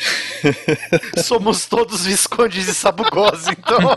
Speaker 4: Somos todos viscondes e sabugosos, então.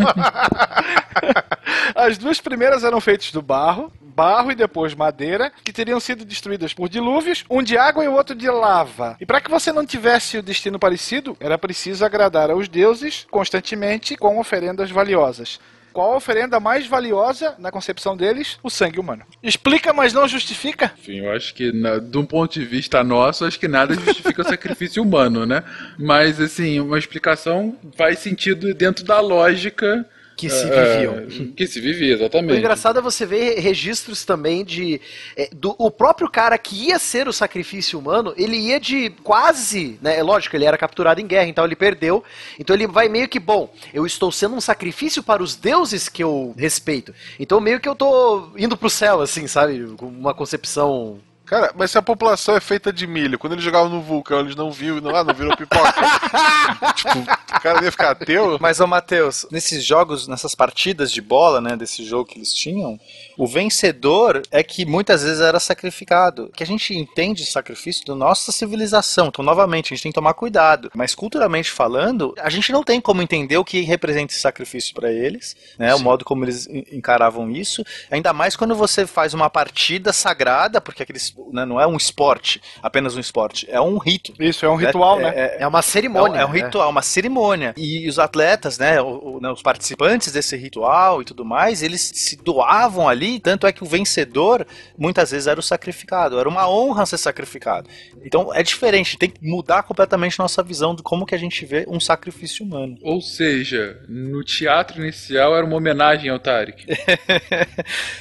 Speaker 8: As duas primeiras eram feitas do barro, barro e depois madeira, que teriam sido destruídas por dilúvios, um de água e o outro de lava. E para que você não tivesse o destino parecido, era preciso agradar aos deuses constantemente com oferendas valiosas. Qual a oferenda mais valiosa na concepção deles? O sangue humano. Explica, mas não justifica?
Speaker 6: Enfim, eu acho que, na, de um ponto de vista nosso, acho que nada justifica o sacrifício humano, né? Mas, assim, uma explicação faz sentido dentro da lógica.
Speaker 4: Que se
Speaker 6: eh,
Speaker 4: viviam.
Speaker 6: que se vivia,
Speaker 4: O
Speaker 6: exatamente.
Speaker 4: engraçado é você ver registros também de. é, do, o próprio cara que ia ser o sacrifício humano, ele ia de quase. Né, é lógico, ele era capturado em guerra, então ele perdeu. Então ele vai meio que, bom, eu estou sendo um sacrifício para os deuses que eu respeito. Então meio que eu tô indo pro céu, assim, sabe? Com uma concepção.
Speaker 3: Cara, mas se a população é feita de milho, quando eles jogavam no vulcão, eles não viram, não, ah, não viram pipoca. tipo, o cara ia ficar ateu?
Speaker 7: Mas, ô Matheus, nesses jogos, nessas partidas de bola, né, desse jogo que eles tinham, o vencedor é que muitas vezes era sacrificado. Que a gente entende sacrifício da nossa civilização. Então, novamente, a gente tem que tomar cuidado. Mas culturalmente falando, a gente não tem como entender o que representa esse sacrifício para eles, né? O modo como eles en- encaravam isso. Ainda mais quando você faz uma partida sagrada, porque aqueles, né, não é um esporte, apenas um esporte, é um rito.
Speaker 8: Isso, é um ritual, né?
Speaker 4: É uma cerimônia.
Speaker 7: É um, é um
Speaker 4: né?
Speaker 7: ritual, uma cerimônia. E os atletas, né, o- o- né, os participantes desse ritual e tudo mais, eles se doavam ali, tanto é que o vencedor muitas vezes era o sacrificado, era uma honra ser sacrificado. Então é diferente, tem que mudar completamente nossa visão de como que a gente vê um sacrifício humano.
Speaker 6: Ou seja, no teatro inicial era uma homenagem ao Tarek.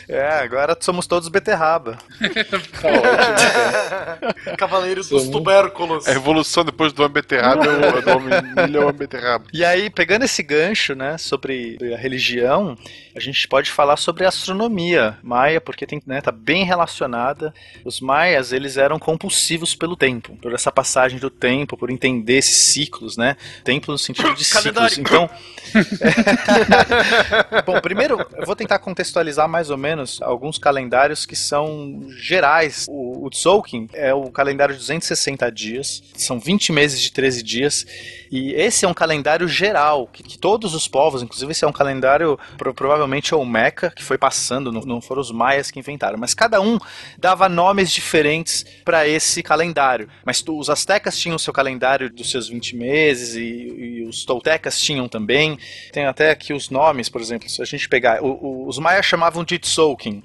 Speaker 7: É, agora somos todos beterraba.
Speaker 6: Tá ótimo.
Speaker 4: Cavaleiros
Speaker 6: dos
Speaker 4: tubérculos.
Speaker 3: A revolução depois do homem beterraba é o, do homem é beterraba.
Speaker 7: E aí, pegando esse gancho, né, sobre a religião, a gente pode falar sobre a astronomia maia, porque tem, né, tá bem relacionada. Os maias, eles eram compulsivos pelo tempo, por essa passagem do tempo, por entender esses ciclos, né? Tempo no sentido de ciclos. Então, Bom, primeiro eu vou tentar contextualizar mais ou menos alguns calendários que são gerais. O, o Tzolk'in é o calendário de 260 dias, são 20 meses de 13 dias, e esse é um calendário geral, que, que todos os povos, inclusive esse é um calendário, pro- provavelmente é o Meca, que foi passando, não, não foram os maias que inventaram, mas cada um dava nomes diferentes para esse calendário. Mas os astecas tinham o seu calendário dos seus 20 meses, e, e os toltecas tinham também. Tem até aqui os nomes, por exemplo, se a gente pegar, o- o- os maias chamavam de Tzolk'in.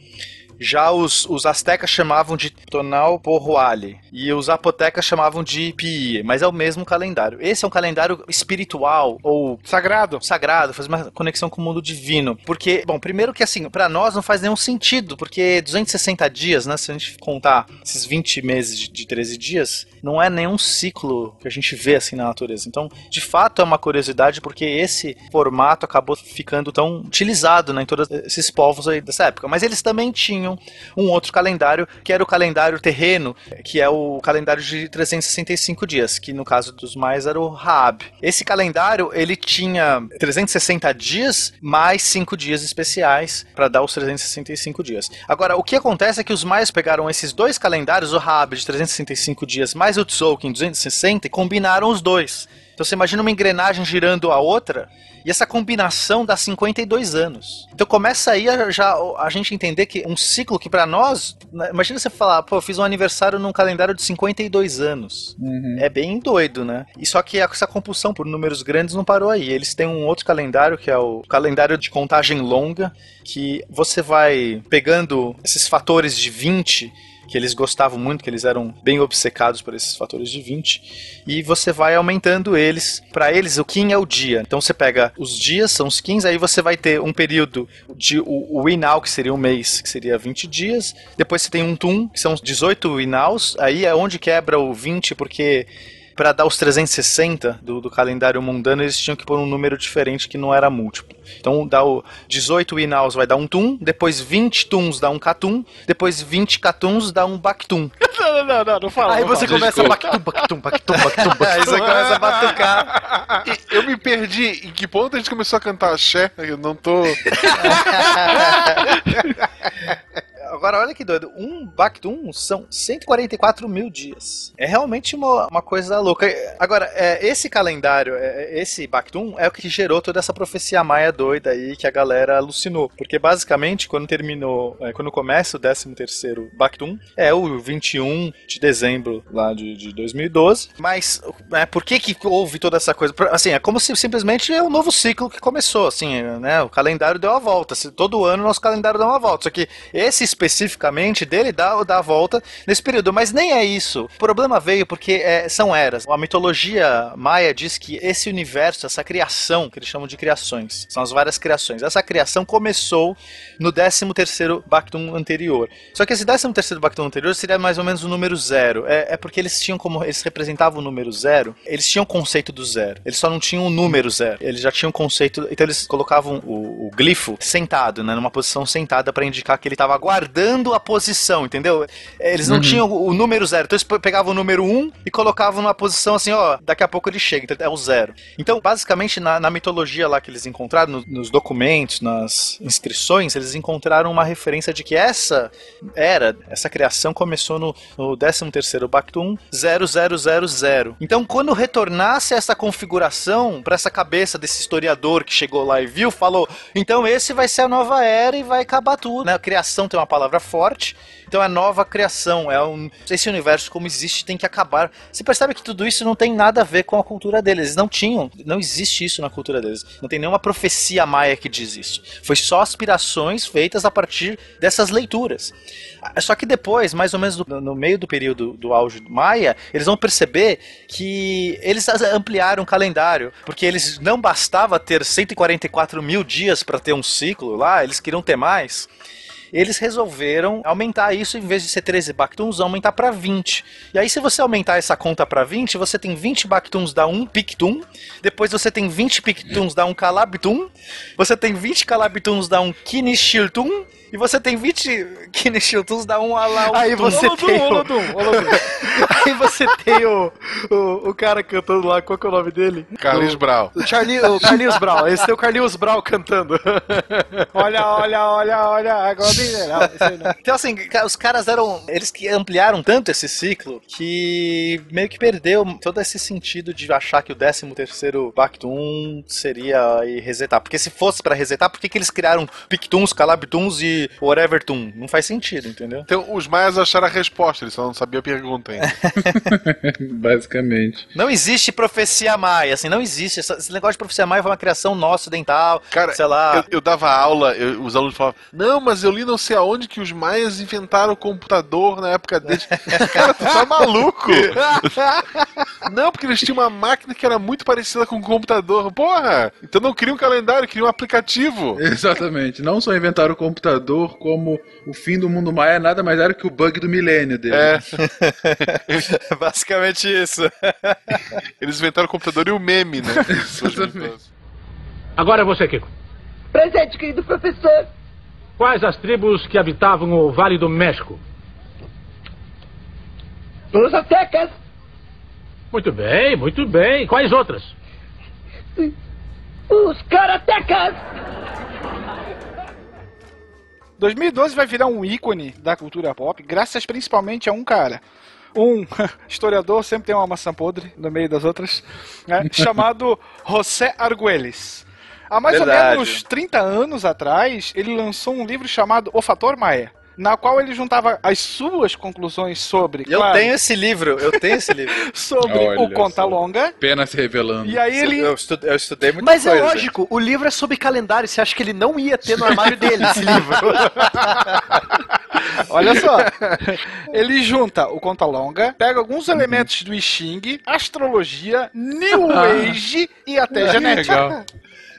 Speaker 7: Já os, os astecas chamavam de Tonal Porroale e os apotecas chamavam de Pie, mas é o mesmo calendário. Esse é um calendário espiritual ou
Speaker 8: sagrado,
Speaker 7: sagrado, faz uma conexão com o mundo divino. Porque, bom, primeiro que assim, para nós não faz nenhum sentido, porque 260 dias, né, se a gente contar esses 20 meses de, de 13 dias, não é nenhum ciclo que a gente vê assim na natureza. Então, de fato é uma curiosidade porque esse formato acabou ficando tão utilizado né, em todos esses povos aí dessa época. Mas eles também tinham tinham um outro calendário, que era o calendário terreno, que é o calendário de 365 dias, que no caso dos mais era o Raab. Esse calendário, ele tinha 360 dias mais 5 dias especiais para dar os 365 dias. Agora, o que acontece é que os mais pegaram esses dois calendários, o Raab de 365 dias mais o Tzolk'in 260 e combinaram os dois. Então você imagina uma engrenagem girando a outra e essa combinação dá 52 anos. Então começa aí a, já a gente entender que um ciclo que para nós, né, imagina você falar, pô, eu fiz um aniversário num calendário de 52 anos. É bem doido, né? E só que essa compulsão por números grandes não parou aí. Eles têm um outro calendário que é o calendário de contagem longa, que você vai pegando esses fatores de 20 que eles gostavam muito, que eles eram bem obcecados por esses fatores de 20, e você vai aumentando eles. Para eles, o Kim é o dia. Então você pega os dias, são os 15, aí você vai ter um período de o, o Inal, que seria um mês, que seria 20 dias. Depois você tem um Tum, que são os 18 Inaus. Aí é onde quebra o 20, porque para dar os 360 do, do, calendário mundano, eles tinham que pôr um número diferente que não era múltiplo. Então dá o 18 inaus vai dar um tum, depois 20 tuns dá um catum, depois 20 catuns dá um bactum.
Speaker 4: Não, não, não, não fala.
Speaker 7: Aí
Speaker 4: não
Speaker 7: você
Speaker 4: fala.
Speaker 7: começa a bactum, bactum, bactum, bactum, bactum. Aí você começa a batucar.
Speaker 3: E eu me perdi. Em que ponto a gente começou a cantar axé? Eu não tô.
Speaker 7: Agora, olha que doido. Um Bactum são 144 mil dias. É realmente uma, uma coisa louca. Agora, é, esse calendário, é, esse Bactum, é o que gerou toda essa profecia maia doida aí que a galera alucinou. Porque, basicamente, quando terminou, é, quando começa o 13 terceiro Bactum, é o 21 de dezembro lá de, de 2012. Mas, é, por que que houve toda essa coisa? Assim, é como se simplesmente é um novo ciclo que começou, assim, né? O calendário deu a volta. Todo ano o nosso calendário dá uma volta. Só que esse especificamente dele dá, dá a volta nesse período. Mas nem é isso. O problema veio porque é, são eras. A mitologia maia diz que esse universo, essa criação, que eles chamam de criações, são as várias criações. Essa criação começou no 13 terceiro Bactum anterior. Só que esse 13 terceiro Bactum anterior seria mais ou menos o número zero. É, é porque eles tinham como eles representavam o número zero, eles tinham o conceito do zero. Eles só não tinham o número zero. Eles já tinham o conceito. Então eles colocavam o, o glifo sentado, né, numa posição sentada para indicar que ele estava guardando a posição, entendeu? Eles não
Speaker 6: Uhum.
Speaker 7: tinham o número zero. Então eles pe- pegavam o número um e colocavam numa posição assim, ó, daqui a pouco ele chega. Então é o zero. Então, basicamente, na, na mitologia lá que eles encontraram, no- nos documentos, nas inscrições, eles encontraram uma referência de que essa era, essa criação começou no, no 13º Bactum 0000. Então, quando retornasse essa configuração para essa cabeça desse historiador que chegou lá e viu, falou: "Então esse vai ser a nova era e vai acabar tudo", né? A criação tem uma palavra forte. Então é nova criação, é um esse universo como existe tem que acabar. Você percebe que tudo isso não tem nada a ver com a cultura deles. Eles não tinham, não existe isso na cultura deles. Não tem nenhuma profecia maia que diz isso. Foi só aspirações feitas a partir dessas leituras. Ah, Só que depois, mais ou menos no, meio do período do auge Maia, eles vão perceber que eles ampliaram o calendário, porque eles não bastava ter 144 mil dias para ter um ciclo lá, eles queriam ter mais eles resolveram aumentar isso, em vez de ser 13 Bactums, aumentar para 20. E aí, se você aumentar essa conta para 20, você tem 20 Bactums dá um Pictum, depois você tem 20 Pictums dá um Calabtum, você tem 20 Calabtums dá um Kinishiltum, e você tem 20 Kinishiltums dá um Alaum.
Speaker 4: Aí você tem o... Aí você tem o, o, o cara cantando lá, qual que é o nome dele?
Speaker 3: Carlinhos
Speaker 4: o,
Speaker 3: Brau.
Speaker 4: O, Charlie, o Carlinhos Brau. Esse tem o Carlinhos Brau cantando. olha, olha, olha, olha, agora mineral.
Speaker 7: Então, assim, os caras eram. Eles que ampliaram tanto esse ciclo que meio que perdeu todo esse sentido de achar que o 13 terceiro Bactum seria e resetar. Porque se fosse pra resetar, por que, que eles criaram Pictums, Calabtums e Whatever Tum? Não faz sentido, entendeu?
Speaker 3: Então, os maias acharam a resposta, eles só não sabiam a pergunta ainda.
Speaker 6: Basicamente.
Speaker 7: Não existe profecia maia, assim, não existe. Esse negócio de profecia maia foi uma criação nossa, ocidental.
Speaker 3: Cara,
Speaker 7: sei lá.
Speaker 3: Eu, eu dava aula, eu- os alunos falavam, não, mas eu li não sei aonde que os maias inventaram o computador na época deles. Cara, tu tá maluco? não, porque eles tinham uma máquina que era muito parecida com um computador. Porra! Então não cria um calendário, cria um aplicativo.
Speaker 6: Exatamente. Não só inventaram o computador, como o fim do mundo maia nada mais era que o bug do milênio dele.
Speaker 3: É.
Speaker 7: Basicamente isso.
Speaker 3: Eles inventaram o computador e o meme, né?
Speaker 13: Agora é você, Kiko.
Speaker 14: Presente, querido professor.
Speaker 13: Quais as tribos que habitavam o Vale do México?
Speaker 14: Os aztecas.
Speaker 13: Muito bem, muito bem. Quais outras?
Speaker 14: Os karatecas.
Speaker 8: 2012 vai virar um ícone da cultura pop, graças principalmente a um cara. Um historiador, sempre tem uma maçã podre no meio das outras, né, chamado José Arguelles. Há mais
Speaker 15: Verdade.
Speaker 8: ou menos 30 anos atrás, ele lançou um livro chamado O Fator Maia, na qual ele juntava as suas conclusões sobre.
Speaker 15: Eu
Speaker 8: claro,
Speaker 15: tenho esse livro, eu tenho esse livro.
Speaker 8: sobre
Speaker 6: Olha
Speaker 8: o Conta. Longa.
Speaker 6: Pena se revelando.
Speaker 8: E aí ele.
Speaker 15: Eu, estu- eu estudei muita
Speaker 4: Mas
Speaker 15: coisa.
Speaker 4: é lógico, o livro é sobre calendário. Você acha que ele não ia ter no armário dele esse livro?
Speaker 8: Olha só. Ele junta o conta longa, pega alguns elementos do I Ching, astrologia, New Age e até genética.
Speaker 6: Legal.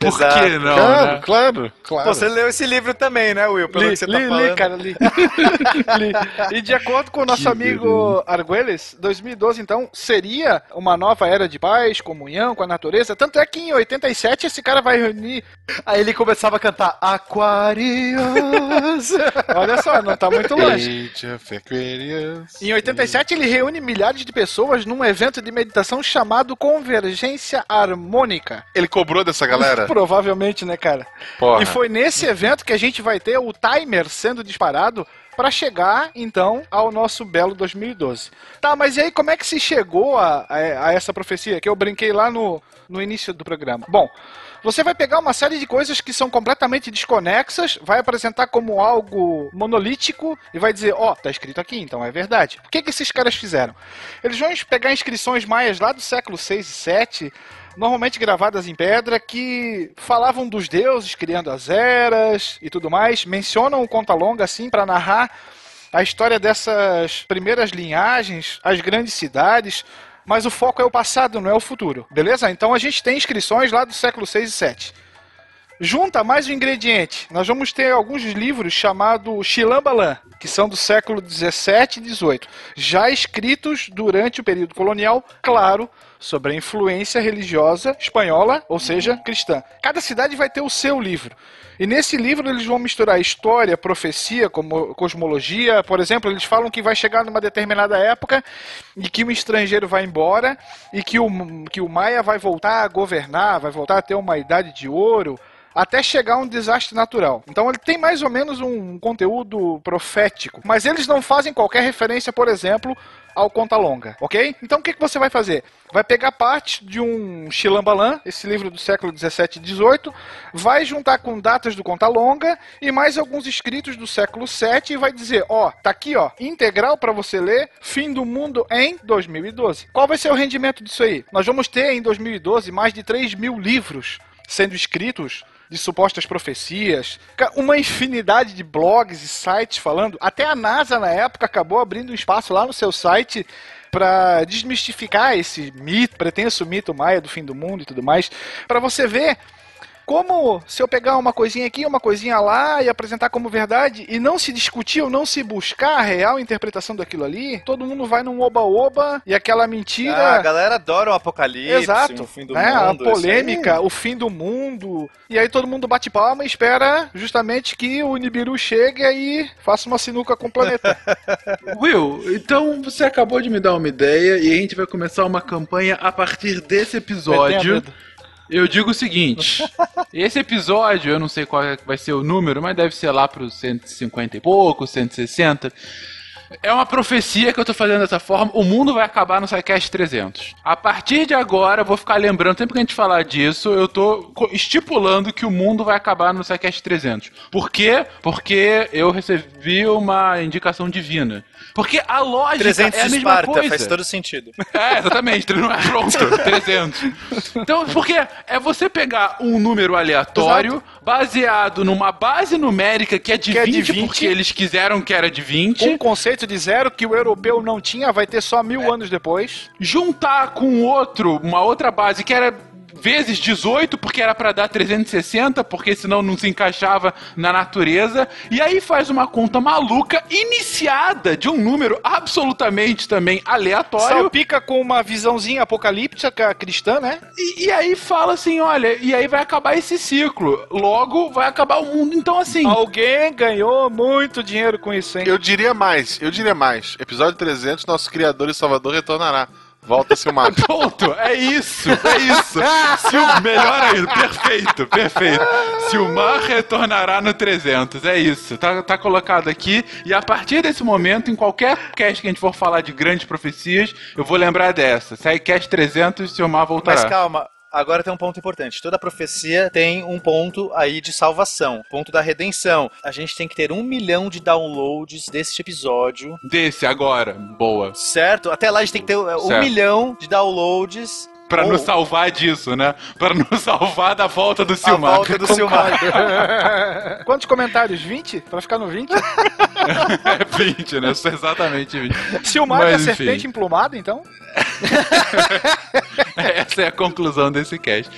Speaker 6: Por
Speaker 15: Exato.
Speaker 6: que não,
Speaker 3: Claro,
Speaker 6: né?
Speaker 3: claro, claro.
Speaker 15: Pô, Você leu esse livro também, né, Will? Pelo
Speaker 8: Li,
Speaker 15: que você tá
Speaker 8: li, li,
Speaker 15: falando.
Speaker 8: cara, li. Li. E de acordo com o nosso
Speaker 6: Que
Speaker 8: amigo Arguelles, 2012, então, seria uma nova era de paz, comunhão com a natureza. Tanto é que em 87 esse cara vai reunir.
Speaker 4: Aí ele começava a cantar Aquarius.
Speaker 8: Olha só, não tá muito longe. Em 87 ele reúne milhares de pessoas num evento de meditação chamado Convergência Harmônica.
Speaker 3: Ele cobrou dessa galera?
Speaker 8: Provavelmente, né, cara?
Speaker 3: Porra.
Speaker 8: E foi nesse evento que a gente vai ter o timer sendo disparado para chegar, então, ao nosso belo 2012. Tá, mas e aí como é que se chegou a, a- a essa profecia que eu brinquei lá no, no início do programa? Bom, você vai pegar uma série de coisas que são completamente desconexas, vai apresentar como algo monolítico e vai dizer, ó, tá escrito aqui, então é verdade. O que, que esses caras fizeram? Eles vão pegar inscrições maias lá do século 6 e 7, normalmente gravadas em pedra, que falavam dos deuses criando as eras e tudo mais, mencionam o conta longa assim para narrar a história dessas primeiras linhagens, as grandes cidades, mas o foco é o passado, não é o futuro. Beleza? Então a gente tem inscrições lá do século 6 e 7. Junta mais um ingrediente. Nós vamos ter alguns livros chamados Chilambalan, que são do século 17 e 18, já escritos durante o período colonial, claro, sobre a influência religiosa espanhola, ou seja, cristã. Cada cidade vai ter o seu livro. E nesse livro eles vão misturar história, profecia, como cosmologia. Por exemplo, eles falam que vai chegar numa determinada época e que um estrangeiro vai embora e que o, que o Maia vai voltar a governar, vai voltar a ter uma idade de ouro até chegar a um desastre natural. Então ele tem mais ou menos um conteúdo profético, mas eles não fazem qualquer referência, por exemplo, ao Conta Longa, ok? Então o que, que você vai fazer? Vai pegar parte de um Chilambalan, esse livro do século 17 e 18, vai juntar com datas do Conta Longa e mais alguns escritos do século 7 e vai dizer, ó, tá aqui, ó, integral para você ler, Fim do Mundo em 2012. Qual vai ser o rendimento disso aí? Nós vamos ter em 2012 mais de 3 mil livros sendo escritos de supostas profecias, uma infinidade de blogs e sites falando. Até a NASA na época acabou abrindo um espaço lá no seu site para desmistificar esse mito, pretenso mito maia do fim do mundo e tudo mais, para você ver como se eu pegar uma coisinha aqui, uma coisinha lá e apresentar como verdade e não se discutir ou não se buscar a real interpretação daquilo ali, todo mundo vai num oba-oba e aquela mentira.
Speaker 15: Ah, a galera adora o apocalipse,
Speaker 8: Exato.
Speaker 15: o fim do
Speaker 8: né?
Speaker 15: mundo.
Speaker 8: a polêmica, o fim do mundo. E aí todo mundo bate palma e espera justamente que o Nibiru chegue e aí faça uma sinuca com o planeta.
Speaker 6: Will, então você acabou de me dar uma ideia e a gente vai começar uma campanha a partir desse episódio.
Speaker 8: medo.
Speaker 6: Eu digo o seguinte: esse episódio, eu não sei qual é vai ser o número, mas deve ser lá pros 150 e pouco, 160. É uma profecia que eu tô fazendo dessa forma. O mundo vai acabar no SciCast 300. A partir de agora, vou ficar lembrando, sempre que a gente falar disso, eu tô estipulando que o mundo vai acabar no SciCast 300. Por quê? Porque eu recebi uma indicação divina. Porque a lógica
Speaker 15: 300
Speaker 6: é a mesma
Speaker 15: Esparta,
Speaker 6: coisa.
Speaker 15: faz todo sentido.
Speaker 6: É, exatamente. Pronto, 300. Então, porque é você pegar um número aleatório, baseado numa base numérica que é de,
Speaker 8: Que é
Speaker 6: 20,
Speaker 8: de 20.
Speaker 6: porque eles quiseram que era de 20.
Speaker 8: Com um conceito de zero que o europeu não tinha, vai ter só mil
Speaker 15: É.
Speaker 8: anos depois.
Speaker 6: juntar com outro, uma outra base que era vezes 18, porque era pra dar 360, porque senão não se encaixava na natureza. E aí faz uma conta maluca, iniciada de um número absolutamente também aleatório.
Speaker 8: Salpica com uma visãozinha apocalíptica cristã, né?
Speaker 6: E, e aí fala assim, olha, e aí vai acabar esse ciclo. Logo vai acabar o mundo. Então, assim.
Speaker 8: Alguém ganhou muito dinheiro com isso, hein?
Speaker 3: Eu diria mais, eu diria mais. Episódio 300, nosso criador e salvador retornará. Volta, Silmar.
Speaker 6: Ponto, é isso, é isso. Sil, melhor ainda, perfeito, perfeito. Silmar retornará no 300, é isso. Tá, tá colocado aqui. E a partir desse momento, em qualquer cast que a gente for falar de grandes profecias, eu vou lembrar dessa. Sai cast 300, Silmar voltará.
Speaker 7: Mas calma, agora tem um ponto importante. Toda profecia tem um ponto aí de salvação, ponto da redenção. A gente tem que ter um milhão de downloads desse episódio.
Speaker 6: Desse agora, boa.
Speaker 7: Certo? Até lá a gente tem que ter um
Speaker 6: Certo.
Speaker 7: milhão de downloads.
Speaker 6: Pra
Speaker 7: Ou-
Speaker 6: nos salvar disso, né? Pra nos salvar da volta do Silmar.
Speaker 7: volta do Silmar.
Speaker 8: Quantos comentários? 20? Pra ficar no 20?
Speaker 6: é 20, né? Exatamente 20.
Speaker 8: Silmar é a
Speaker 6: Mas, enfim.
Speaker 8: serpente emplumada, então?
Speaker 6: Essa é a conclusão desse cast.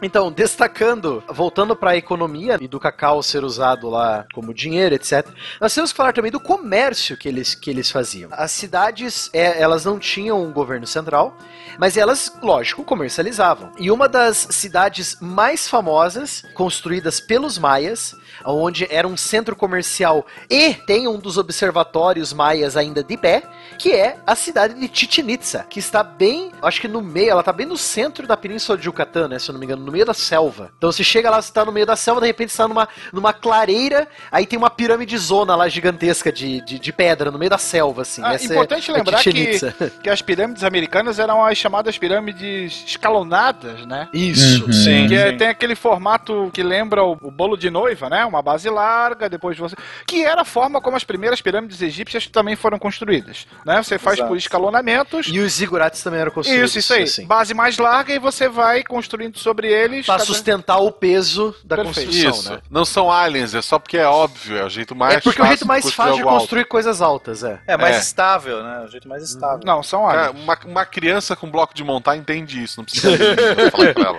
Speaker 4: Então, destacando, voltando para a economia e do cacau ser usado lá como dinheiro, etc. Nós temos que falar também do comércio que eles, que eles faziam. As cidades, é, elas não tinham um governo central, mas elas, lógico, comercializavam. E uma das cidades mais famosas, construídas pelos maias, onde era um centro comercial e tem um dos observatórios maias ainda de pé, que é a cidade de Chichen Itza, que está bem, acho que no meio, ela está bem no centro da península de Yucatán, né, se eu não me engano, no meio da selva. Então você chega lá, você está no meio da selva, de repente você está numa, numa clareira, aí tem uma pirâmide zona lá gigantesca de, de, de pedra no meio da selva, assim.
Speaker 8: Ah,
Speaker 4: Essa é-
Speaker 8: importante
Speaker 4: é
Speaker 8: lembrar que, que as pirâmides americanas eram as chamadas pirâmides escalonadas, né?
Speaker 4: Isso,
Speaker 6: Uhum.
Speaker 4: sim.
Speaker 8: Que é-
Speaker 4: sim.
Speaker 8: tem aquele formato que lembra o, o bolo de noiva, né? Uma base larga, depois você. Que era a forma como as primeiras pirâmides egípcias também foram construídas. Né? Você faz
Speaker 4: Exato.
Speaker 8: por escalonamentos.
Speaker 4: E os zigurates também eram construídos.
Speaker 8: Isso, isso aí.
Speaker 4: assim.
Speaker 8: Base mais larga e você vai construindo sobre eles.
Speaker 4: Pra
Speaker 8: cada-
Speaker 4: sustentar o peso da
Speaker 8: Perfeito.
Speaker 4: construção,
Speaker 3: Isso.
Speaker 4: né?
Speaker 3: Não são aliens, é só porque é óbvio, é o jeito mais
Speaker 4: É porque é o jeito mais fácil de
Speaker 3: algo alto.
Speaker 4: construir coisas altas, é.
Speaker 7: É mais
Speaker 3: É.
Speaker 7: estável, né? O jeito mais estável.
Speaker 8: Não, são aliens.
Speaker 3: uma, uma criança com bloco de montar entende isso, não precisa de falar com ela.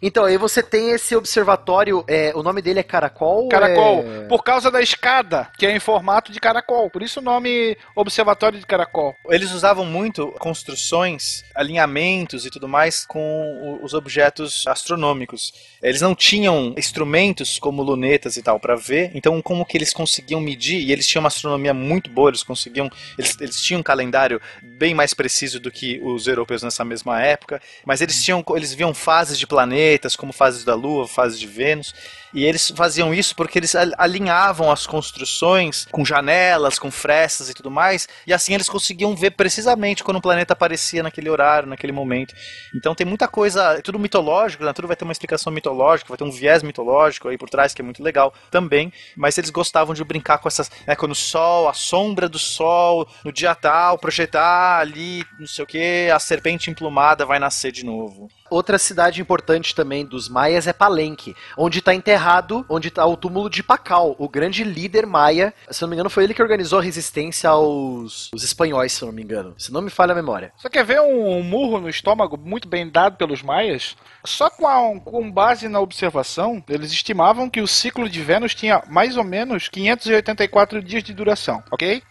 Speaker 4: Então, aí você tem esse observatório, é, o nome dele é Caracol?
Speaker 8: Caracol,
Speaker 4: é-
Speaker 8: por causa da escada, que é em formato de caracol. Por isso o nome Observatório de Caracol.
Speaker 7: Eles usavam muito construções, alinhamentos e tudo mais com os objetos astronômicos. Eles não tinham instrumentos como lunetas e tal para ver, então como que eles conseguiam medir? E eles tinham uma astronomia muito boa, eles conseguiam, eles, eles tinham um calendário bem mais preciso do que os europeus nessa mesma época, mas eles tinham, eles viam fases de planetas, como fases da Lua, fases de Vênus, e eles faziam isso porque eles al- alinhavam as construções com janelas, com frestas e tudo mais, e assim eles conseguiam ver precisamente quando o planeta aparecia naquele horário, naquele momento. Então tem muita coisa, tudo mitológico, né? tudo vai ter uma explicação mitológica, vai ter um viés mitológico aí por trás que é muito legal também, mas eles gostavam de brincar com essas, né, quando o sol, a sombra do sol, no dia tal, projetar ali, não sei o que, a serpente emplumada vai nascer de novo.
Speaker 4: Outra cidade importante também dos maias é Palenque, onde está enterrado, onde está o túmulo de Pacal, o grande líder maia. Se não me engano, foi ele que organizou a resistência aos os espanhóis, se não me engano. Se não me falha a memória.
Speaker 8: Você quer ver um, murro no estômago muito bem dado pelos maias? Só com, a- com base na observação, eles estimavam que o ciclo de Vênus tinha mais ou menos 584 dias de duração, ok?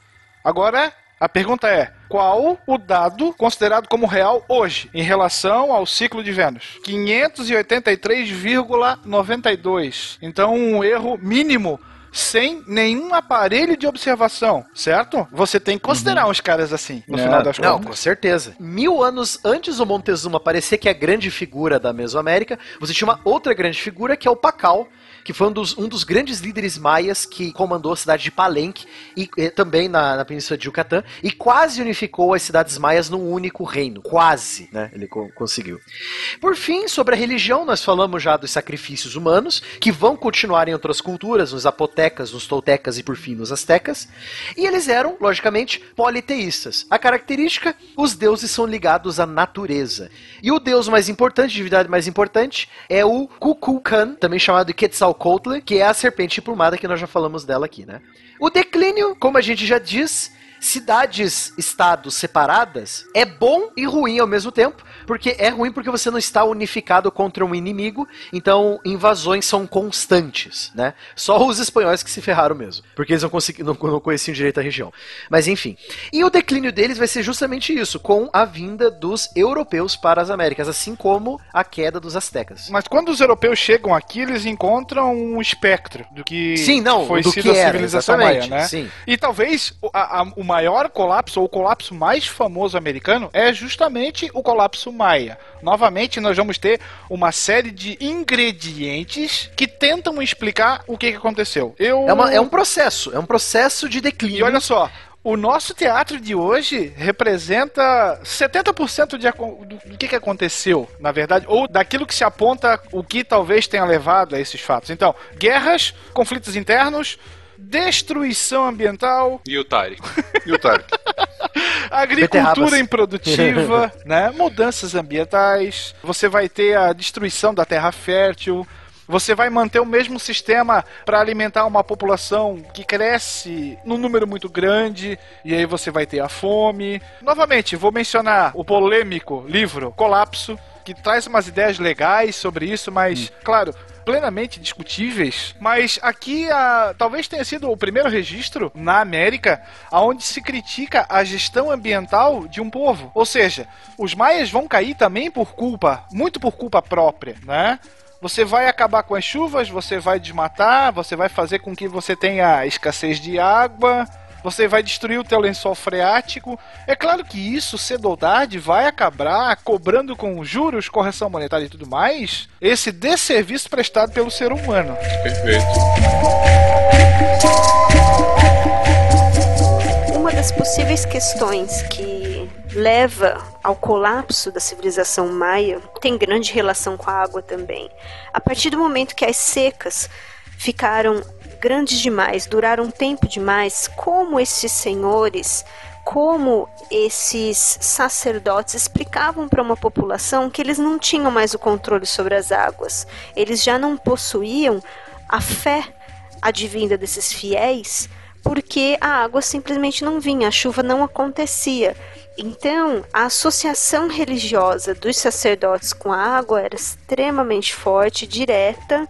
Speaker 8: Agora, a pergunta é: qual o dado considerado como real hoje em relação ao ciclo de Vênus? 583,92. Então, um erro mínimo sem nenhum aparelho de observação, certo? Você tem que considerar uns caras assim, no final das
Speaker 4: Não,
Speaker 8: contas.
Speaker 4: com certeza. Mil anos antes do Montezuma aparecer, que é a grande figura da Mesoamérica, você tinha uma outra grande figura que é o Pacal, que foi um dos, um dos grandes líderes maias que comandou a cidade de Palenque e, eh, também na, na península de Yucatán e quase unificou as cidades maias num único reino. Quase, né? Ele co- conseguiu. Por fim, sobre a religião, nós falamos já dos sacrifícios humanos, que vão continuar em outras culturas, nos zapotecas, nos toltecas e por fim nos astecas. E eles eram, logicamente, politeístas. A característica, os deuses são ligados à natureza. E o deus mais importante, divindade mais importante, é o Kukulkan, também chamado de Quetzalcoatl, que é a serpente emplumada que nós já falamos dela aqui, né? O declínio, como a gente já diz, cidades-estados separadas é bom e ruim ao mesmo tempo, porque é ruim porque você não está unificado contra um inimigo, então invasões são constantes, né? Só os espanhóis que se ferraram mesmo, porque eles não, consegui, não, não conheciam direito a região. Mas enfim. E o declínio deles vai ser justamente isso, com a vinda dos europeus para as Américas, assim como a queda dos astecas.
Speaker 8: Mas quando os europeus chegam aqui, eles encontram um espectro do que
Speaker 4: Sim, não,
Speaker 8: foi
Speaker 4: do
Speaker 8: sido
Speaker 4: que
Speaker 8: a
Speaker 4: era,
Speaker 8: civilização maia, né?
Speaker 4: sim.
Speaker 8: E talvez a- a- o maior colapso, ou o colapso mais famoso americano, é justamente o colapso maia. Novamente, nós vamos ter uma série de ingredientes que tentam explicar o que, que aconteceu. Eu...
Speaker 4: É, uma- é um processo, é um processo de declínio.
Speaker 8: E olha só, o nosso teatro de hoje representa 70% de, do que, que aconteceu, na verdade, ou daquilo que se aponta o que talvez tenha levado a esses fatos. Então, guerras, conflitos internos, destruição ambiental,
Speaker 6: E o Tarek?
Speaker 3: E o Tarek?
Speaker 8: agricultura improdutiva, né? mudanças ambientais, você vai ter a destruição da terra fértil. Você vai manter o mesmo sistema para alimentar uma população que cresce num número muito grande, e aí você vai ter a fome. Novamente, vou mencionar o polêmico livro Colapso, que traz umas ideias legais sobre isso, mas, claro, plenamente discutíveis. Mas aqui a, talvez tenha sido o primeiro registro na América onde se critica a gestão ambiental de um povo. Ou seja, os maias vão cair também por culpa, muito por culpa própria, né? Você vai acabar com as chuvas, você vai desmatar, você vai fazer com que você tenha escassez de água, você vai destruir o teu lençol freático. É claro que isso, cedo ou tarde, vai acabar cobrando com juros, correção monetária e tudo mais, esse desserviço prestado pelo ser humano.
Speaker 6: Perfeito.
Speaker 12: Uma das possíveis questões que leva ao colapso da civilização maia tem grande relação com a água também. A partir do momento que as secas ficaram grandes demais, duraram tempo demais, como esses senhores, como esses sacerdotes explicavam para uma população que eles não tinham mais o controle sobre as águas, eles já não possuíam a fé advinda desses fiéis, porque a água simplesmente não vinha, a chuva não acontecia. Então, a associação religiosa dos sacerdotes com a água era extremamente forte, direta,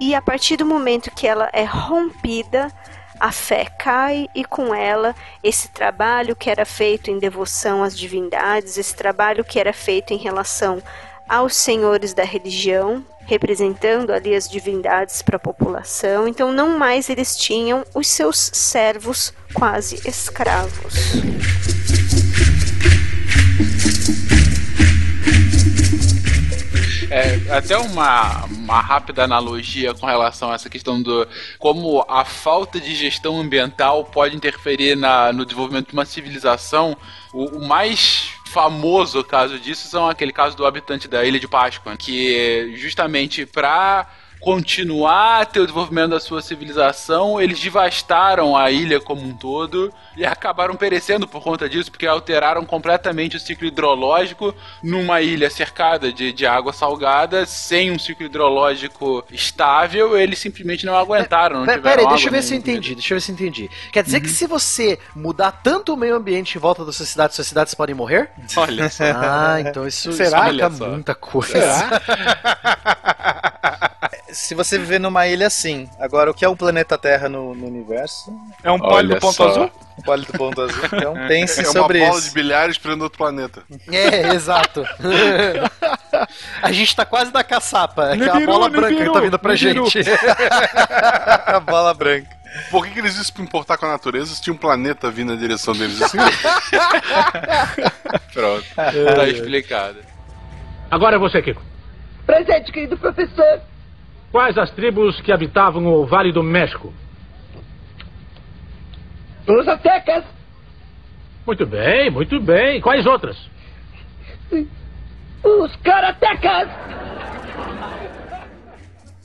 Speaker 12: e a partir do momento que ela é rompida, a fé cai e com ela esse trabalho que era feito em devoção às divindades, esse trabalho que era feito em relação aos senhores da religião, representando ali as divindades para a população. Então não mais eles tinham os seus servos quase escravos.
Speaker 6: É, até uma, uma rápida analogia com relação a essa questão do como a falta de gestão ambiental pode interferir na, no desenvolvimento de uma civilização. O, o mais famoso caso disso são aquele caso do habitante da Ilha de Páscoa, que justamente para continuar a ter o desenvolvimento da sua civilização, eles devastaram a ilha como um todo e acabaram perecendo por conta disso, porque alteraram completamente o ciclo hidrológico numa ilha cercada de, de água salgada, sem um ciclo hidrológico estável, eles simplesmente não aguentaram. Não
Speaker 4: Pera,
Speaker 6: tiveram
Speaker 4: pera aí,
Speaker 6: água
Speaker 4: deixa eu ver se eu entendi, deixa eu ver se eu entendi. Quer dizer que se você mudar tanto o meio ambiente em volta da sua cidade, suas cidades podem morrer?
Speaker 6: Olha só.
Speaker 4: Ah, então isso
Speaker 8: Será?
Speaker 6: só.
Speaker 4: muita coisa.
Speaker 8: Será?
Speaker 15: Se você viver numa ilha assim, agora o que é um planeta Terra no, no universo?
Speaker 8: É um pólio do
Speaker 6: Olha
Speaker 8: ponto
Speaker 6: só.
Speaker 8: azul?
Speaker 15: Do ponto azul. Então pense
Speaker 3: É uma
Speaker 15: sobre
Speaker 3: bola
Speaker 15: isso.
Speaker 3: de bilhares prendendo outro planeta.
Speaker 4: É, exato. a gente tá quase na caçapa, aquela
Speaker 8: Nibiru,
Speaker 4: bola branca que
Speaker 8: Nibiru,
Speaker 4: tá vindo pra
Speaker 8: Nibiru.
Speaker 4: gente.
Speaker 15: A bola branca.
Speaker 3: Por que, que eles iam se importar com a natureza se tinha um planeta vindo na direção deles assim?
Speaker 6: Pronto, tá explicado.
Speaker 13: Agora é você, Kiko.
Speaker 14: Presente, querido professor.
Speaker 13: Quais as tribos que habitavam o Vale do México?
Speaker 14: Os aztecas.
Speaker 13: Muito bem, muito bem. Quais outras?
Speaker 14: Os karatecas.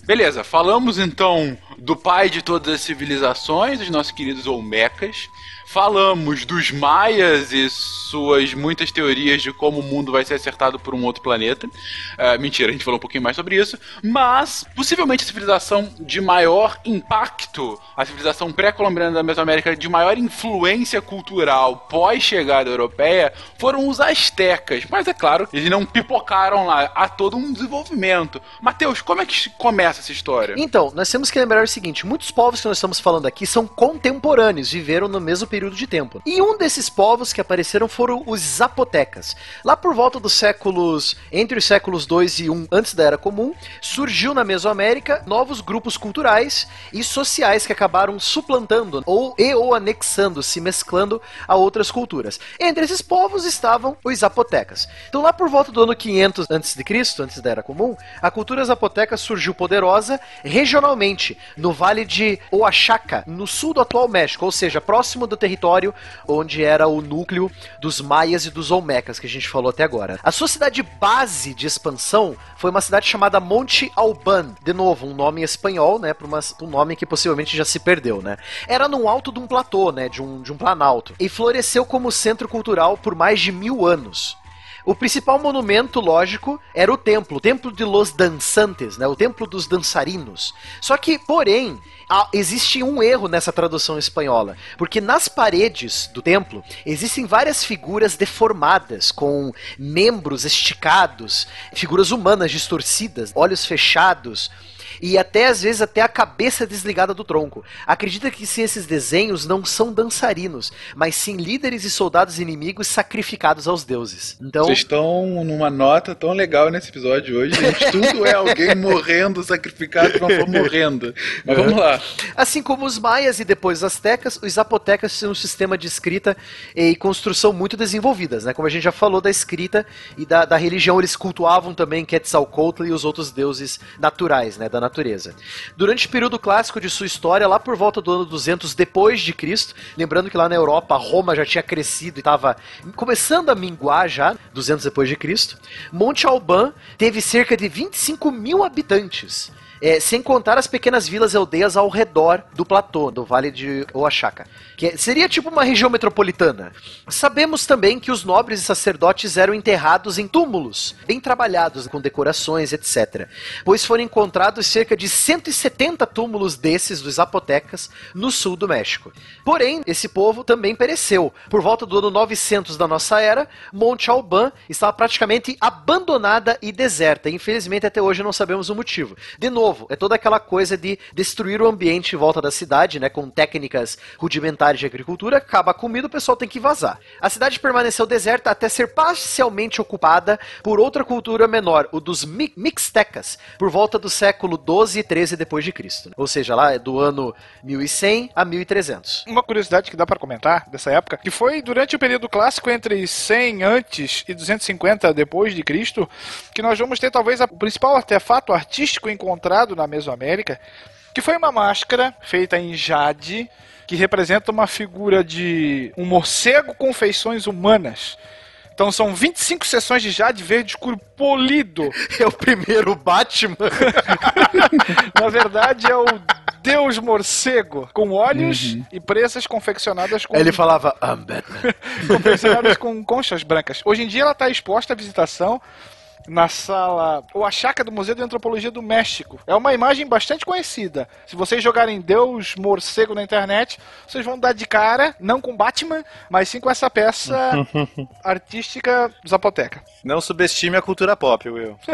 Speaker 6: Beleza, falamos então do pai de todas as civilizações, os nossos queridos Olmecas. Falamos dos maias e suas muitas teorias de como o mundo vai ser acertado por um outro planeta. É, mentira, a gente falou um pouquinho mais sobre isso. Mas, possivelmente, a civilização de maior impacto, a civilização pré-colombiana da Mesoamérica de maior influência cultural pós-chegada europeia, foram os astecas. Mas é claro, eles não pipocaram lá. Há todo um desenvolvimento. Mateus, como é que começa essa história?
Speaker 4: Então, nós temos que lembrar o seguinte: muitos povos que nós estamos falando aqui são contemporâneos, viveram no mesmo período de tempo. E um desses povos que apareceram foram os zapotecas. Lá por volta dos séculos. entre os séculos 2 e 1 antes da Era Comum, surgiu na Mesoamérica novos grupos culturais e sociais que acabaram suplantando ou e ou anexando, se mesclando a outras culturas. Entre esses povos estavam os zapotecas. Então lá por volta do ano 500 antes de Cristo, antes da Era Comum, a cultura zapoteca surgiu poderosa regionalmente no Vale de Oaxaca, no sul do atual México, ou seja, próximo do território onde era o núcleo dos maias e dos olmecas que a gente falou até agora. A sua cidade base de expansão foi uma cidade chamada Monte Alban, de novo, um nome espanhol, né, para um nome que possivelmente já se perdeu, né? Era no alto de um platô, né, de um, de um planalto, e floresceu como centro cultural por mais de mil anos. O principal monumento, lógico, era o templo, o templo de los dançantes, né? O templo dos dançarinos. Só que, porém, existe um erro nessa tradução espanhola, porque nas paredes do templo existem várias figuras deformadas, com membros esticados, figuras humanas distorcidas, olhos fechados. E até às vezes até a cabeça desligada do tronco. Acredita que sim, esses desenhos não são dançarinos, mas sim líderes e soldados inimigos sacrificados aos deuses. Então,
Speaker 6: Vocês estão numa nota tão legal nesse episódio hoje, gente. Tudo é alguém morrendo, sacrificado de uma forma morrendo. Mas vamos lá.
Speaker 4: Assim como os maias e depois os astecas, os zapotecas tinham um sistema de escrita e construção muito desenvolvidas, né? Como a gente já falou da escrita e da, da religião, eles cultuavam também Quetzalcoatl e os outros deuses naturais, né? Da natureza. Durante o período clássico de sua história, lá por volta do ano 200 depois de Cristo, lembrando que lá na Europa Roma já tinha crescido e estava começando a minguar já, 200 depois de Cristo, Monte Alban teve cerca de 25 mil habitantes. É, sem contar as pequenas vilas e aldeias ao redor do platô, do Vale de Oaxaca, que seria tipo uma região metropolitana. Sabemos também que os nobres e sacerdotes eram enterrados em túmulos, bem trabalhados, com decorações, etc. Pois foram encontrados cerca de 170 túmulos desses dos zapotecas no sul do México. Porém, esse povo também pereceu. Por volta do ano 900 da nossa era, Monte Alban estava praticamente abandonada e deserta. Infelizmente, até hoje não sabemos o motivo. De novo, é toda aquela coisa de destruir o ambiente em volta da cidade, né, com técnicas rudimentares de agricultura, acaba a comida, o pessoal tem que vazar. A cidade permaneceu deserta até ser parcialmente ocupada por outra cultura menor, o dos Mi- Mixtecas, por volta do século 12 e 13 depois de Cristo. Ou seja, lá é do ano 1100 a 1300.
Speaker 8: Uma curiosidade que dá pra comentar dessa época, que foi durante o período clássico entre 100 antes e 250 depois de Cristo, que nós vamos ter talvez o principal artefato artístico encontrado na Mesoamérica, que foi uma máscara feita em jade, que representa uma figura de um morcego com feições humanas. Então são 25 sessões de jade verde escuro polido.
Speaker 4: É o primeiro Batman.
Speaker 8: Na verdade é o Deus morcego, com olhos e presas confeccionadas com
Speaker 4: ele falava, I'm Batman.
Speaker 8: confeccionadas com conchas brancas. Hoje em dia ela está exposta à visitação na sala Oaxaca do Museu de Antropologia do México. É uma imagem bastante conhecida. Se vocês jogarem Deus morcego na internet, vocês vão dar de cara, não com Batman, mas sim com essa peça artística zapoteca.
Speaker 15: Não subestime a cultura pop, Will.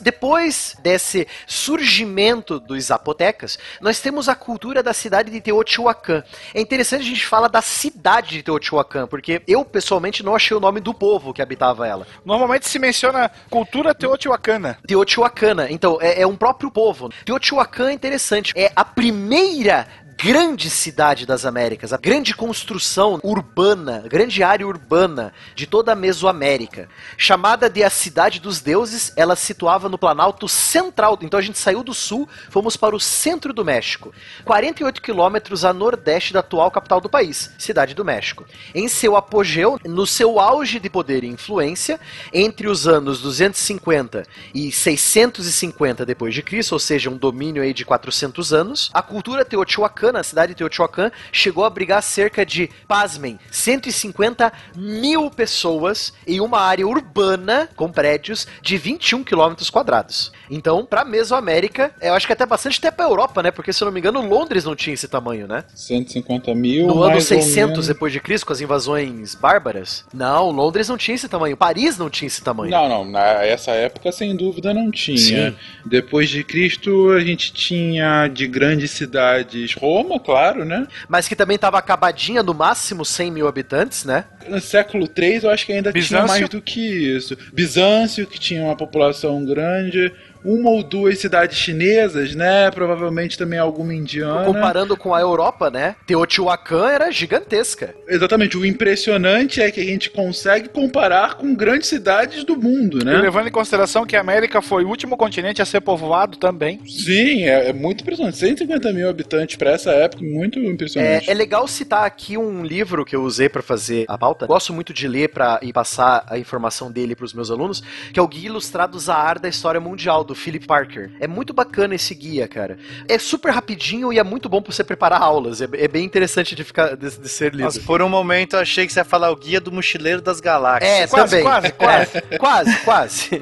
Speaker 4: Depois desse surgimento dos zapotecas, nós temos a cultura da cidade de Teotihuacan. É interessante a gente falar da cidade de Teotihuacan, porque eu pessoalmente não achei o nome do povo que habitava ela.
Speaker 8: Normalmente se menciona cultura teotihuacana.
Speaker 4: Teotihuacana, então é, é um próprio povo. Teotihuacan é interessante, é a primeira grande cidade das Américas, a grande construção urbana, grande área urbana de toda a Mesoamérica. Chamada de a Cidade dos Deuses, ela se situava no Planalto Central. Então a gente saiu do sul, fomos para o centro do México. 48 quilômetros a nordeste da atual capital do país, Cidade do México. Em seu apogeu, no seu auge de poder e influência, entre os anos 250 e 650 depois de Cristo, ou seja, um domínio aí de 400 anos, a cultura teotihuacana Teotihuacana, a cidade de Teotihuacan, chegou a abrigar cerca de, pasmem, 150 mil pessoas em uma área urbana com prédios de 21 quilômetros quadrados. Então, pra Mesoamérica, eu acho que até bastante até pra Europa, né? Porque, se eu não me engano, Londres não tinha esse tamanho, né?
Speaker 6: 150 mil.
Speaker 4: No ano
Speaker 6: mais ou
Speaker 4: 600
Speaker 6: menos.
Speaker 4: depois de Cristo, com as invasões bárbaras? Não, Londres não tinha esse tamanho. Paris não tinha esse tamanho.
Speaker 6: Não, não, nessa época sem dúvida não tinha.
Speaker 4: Sim.
Speaker 6: Depois de Cristo a gente tinha de grandes cidades Roma, claro, né?
Speaker 4: Mas que também tava acabadinha, no máximo 100 mil habitantes, né?
Speaker 6: No século III eu acho que ainda tinha
Speaker 4: Bizâncio?
Speaker 6: mais do que isso. Bizâncio, que tinha uma população grande. Uma ou duas cidades chinesas, né? Provavelmente também alguma indiana.
Speaker 4: Comparando com a Europa, né? Teotihuacan era gigantesca.
Speaker 6: Exatamente. O impressionante é que a gente consegue comparar com grandes cidades do mundo,
Speaker 8: E
Speaker 6: né?
Speaker 8: levando em consideração que a América foi o último continente a ser povoado também.
Speaker 6: Sim, é, é muito impressionante. 150 mil habitantes para essa época, muito impressionante.
Speaker 4: É, é legal citar aqui um livro que eu usei pra fazer a pauta. Gosto muito de ler pra, e passar a informação dele pros meus alunos, que é o Guia Ilustrado Zahar da História Mundial, do Philip Parker. É muito bacana esse guia, cara. É super rapidinho e é muito bom pra você preparar aulas. É, é bem interessante de, ficar, de, de ser lido.
Speaker 7: Nossa, por um momento eu achei que você ia falar o Guia do Mochileiro das Galáxias.
Speaker 4: É, também. quase, quase, quase.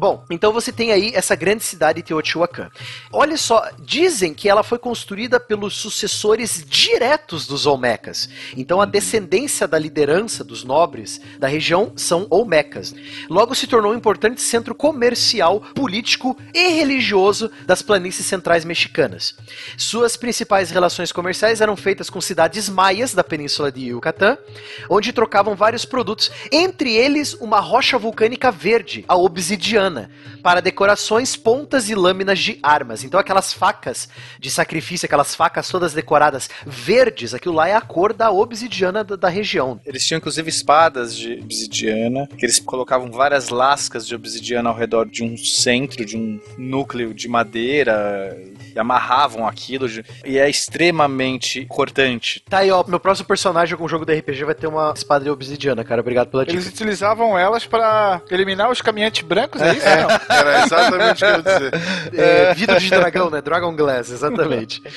Speaker 4: Bom, então você tem aí essa grande cidade Teotihuacan. Olha só, dizem que ela foi construída pelos sucessores diretos dos Olmecas. Então a descendência da liderança dos nobres da região são Olmecas. Logo se tornou um importante centro comercial, político e religioso das planícies centrais mexicanas. Suas principais relações comerciais eram feitas com cidades maias da península de Yucatán, onde trocavam vários produtos, entre eles uma rocha vulcânica verde, a obsidiana, para decorações, pontas e lâminas de armas. Então aquelas facas de sacrifício, aquelas facas todas decoradas verdes, aquilo lá é a cor da obsidiana da, da região.
Speaker 7: Eles tinham inclusive espadas de obsidiana, que eles colocavam várias lascas de obsidiana ao redor de um centro, de um núcleo de madeira, e amarravam aquilo, de- e é extremamente cortante.
Speaker 4: Tá aí, ó, meu próximo personagem com o jogo da RPG vai ter uma espada de obsidiana, cara. Obrigado pela dica.
Speaker 8: Eles utilizavam elas pra eliminar os caminhantes brancos, é isso? ou não?
Speaker 3: Era exatamente o que eu ia dizer.
Speaker 4: É, vidro de dragão, né? Dragon Glass, exatamente.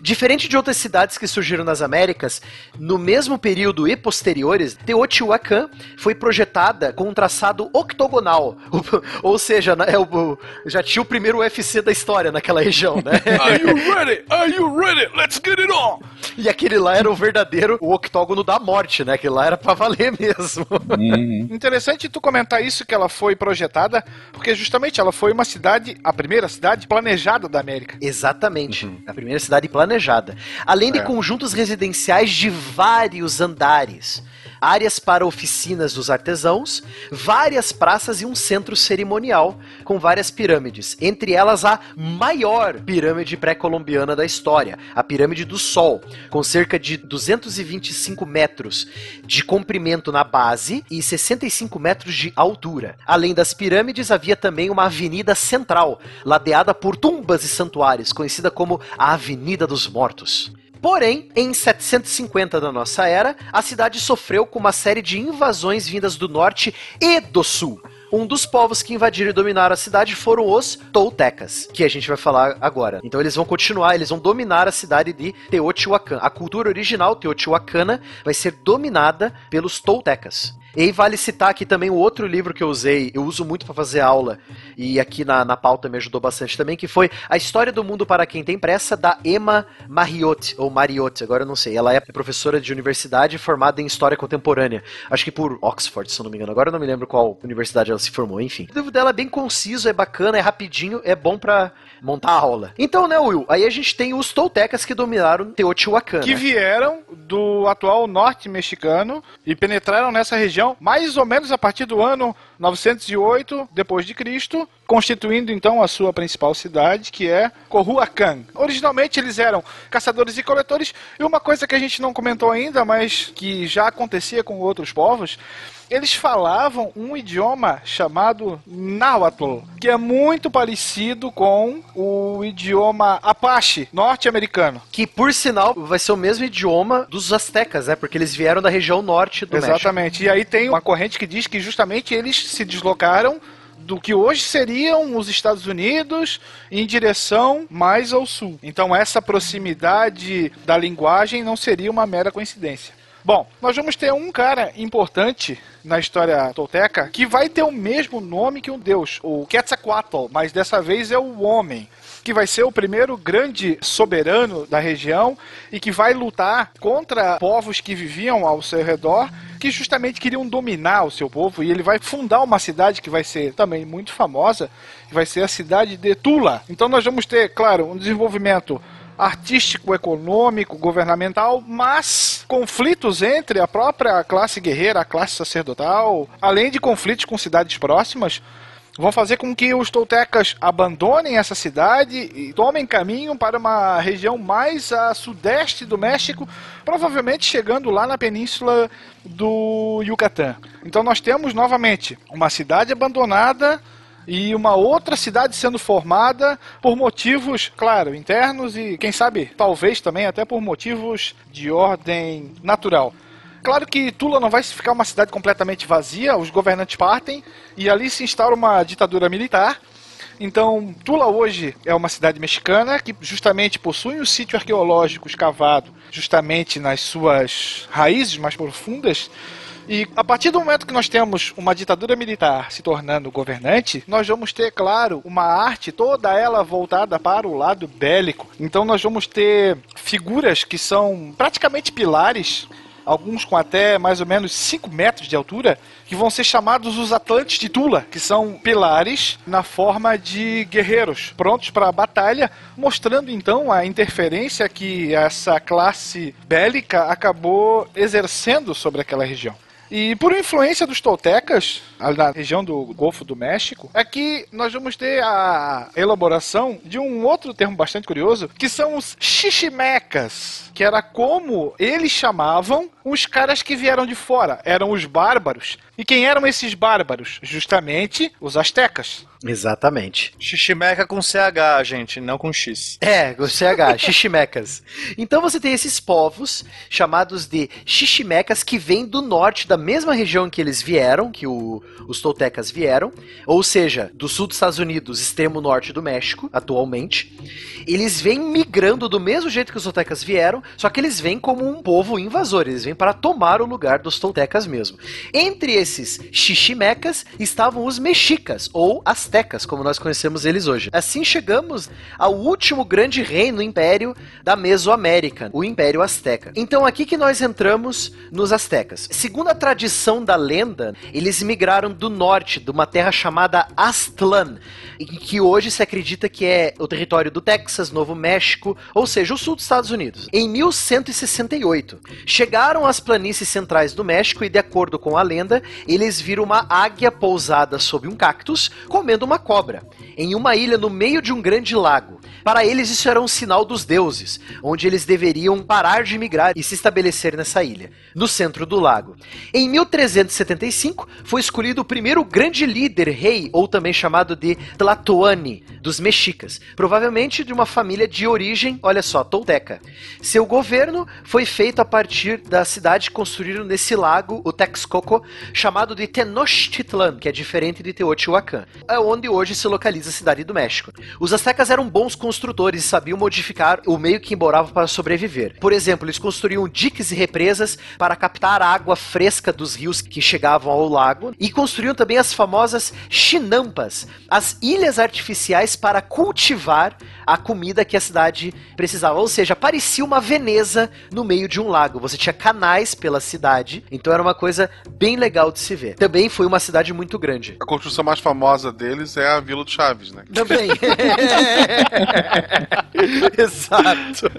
Speaker 4: Diferente de outras cidades que surgiram nas Américas, no mesmo período e posteriores, Teotihuacan foi projetada com um traçado octogonal. Ou seja, né, é o- já tinha o primeiro UFC da história naquela região, né?
Speaker 8: Are you ready? Are you ready? Let's get it on!
Speaker 4: E aquele lá era o verdadeiro o octógono da morte, né? Aquele lá era pra valer mesmo.
Speaker 8: Interessante tu comentar isso que ela foi projetada, porque justamente ela foi uma cidade, a primeira cidade planejada da América.
Speaker 4: Exatamente. A primeira cidade planejada. Além de
Speaker 8: É.
Speaker 4: conjuntos residenciais de vários andares. Áreas para oficinas dos artesãos, várias praças e um centro cerimonial com várias pirâmides. Entre elas a maior pirâmide pré-colombiana da história, a Pirâmide do Sol, com cerca de 225 metros de comprimento na base e 65 metros de altura. Além das pirâmides, havia também uma avenida central, ladeada por tumbas e santuários, conhecida como a Avenida dos Mortos. Porém, em 750 da nossa era, a cidade sofreu com uma série de invasões vindas do norte e do sul. Um dos povos que invadiram e dominaram a cidade foram os Toltecas, que a gente vai falar agora. Então eles vão continuar, eles vão dominar a cidade de Teotihuacan. A cultura original teotihuacana vai ser dominada pelos Toltecas. E vale citar aqui também o outro livro que eu usei, eu uso muito para fazer aula, e aqui na, na pauta me ajudou bastante também, que foi A História do Mundo para Quem Tem Pressa, da Emma Mariotti, ou Mariotti, agora eu não sei. Ela é professora de universidade formada em História Contemporânea, acho que por Oxford, se não me engano. Agora eu não me lembro qual universidade ela se formou, enfim. O livro dela é bem conciso, é bacana, é rapidinho, é bom para montar a aula. Então, né, Will, aí a gente tem os Toltecas que dominaram Teotihuacan,
Speaker 8: Que vieram do atual norte mexicano e penetraram nessa região mais ou menos a partir do ano 908 depois de Cristo, constituindo então a sua principal cidade, que é Coruacan. Originalmente eles eram caçadores e coletores, e uma coisa que a gente não comentou ainda, mas que já acontecia com outros povos, eles falavam um idioma chamado Nahuatl, que é muito parecido com o idioma Apache norte-americano.
Speaker 4: Que, por sinal, vai ser o mesmo idioma dos astecas, né? Porque eles vieram da região norte do México.
Speaker 8: Exatamente. E aí tem uma corrente que diz que justamente eles se deslocaram do que hoje seriam os Estados Unidos em direção mais ao sul. Então essa proximidade da linguagem não seria uma mera coincidência. Bom, nós vamos ter um cara importante na história tolteca que vai ter o mesmo nome que um deus, o Quetzalcoatl, mas dessa vez é o homem que vai ser o primeiro grande soberano da região e que vai lutar contra povos que viviam ao seu redor, que justamente queriam dominar o seu povo, e ele vai fundar uma cidade que vai ser também muito famosa, vai ser a cidade de Tula. Então nós vamos ter, claro, um desenvolvimento artístico, econômico, governamental, mas conflitos entre a própria classe guerreira, a classe sacerdotal, além de conflitos com cidades próximas, vão fazer com que os toltecas abandonem essa cidade e tomem caminho para uma região mais a sudeste do México, provavelmente chegando lá na península do Yucatán. Então nós temos novamente uma cidade abandonada e uma outra cidade sendo formada por motivos, claro, internos e quem sabe, talvez também até por motivos de ordem natural. Claro que Tula não vai ficar uma cidade completamente vazia, os governantes partem e ali se instaura uma ditadura militar. Então, Tula hoje é uma cidade mexicana que justamente possui um sítio arqueológico escavado justamente nas suas raízes mais profundas. E a partir do momento que nós temos uma ditadura militar se tornando governante, nós vamos ter, claro, uma arte toda ela voltada para o lado bélico. Então nós vamos ter figuras que são praticamente pilares alguns com até mais ou menos 5 metros de altura, que vão ser chamados os Atlantes de Tula, que são pilares na forma de guerreiros, prontos para a batalha, mostrando então a interferência que essa classe bélica acabou exercendo sobre aquela região. E por influência dos toltecas, na região do Golfo do México, aqui nós vamos ter a elaboração de um outro termo bastante curioso, que são os xiximecas, que era como eles chamavam os caras que vieram de fora, eram os bárbaros. E quem eram esses bárbaros? Justamente os astecas.
Speaker 4: Exatamente.
Speaker 15: Xiximeca com CH, gente, não com X.
Speaker 4: É, com CH, xiximecas. Então você tem esses povos chamados de xiximecas que vêm do norte da mesma região que eles vieram, que o, os toltecas vieram, ou seja, do sul dos Estados Unidos, extremo norte do México, atualmente. Eles vêm migrando do mesmo jeito que os toltecas vieram, só que eles vêm como um povo invasor, eles vêm para tomar o lugar dos toltecas mesmo. Entre esses xiximecas estavam os mexicas, ou astecas, como nós conhecemos eles hoje. Assim chegamos ao último grande reino império da Mesoamérica, o Império Azteca. Então aqui que nós entramos nos astecas. Segundo a tradição da lenda, eles migraram do norte, de uma terra chamada Aztlán, em que hoje se acredita que é o território do Texas, Novo México, ou seja, o sul dos Estados Unidos. Em 1168, chegaram às planícies centrais do México e, de acordo com a lenda, eles viram uma águia pousada sob um cactus comendo uma cobra, em uma ilha no meio de um grande lago. Para eles, isso era um sinal dos deuses, onde eles deveriam parar de migrar e se estabelecer nessa ilha, no centro do lago. Em 1375, foi escolhido o primeiro grande líder, rei, ou também chamado de Tlatoani, dos mexicas, provavelmente de uma família de origem, olha só, tolteca. Seu governo foi feito a partir da cidade que construíram nesse lago, o Texcoco, chamado de Tenochtitlan, que é diferente de Teotihuacan, é onde hoje se localiza a cidade do México. Os astecas eram bons construtores e sabiam modificar o meio que embora para sobreviver. Por exemplo, eles construíam diques e represas para captar a água fresca dos rios que chegavam ao lago e construíam também as famosas chinampas, as ilhas artificiais para cultivar a comida que a cidade precisava. Ou seja, parecia uma Veneza no meio de um lago. Você tinha canais pela cidade, então era uma coisa bem legal de se ver. Também foi uma cidade muito grande.
Speaker 3: A construção mais famosa deles é a Vila do Chaves, né?
Speaker 4: Também. Exato.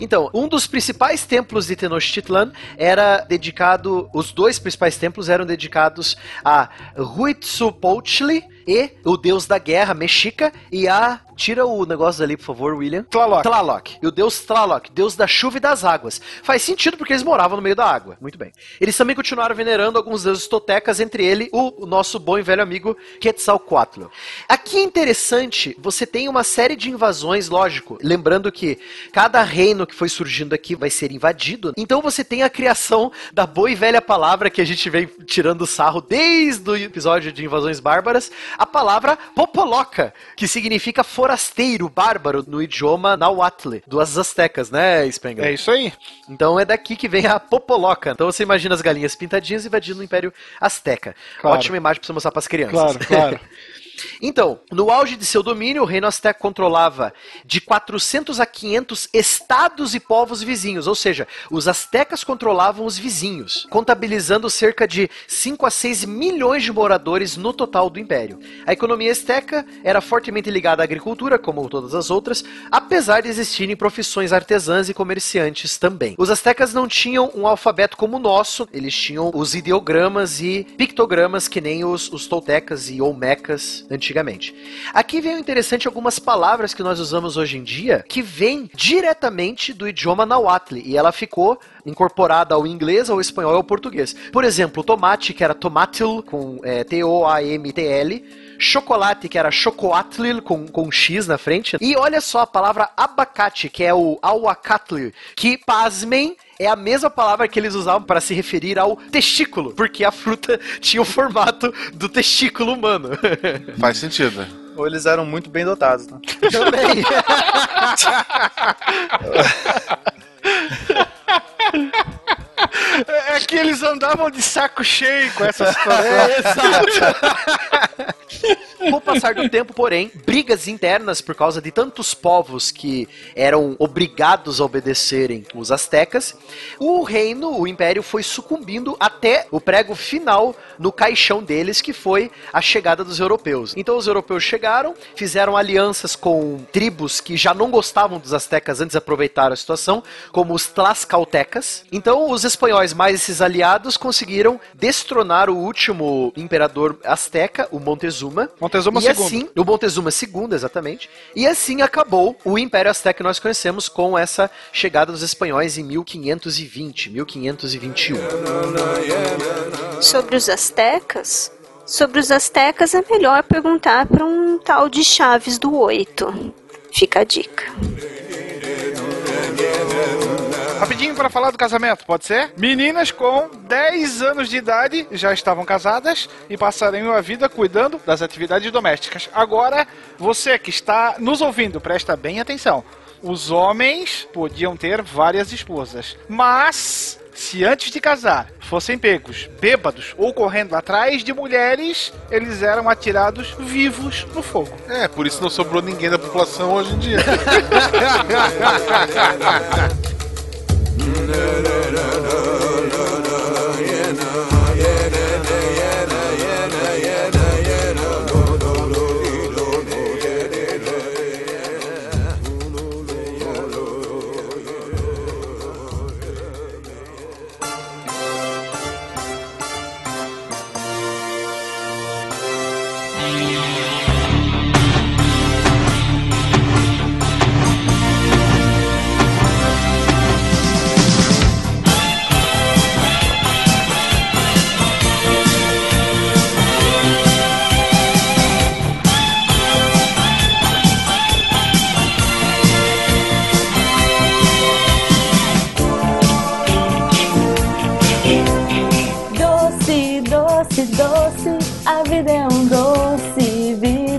Speaker 4: Então, um dos principais templos de Tenochtitlan era dedicado, os dois principais templos eram dedicados a Huitzilopochtli e o deus da guerra, Mexica, e a Tira o negócio dali, por favor, William.
Speaker 8: Tlaloc.
Speaker 4: Tlaloc. E o deus Tlaloc, deus da chuva e das águas. Faz sentido porque eles moravam no meio da água. Muito bem. Eles também continuaram venerando alguns deuses totecas, entre ele o, o nosso bom e velho amigo Quetzalcoatl. Aqui é interessante, você tem uma série de invasões, lógico. Lembrando que cada reino que foi surgindo aqui vai ser invadido. Então você tem a criação da boa e velha palavra que a gente vem tirando sarro desde o episódio de invasões bárbaras, a palavra popoloca, que significa forasteiro, bárbaro, no idioma nahuatl, dos aztecas, né, Spengler?
Speaker 8: É isso aí.
Speaker 4: Então é daqui que vem a popoloca. Então você imagina as galinhas pintadinhas invadindo o Império Azteca.
Speaker 8: Claro.
Speaker 4: Ótima imagem pra você mostrar pras crianças.
Speaker 8: Claro, claro.
Speaker 4: Então, no auge de seu domínio, o reino azteca controlava de 400 a 500 estados e povos vizinhos, ou seja, os aztecas controlavam os vizinhos, contabilizando cerca de 5 a 6 milhões de moradores no total do império. A economia azteca era fortemente ligada à agricultura, como todas as outras, apesar de existirem profissões artesãs e comerciantes também. Os aztecas não tinham um alfabeto como o nosso, eles tinham os ideogramas e pictogramas que nem os, os toltecas e olmecas antigamente. Aqui vem o interessante algumas palavras que nós usamos hoje em dia que vêm diretamente do idioma nahuatl e ela ficou incorporada ao inglês, ao espanhol e ao português. Por exemplo, tomate, que era tomatil, com é, T-O-A-M-T-L, chocolate, que era chocoatl, com, com X na frente, e olha só a palavra abacate, que é o auacatl, que, pasmem, é a mesma palavra que eles usavam para se referir ao testículo, porque a fruta tinha o formato do testículo humano.
Speaker 3: Faz sentido.
Speaker 15: Ou eles eram muito bem dotados, né?
Speaker 4: Também.
Speaker 8: É que eles andavam de saco cheio com essa situação.
Speaker 4: É, exato. Com o passar do tempo, porém, brigas internas por causa de tantos povos que eram obrigados a obedecerem os astecas, o reino, o império foi sucumbindo até o prego final no caixão deles, que foi a chegada dos europeus. Então os europeus chegaram, fizeram alianças com tribos que já não gostavam dos astecas antes aproveitaram a situação, como os tlascaltecas. Então os espanhóis mais esses aliados conseguiram destronar o último imperador asteca, o Montezuma.
Speaker 8: Montezuma
Speaker 4: e
Speaker 8: II.
Speaker 4: assim, o Montezuma II, exatamente. E assim acabou o Império Azteca que nós conhecemos com essa chegada dos espanhóis em 1520, 1521.
Speaker 12: Sobre os astecas? Sobre os astecas é melhor perguntar para um tal de Chaves do Oito. Fica a dica.
Speaker 8: Rapidinho para falar do casamento, pode ser? Meninas com 10 anos de idade já estavam casadas e passariam a vida cuidando das atividades domésticas. Agora, você que está nos ouvindo, presta bem atenção. Os homens podiam ter várias esposas, mas se antes de casar fossem pegos bêbados ou correndo atrás de mulheres, eles eram atirados vivos no fogo.
Speaker 3: É, por isso não sobrou ninguém da população hoje em dia.
Speaker 10: Doce,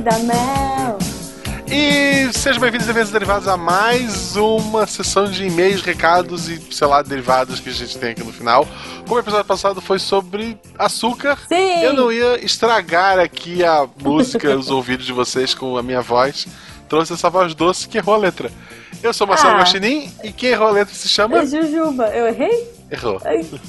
Speaker 10: vida mel.
Speaker 3: E sejam bem-vindos a derivados a mais uma sessão de e-mails, recados e, sei lá, derivados que a gente tem aqui no final. Como o episódio passado foi sobre açúcar,
Speaker 10: Sim.
Speaker 3: eu não ia estragar aqui a música, os ouvidos de vocês com a minha voz. Trouxe essa voz doce que errou a letra. Eu sou Marcelo
Speaker 10: Ah.
Speaker 3: Guaxinim e quem errou a letra se chama...
Speaker 10: É Jujuba, eu errei?
Speaker 3: Errou.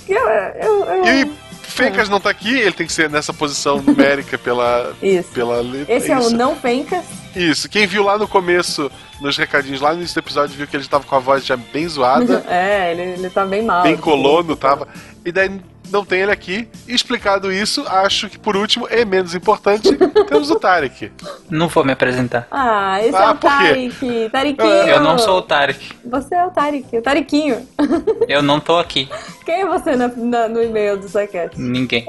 Speaker 10: Eu, eu, eu...
Speaker 3: E Fencas não tá aqui, ele tem que ser nessa posição numérica pela,
Speaker 10: Isso.
Speaker 3: pela letra.
Speaker 10: Esse é o não penca.
Speaker 3: Isso, quem viu lá no começo, nos recadinhos, lá no início do episódio, viu que ele tava com a voz já bem zoada,
Speaker 10: É, ele, ele tá bem mal.
Speaker 3: bem colono, tava. E daí, não tem ele aqui. Explicado isso, acho que por último e menos importante, temos o Tarek.
Speaker 5: Não vou me apresentar.
Speaker 10: Ah, esse
Speaker 3: Ah,
Speaker 10: é o
Speaker 3: por quê?
Speaker 10: Tarek. Tariquinho.
Speaker 5: Eu não sou o Tarek.
Speaker 10: Você é o Tarek, o Tariquinho.
Speaker 5: Eu não tô aqui.
Speaker 10: Quem é você na- na- no e-mail do Saquete?
Speaker 5: Ninguém.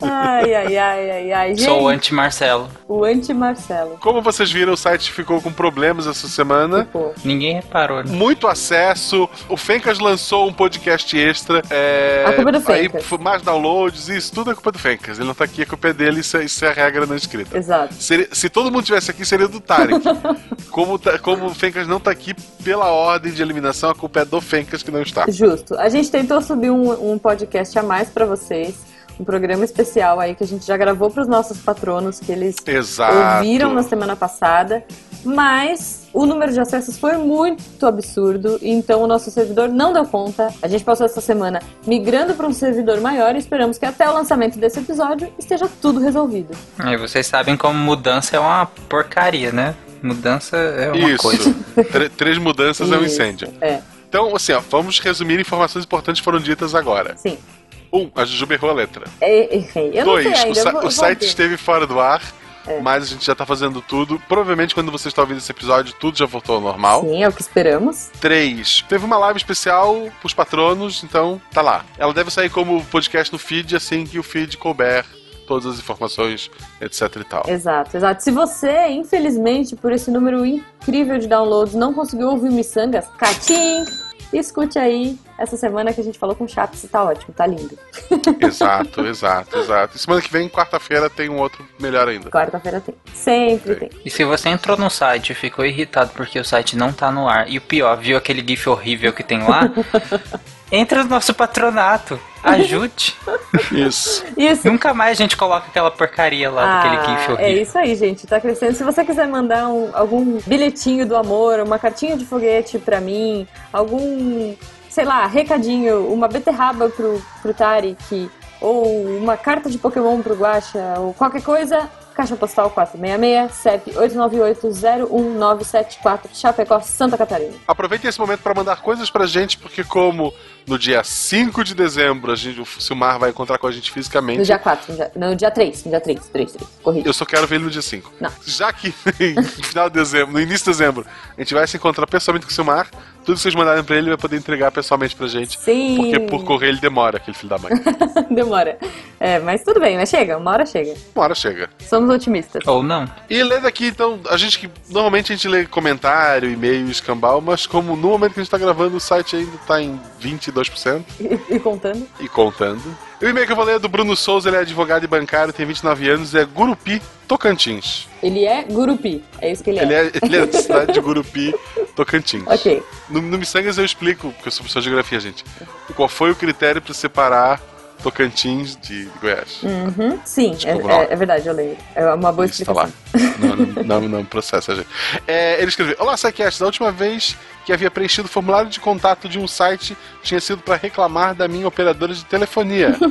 Speaker 10: Ai, ai, ai, ai, ai. Gente,
Speaker 5: Sou o anti-Marcelo.
Speaker 10: o anti-Marcelo.
Speaker 3: Como vocês viram, o site ficou com problemas essa semana.
Speaker 5: Ninguém reparou, né?
Speaker 3: Muito acesso. O Fencas lançou um podcast extra. É...
Speaker 10: A culpa é do
Speaker 3: Aí,
Speaker 10: Fencas.
Speaker 3: F- mais downloads, isso tudo é culpa do Fencas. Ele não tá aqui, a culpa é dele, isso é, isso é a regra não escrita.
Speaker 10: Exato.
Speaker 3: Seria- se todo mundo tivesse aqui, seria do Tarek. como, tá- como o Fencas não tá aqui pela ordem de eliminação, a culpa é do Fencas que não está.
Speaker 10: Justo. A gente tentou subir um, um podcast a mais pra vocês. Um programa especial aí que a gente já gravou pros nossos patronos, que eles
Speaker 3: Exato.
Speaker 10: ouviram na semana passada. Mas o número de acessos foi muito absurdo, então o nosso servidor não deu conta. A gente passou essa semana migrando para um servidor maior e esperamos que até o lançamento desse episódio esteja tudo resolvido.
Speaker 5: E vocês sabem como mudança é uma porcaria, né? Mudança é uma
Speaker 3: Isso.
Speaker 5: coisa.
Speaker 3: Tr- três mudanças é um
Speaker 10: Isso.
Speaker 3: incêndio.
Speaker 10: É,
Speaker 3: Então, assim, ó, vamos resumir informações importantes que foram ditas agora.
Speaker 10: sim.
Speaker 3: Um, a Jujuba errou a letra.
Speaker 10: É,
Speaker 3: Dois, o,
Speaker 10: ainda. vou-
Speaker 3: o
Speaker 10: vou
Speaker 3: site
Speaker 10: ver.
Speaker 3: esteve fora do ar,
Speaker 10: É.
Speaker 3: mas a gente já tá fazendo tudo. Provavelmente, quando você está ouvindo esse episódio, tudo já voltou ao normal.
Speaker 10: Sim, é o que esperamos.
Speaker 3: Três, teve uma live especial pros patronos, então tá lá. Ela deve sair como podcast no feed assim que o feed couber todas as informações, etc e tal.
Speaker 10: Exato, exato. Se você, infelizmente, por esse número incrível de downloads, não conseguiu ouvir o Missangas, catim! Escute aí essa semana que a gente falou com o Chaps e tá ótimo, tá lindo.
Speaker 3: Exato, exato, exato. E semana que vem, quarta-feira, tem um outro melhor ainda.
Speaker 10: Quarta-feira tem. Sempre tem.
Speaker 5: E se você entrou no site e ficou irritado porque o site não tá no ar, e o pior, viu aquele GIF horrível que tem lá, entra no nosso patronato. Ajude.
Speaker 3: Isso.
Speaker 10: Isso.
Speaker 5: Nunca mais a gente coloca aquela porcaria lá daquele GIF
Speaker 10: é
Speaker 5: horrível.
Speaker 10: isso aí, gente. Tá crescendo. Se você quiser mandar um- algum bilhetinho do amor, uma cartinha de foguete pra mim, algum, sei lá, recadinho, uma beterraba pro, pro Tarek, ou uma carta de Pokémon pro Guacha, ou qualquer coisa, Caixa Postal 466, CEP 898-01974, Chapecó, Santa Catarina.
Speaker 3: Aproveitem esse momento para mandar coisas pra gente, porque como no dia 5 de dezembro a gente, o Silmar vai encontrar com a gente fisicamente.
Speaker 10: No dia 4, no dia, no dia 3, no dia 3, 3, 3, corrija.
Speaker 3: Eu só quero ver ele no dia 5.
Speaker 10: Não.
Speaker 3: Já que no final de dezembro, no início de dezembro, a gente vai se encontrar pessoalmente com o Silmar, tudo que vocês mandarem pra ele, ele vai poder entregar pessoalmente pra gente.
Speaker 10: Sim.
Speaker 3: Porque por correio ele demora, aquele filho da mãe.
Speaker 10: Demora. É, mas tudo bem, mas chega, uma hora chega.
Speaker 3: Uma hora chega.
Speaker 10: Somos otimistas.
Speaker 5: Ou não.
Speaker 3: E lendo aqui, então, a gente que. Normalmente a gente lê comentário, e-mail, escambau, mas como no momento que a gente tá gravando, o site ainda tá em 22%
Speaker 10: E, e contando.
Speaker 3: e contando. E o e-mail que eu vou ler é do Bruno Souza, ele é advogado e bancário, tem 29 anos, é Gurupi, Tocantins.
Speaker 10: Ele é Gurupi, é isso que ele é.
Speaker 3: Ele é, ele é da cidade de Gurupi, Tocantins.
Speaker 10: Ok.
Speaker 3: No, no Missangas eu explico, porque eu sou professor de geografia, gente, qual foi o critério para separar Tocantins de Goiás.
Speaker 10: Uhum. Sim, é, é- é verdade, eu leio. É uma boa
Speaker 3: Isso, tá lá.
Speaker 10: explicação.
Speaker 3: Não, não, não, não processa, gente. É, ele escreveu: Olá, Psycast. Da última vez que havia preenchido o formulário de contato de um site tinha sido para reclamar da minha operadora de telefonia.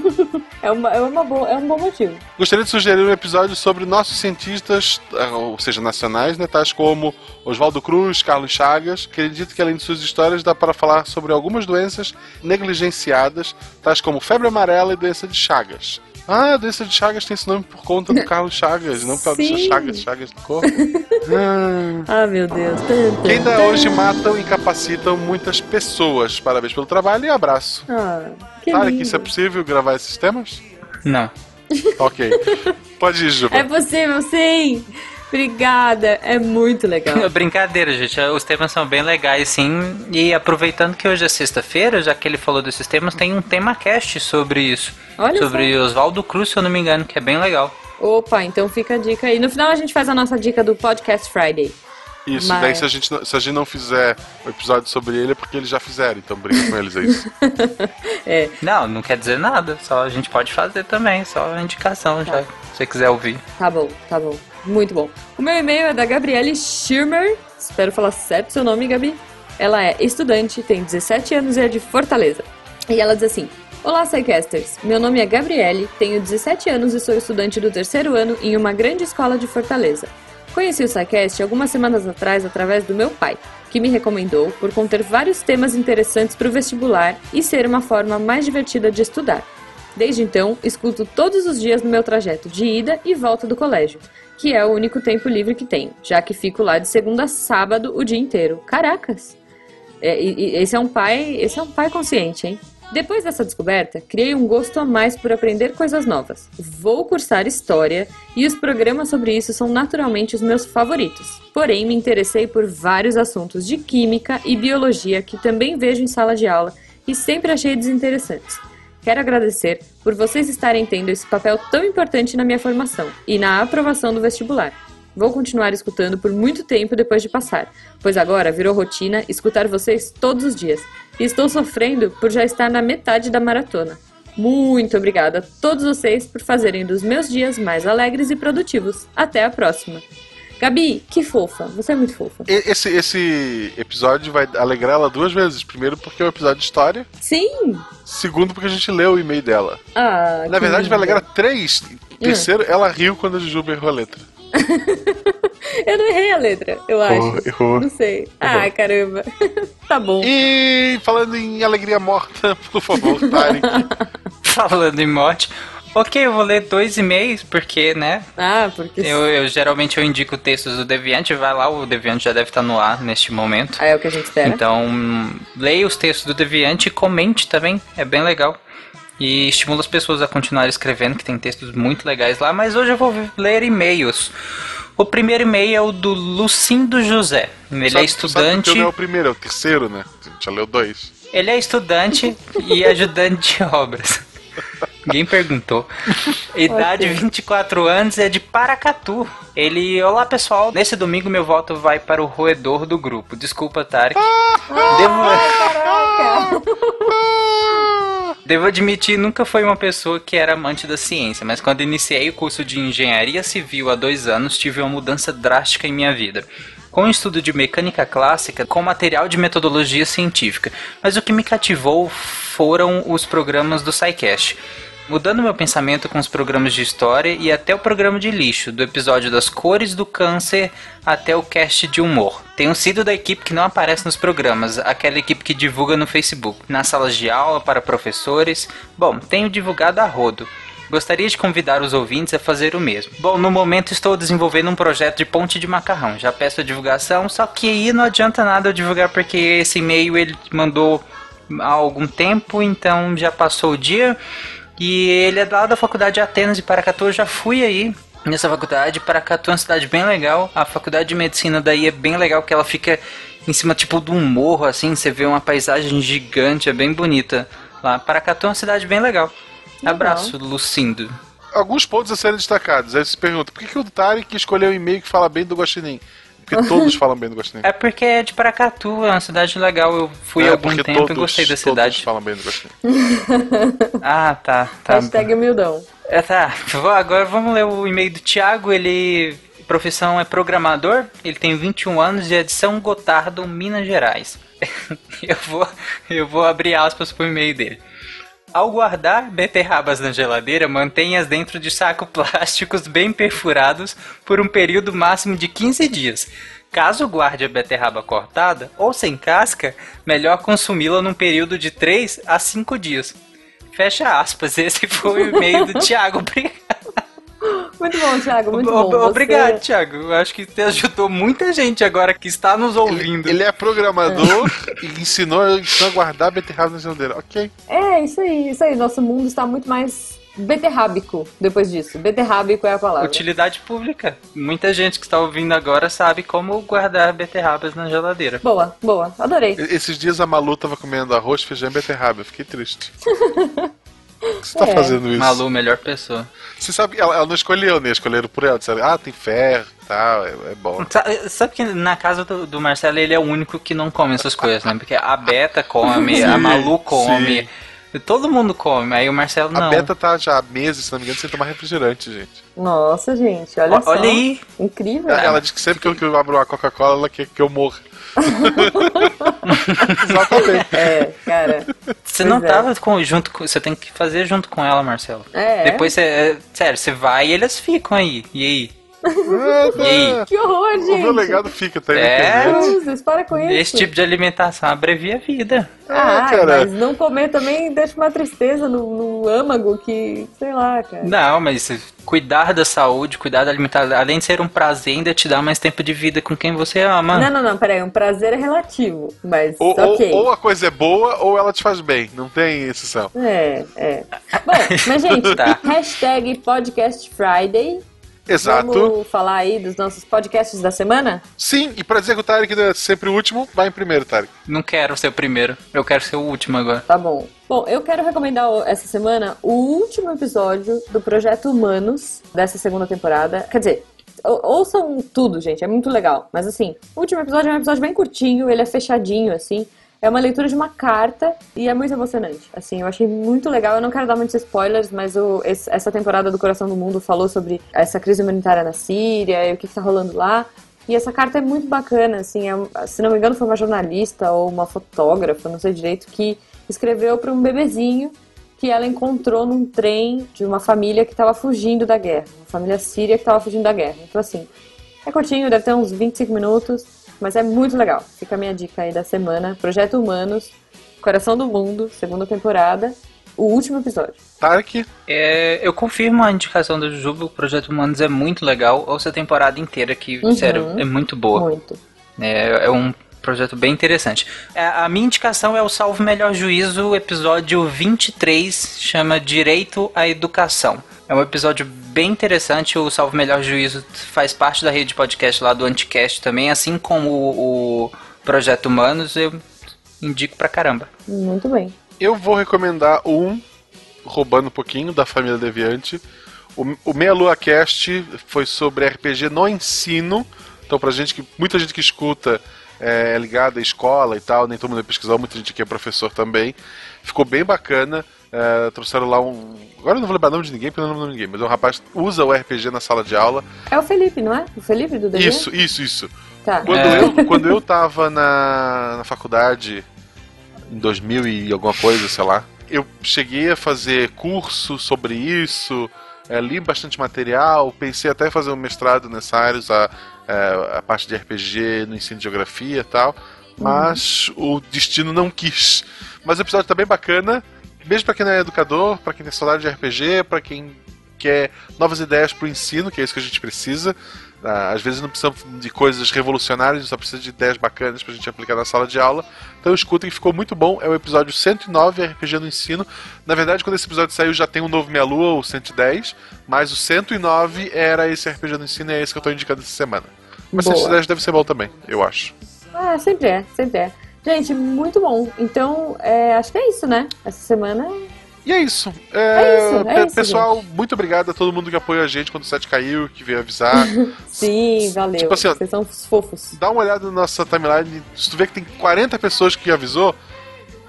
Speaker 10: É, uma, é, uma boa, é um bom motivo.
Speaker 3: Gostaria de sugerir um episódio sobre nossos cientistas, ah, ou seja, nacionais, né, tais como Oswaldo Cruz, Carlos Chagas. Acredito que além de suas histórias dá para falar sobre algumas doenças negligenciadas, tais como febre amarela e doença de Chagas. Ah, a doença de Chagas tem esse nome por conta do Carlos Chagas, não por causa do. Chagas, Chagas do corpo. Ah.
Speaker 10: Ah, meu Deus.
Speaker 3: Que ainda hoje matam e incapacitam muitas pessoas. Parabéns pelo trabalho e abraço.
Speaker 10: Ah, que
Speaker 3: Sabe que isso é possível gravar esses temas?
Speaker 5: Não.
Speaker 3: Ok. Pode ir, Juba.
Speaker 10: É possível, sim. Obrigada, é muito legal.
Speaker 5: Brincadeira, gente. Os temas são bem legais, sim. E aproveitando que hoje é sexta-feira, já que ele falou desses temas, tem um tema cast sobre isso.
Speaker 10: Olha
Speaker 5: sobre Oswaldo Cruz, se eu não me engano, que é bem legal.
Speaker 10: Opa, então fica a dica aí. No final a gente faz a nossa dica do Podcast Friday.
Speaker 3: Isso,
Speaker 10: Mas-
Speaker 3: daí se a, gente não, se a gente não fizer um episódio sobre ele é porque eles já fizeram, então briga com eles, é isso.
Speaker 10: É.
Speaker 5: Não, não quer dizer nada. Só a gente pode fazer também, só a indicação, já. Se você quiser ouvir.
Speaker 10: Tá bom, tá bom. Muito bom. O meu e-mail é da Gabriele Schirmer. Espero falar certo seu nome, Gabi. Ela é estudante, tem 17 anos e é de Fortaleza. E ela diz assim: Olá, Psycasters. Meu nome é Gabriele, tenho 17 anos e sou estudante do terceiro ano em uma grande escola de Fortaleza. Conheci o SciCast algumas semanas atrás através do meu pai, que me recomendou por conter vários temas interessantes para o vestibular e ser uma forma mais divertida de estudar. Desde então, escuto todos os dias no meu trajeto de ida e volta do colégio, que é o único tempo livre que tenho, já que fico lá de segunda a sábado o dia inteiro. Caracas! É, e- esse é um pai, esse é um pai consciente, hein? Depois dessa descoberta, criei um gosto a mais por aprender coisas novas. Vou cursar história e os programas sobre isso são naturalmente os meus favoritos. Porém, me interessei por vários assuntos de química e biologia que também vejo em sala de aula e sempre achei desinteressantes. Quero agradecer por vocês estarem tendo esse papel tão importante na minha formação e na aprovação do vestibular. Vou continuar escutando por muito tempo depois de passar, pois agora virou rotina escutar vocês todos os dias. E estou sofrendo por já estar na metade da maratona. Muito obrigada a todos vocês por fazerem dos meus dias mais alegres e produtivos. Até a próxima. Gabi, que fofa. Você é muito fofa.
Speaker 3: Esse, esse episódio vai alegrar ela duas vezes. Primeiro, porque é um episódio de história.
Speaker 10: Sim!
Speaker 3: Segundo, porque a gente leu o e-mail dela.
Speaker 10: Ah,
Speaker 3: Na verdade, vai
Speaker 10: linda.
Speaker 3: alegrar três. Terceiro, ela riu quando a Jujuba errou a letra.
Speaker 10: Eu não errei a letra, eu acho.
Speaker 3: Errou, errou.
Speaker 10: Não sei. Ah, caramba. tá bom.
Speaker 3: E falando em alegria morta, por favor, Tarek.
Speaker 5: Falando em morte. Ok, eu vou ler dois e-mails, porque, né?
Speaker 10: Ah, porque.
Speaker 5: Eu, eu geralmente eu indico textos do Deviante, vai lá, o Deviante já deve estar no ar neste momento.
Speaker 10: Ah, é o que a gente espera.
Speaker 5: Então, leia os textos do Deviante e comente também, é bem legal. E estimula as pessoas a continuar escrevendo, que tem textos muito legais lá, mas hoje eu vou ler e-mails. O primeiro e-mail é o do Lucindo José. Ele
Speaker 3: Sabe-
Speaker 5: é
Speaker 3: Sabe
Speaker 5: estudante.
Speaker 3: porque não é o primeiro, é o terceiro, né? A gente já leu dois.
Speaker 5: Ele é estudante e ajudante de obras. Ninguém perguntou. Idade 24 anos é de Paracatu. Ele, olá pessoal, nesse domingo meu voto vai para o roedor do grupo. Desculpa, Tarek. Devo... Devo admitir, nunca foi uma pessoa que era amante da ciência, mas quando iniciei o curso de engenharia civil há dois anos, tive uma mudança drástica em minha vida. Com o estudo de mecânica clássica, com material de metodologia científica. Mas o que me cativou foram os programas do SciCast. Mudando meu pensamento com os programas de história e até o programa de lixo, do episódio das cores do câncer até o cast de humor. Tenho sido da equipe que não aparece nos programas, aquela equipe que divulga no Facebook, nas salas de aula para professores. Bom, tenho divulgado a rodo. Gostaria de convidar os ouvintes a fazer o mesmo. Bom, no momento estou desenvolvendo um projeto de ponte de macarrão. Já peço a divulgação, só que aí não adianta nada eu divulgar porque esse e-mail ele mandou há algum tempo, então já passou o dia. E ele é lá da faculdade de Atenas e Paracatu, eu já fui aí nessa faculdade. Paracatu é uma cidade bem legal. A faculdade de medicina daí é bem legal, que ela fica em cima tipo de um morro, assim, você vê uma paisagem gigante, é bem bonita lá. Paracatu é uma cidade bem legal. Abraço, Lucindo.
Speaker 3: Alguns pontos a serem destacados. Aí você se pergunta, por que, que o Tarek escolheu um e-mail que fala bem do Guaxinim? Porque todos falam bem do Guaxinim.
Speaker 5: É porque é de Paracatu, é uma cidade legal. Eu fui
Speaker 3: É,
Speaker 5: há algum
Speaker 3: porque
Speaker 5: tempo e
Speaker 3: todos-
Speaker 5: gostei da
Speaker 3: todos
Speaker 5: cidade.
Speaker 3: falam bem do Guaxinim.
Speaker 5: Ah, tá, tá.
Speaker 10: Hashtag humildão.
Speaker 5: É, tá. Vou- Agora vamos ler o e-mail do Thiago. Ele. Profissão é programador. Ele tem 21 anos de é de São Gotardo, Minas Gerais. eu, vou, eu vou abrir aspas pro e-mail dele. Ao guardar beterrabas na geladeira, mantenha-as dentro de sacos plásticos bem perfurados por um período máximo de 15 dias. Caso guarde a beterraba cortada ou sem casca, melhor consumi-la num período de 3 a 5 dias. Fecha aspas, esse foi o e-mail do Thiago. Obrigado.
Speaker 10: Muito bom, Thiago, muito
Speaker 5: Ob-
Speaker 10: bom. Você-
Speaker 5: Obrigado, Thiago. Eu acho que te ajudou muita gente agora que está nos ouvindo.
Speaker 3: Ele é programador e ensinou, ensinou a guardar beterraba na geladeira. Ok.
Speaker 10: É, isso aí, isso aí. Nosso mundo está muito mais beterrábico depois disso. Beterrábico é a palavra.
Speaker 5: Utilidade pública. Muita gente que está ouvindo agora sabe como guardar beterrabas na geladeira.
Speaker 10: Boa, boa. Adorei.
Speaker 3: Esses dias a Malu tava comendo arroz, feijão e beterraba. Eu fiquei triste. Que você tá
Speaker 10: É.
Speaker 3: fazendo isso?
Speaker 5: Malu, melhor pessoa.
Speaker 3: Você sabe que ela, ela não escolheu, né? Escolheram por ela. Disseram, ah, tem ferro e tal, é, é bom.
Speaker 5: Sa- Sabe que na casa do, do Marcelo ele é o único que não come essas coisas, né? Porque a Beta come, a
Speaker 3: Sim,
Speaker 5: Malu come, todo mundo come, aí o Marcelo não.
Speaker 3: A Beta tá já há meses, se não me engano, sem tomar refrigerante, gente.
Speaker 10: Nossa, gente, olha
Speaker 5: Ó-
Speaker 10: só.
Speaker 5: olha aí.
Speaker 10: Incrível.
Speaker 3: Ela, ela diz que sempre que eu, que eu abro uma Coca-Cola, ela quer que eu morra. Exatamente.
Speaker 10: É, cara.
Speaker 5: Você
Speaker 10: Pois
Speaker 5: não
Speaker 10: é.
Speaker 5: tava com, junto com, você tem que fazer junto com ela, Marcelo.
Speaker 10: É.
Speaker 5: Depois você, é, sério, você vai e eles ficam aí. E aí?
Speaker 10: Que horror,
Speaker 3: O meu
Speaker 10: gente.
Speaker 3: legado fica, tá na
Speaker 5: É.
Speaker 10: Cruzes, para com isso.
Speaker 5: Esse tipo de alimentação abrevia a vida.
Speaker 10: Ah,
Speaker 3: É, cara.
Speaker 10: mas não comer também deixa uma tristeza no, no âmago que, sei lá, cara.
Speaker 5: Não, mas cuidar da saúde, cuidar da alimentação, além de ser um prazer, ainda te dá mais tempo de vida com quem você ama.
Speaker 10: Não, não, não, peraí, um prazer é relativo, mas
Speaker 3: Ou,
Speaker 10: ok.
Speaker 3: ou, ou a coisa é boa ou ela te faz bem. Não tem exceção.
Speaker 10: É, é. Bom, mas gente,
Speaker 5: Tá.
Speaker 10: hashtag Podcast Friday.
Speaker 3: Exato.
Speaker 10: Vamos falar aí dos nossos podcasts da semana?
Speaker 3: Sim, e pra dizer que o Tarek é sempre o último, vai em primeiro, Tarek.
Speaker 5: Não quero ser o primeiro, eu quero ser o último agora.
Speaker 10: Tá bom. Bom, eu quero recomendar essa semana o último episódio do Projeto Humanos dessa segunda temporada. Quer dizer, ou- ouçam tudo, gente, é muito legal. Mas assim, o último episódio é um episódio bem curtinho, ele é fechadinho, assim. É uma leitura de uma carta e é muito emocionante. Assim, eu achei muito legal. Eu não quero dar muitos spoilers, mas o- esse- essa temporada do Coração do Mundo falou sobre essa crise humanitária na Síria e o que, que tá rolando lá. E essa carta é muito bacana, assim, é se não me engano foi uma jornalista ou uma fotógrafa, não sei direito, que escreveu para um bebezinho que ela encontrou num trem de uma família que estava fugindo da guerra, uma família síria que estava fugindo da guerra. Então assim, é curtinho, deve ter uns 25 minutos, mas é muito legal. Fica a minha dica aí da semana, Projeto Humanos, Coração do Mundo, segunda temporada, o último episódio.
Speaker 3: Tarek,
Speaker 5: É, eu confirmo a indicação do Jujuba, o Projeto Humanos é muito legal. Ouça a temporada inteira, que,
Speaker 10: Uhum.
Speaker 5: sério, é muito boa.
Speaker 10: Muito.
Speaker 5: É, é um projeto bem interessante. É, a minha indicação é o Salve Melhor Juízo, episódio 23, chama Direito à Educação. É um episódio bem interessante, o Salve Melhor Juízo faz parte da rede de podcast lá do Anticast também, assim como o, o Projeto Humanos, eu indico pra caramba.
Speaker 10: Muito bem.
Speaker 3: eu vou recomendar um, roubando um pouquinho, da família Deviante. O, o Meia Lua Cast foi sobre RPG no ensino. Então, pra gente que. Muita gente que escuta é, é ligada à escola e tal, nem todo mundo é pesquisar, muita gente aqui é professor também. Ficou bem bacana. É, trouxeram lá um. Agora eu não vou lembrar o nome de ninguém, porque eu não lembro de ninguém, mas é um rapaz que usa o RPG na sala de aula.
Speaker 10: É o Felipe, não é? O Felipe do DG?
Speaker 3: Isso, isso, isso.
Speaker 10: Tá.
Speaker 3: Quando,
Speaker 5: É.
Speaker 3: eu, quando eu tava na, na faculdade, em 2000 e alguma coisa, sei lá, eu cheguei a fazer curso sobre isso, é, li bastante material, pensei até em fazer um mestrado nessa área, usar é, a parte de RPG no ensino de geografia e tal, mas o destino não quis. Mas o episódio tá bem bacana, mesmo pra quem não é educador, pra quem tem saudade de RPG, pra quem quer novas ideias pro ensino, que é isso que a gente precisa. Ah, Às vezes não precisamos de coisas revolucionárias, a gente só precisa de ideias bacanas pra gente aplicar na sala de aula. Então escutem, ficou muito bom. É o episódio 109, RPG no ensino. Na verdade, quando esse episódio saiu, já tem um novo Meia Lua, o 110. Mas o 109 era esse RPG no ensino e é esse que eu tô indicando essa semana. Mas
Speaker 10: Boa.
Speaker 3: 110 deve ser bom também, eu acho.
Speaker 10: Ah, sempre é, sempre é. Gente, muito bom. Então, é, acho que é isso, né? Essa semana.
Speaker 3: E é isso.
Speaker 10: É
Speaker 3: É,
Speaker 10: isso, é
Speaker 3: pe-
Speaker 10: isso,
Speaker 3: pessoal, muito obrigado a todo mundo que apoia a gente quando o site caiu, que veio avisar.
Speaker 10: Sim, valeu.
Speaker 3: Tipo assim,
Speaker 10: Vocês são fofos.
Speaker 3: Dá uma olhada na nossa timeline. Se tu vê que tem 40 pessoas que avisou,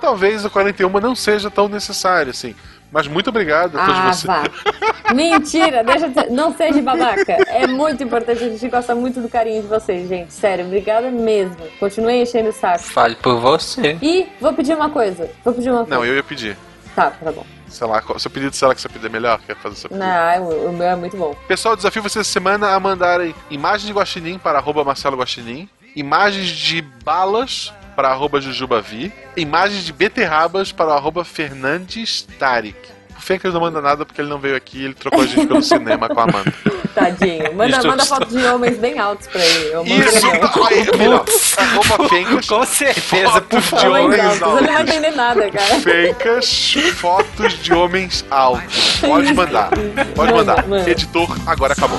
Speaker 3: talvez a 41 não seja tão necessário, assim. Mas muito obrigado a todos
Speaker 10: Ah,
Speaker 3: vocês.
Speaker 10: vá. Mentira, deixa de. Não seja babaca. É muito importante, a gente gosta muito do carinho de vocês, gente. Sério, obrigada mesmo. Continuem enchendo o saco.
Speaker 5: Fale por você.
Speaker 10: E vou pedir uma coisa. Vou pedir uma coisa.
Speaker 3: Não, eu ia pedir.
Speaker 10: Tá, tá bom.
Speaker 3: Sei lá, seu pedido, será que seu pedido é melhor? Quer fazer seu pedido?
Speaker 10: Não, o o meu é muito bom.
Speaker 3: Pessoal, desafio vocês essa semana a mandarem imagens de guaxinim para arroba Marcelo Guaxinim, imagens de balas para arroba Jujubavi, imagens de beterrabas para arroba Fernandes Tarik. O Fencas não manda nada porque ele não veio aqui, ele trocou a gente pelo cinema com a Amanda.
Speaker 10: Tadinho. Manda,
Speaker 3: Isso-
Speaker 10: manda foto de homens bem altos pra ele. Eu
Speaker 3: Isso. Arroba Fencas.
Speaker 5: Com certeza, por
Speaker 3: fotos de.
Speaker 10: Homens altos. Ele não vai entender nada, cara.
Speaker 3: Fencas, fotos de homens altos. Pode mandar. Pode
Speaker 10: Manda,
Speaker 3: mandar.
Speaker 10: manda.
Speaker 3: Editor, agora acabou.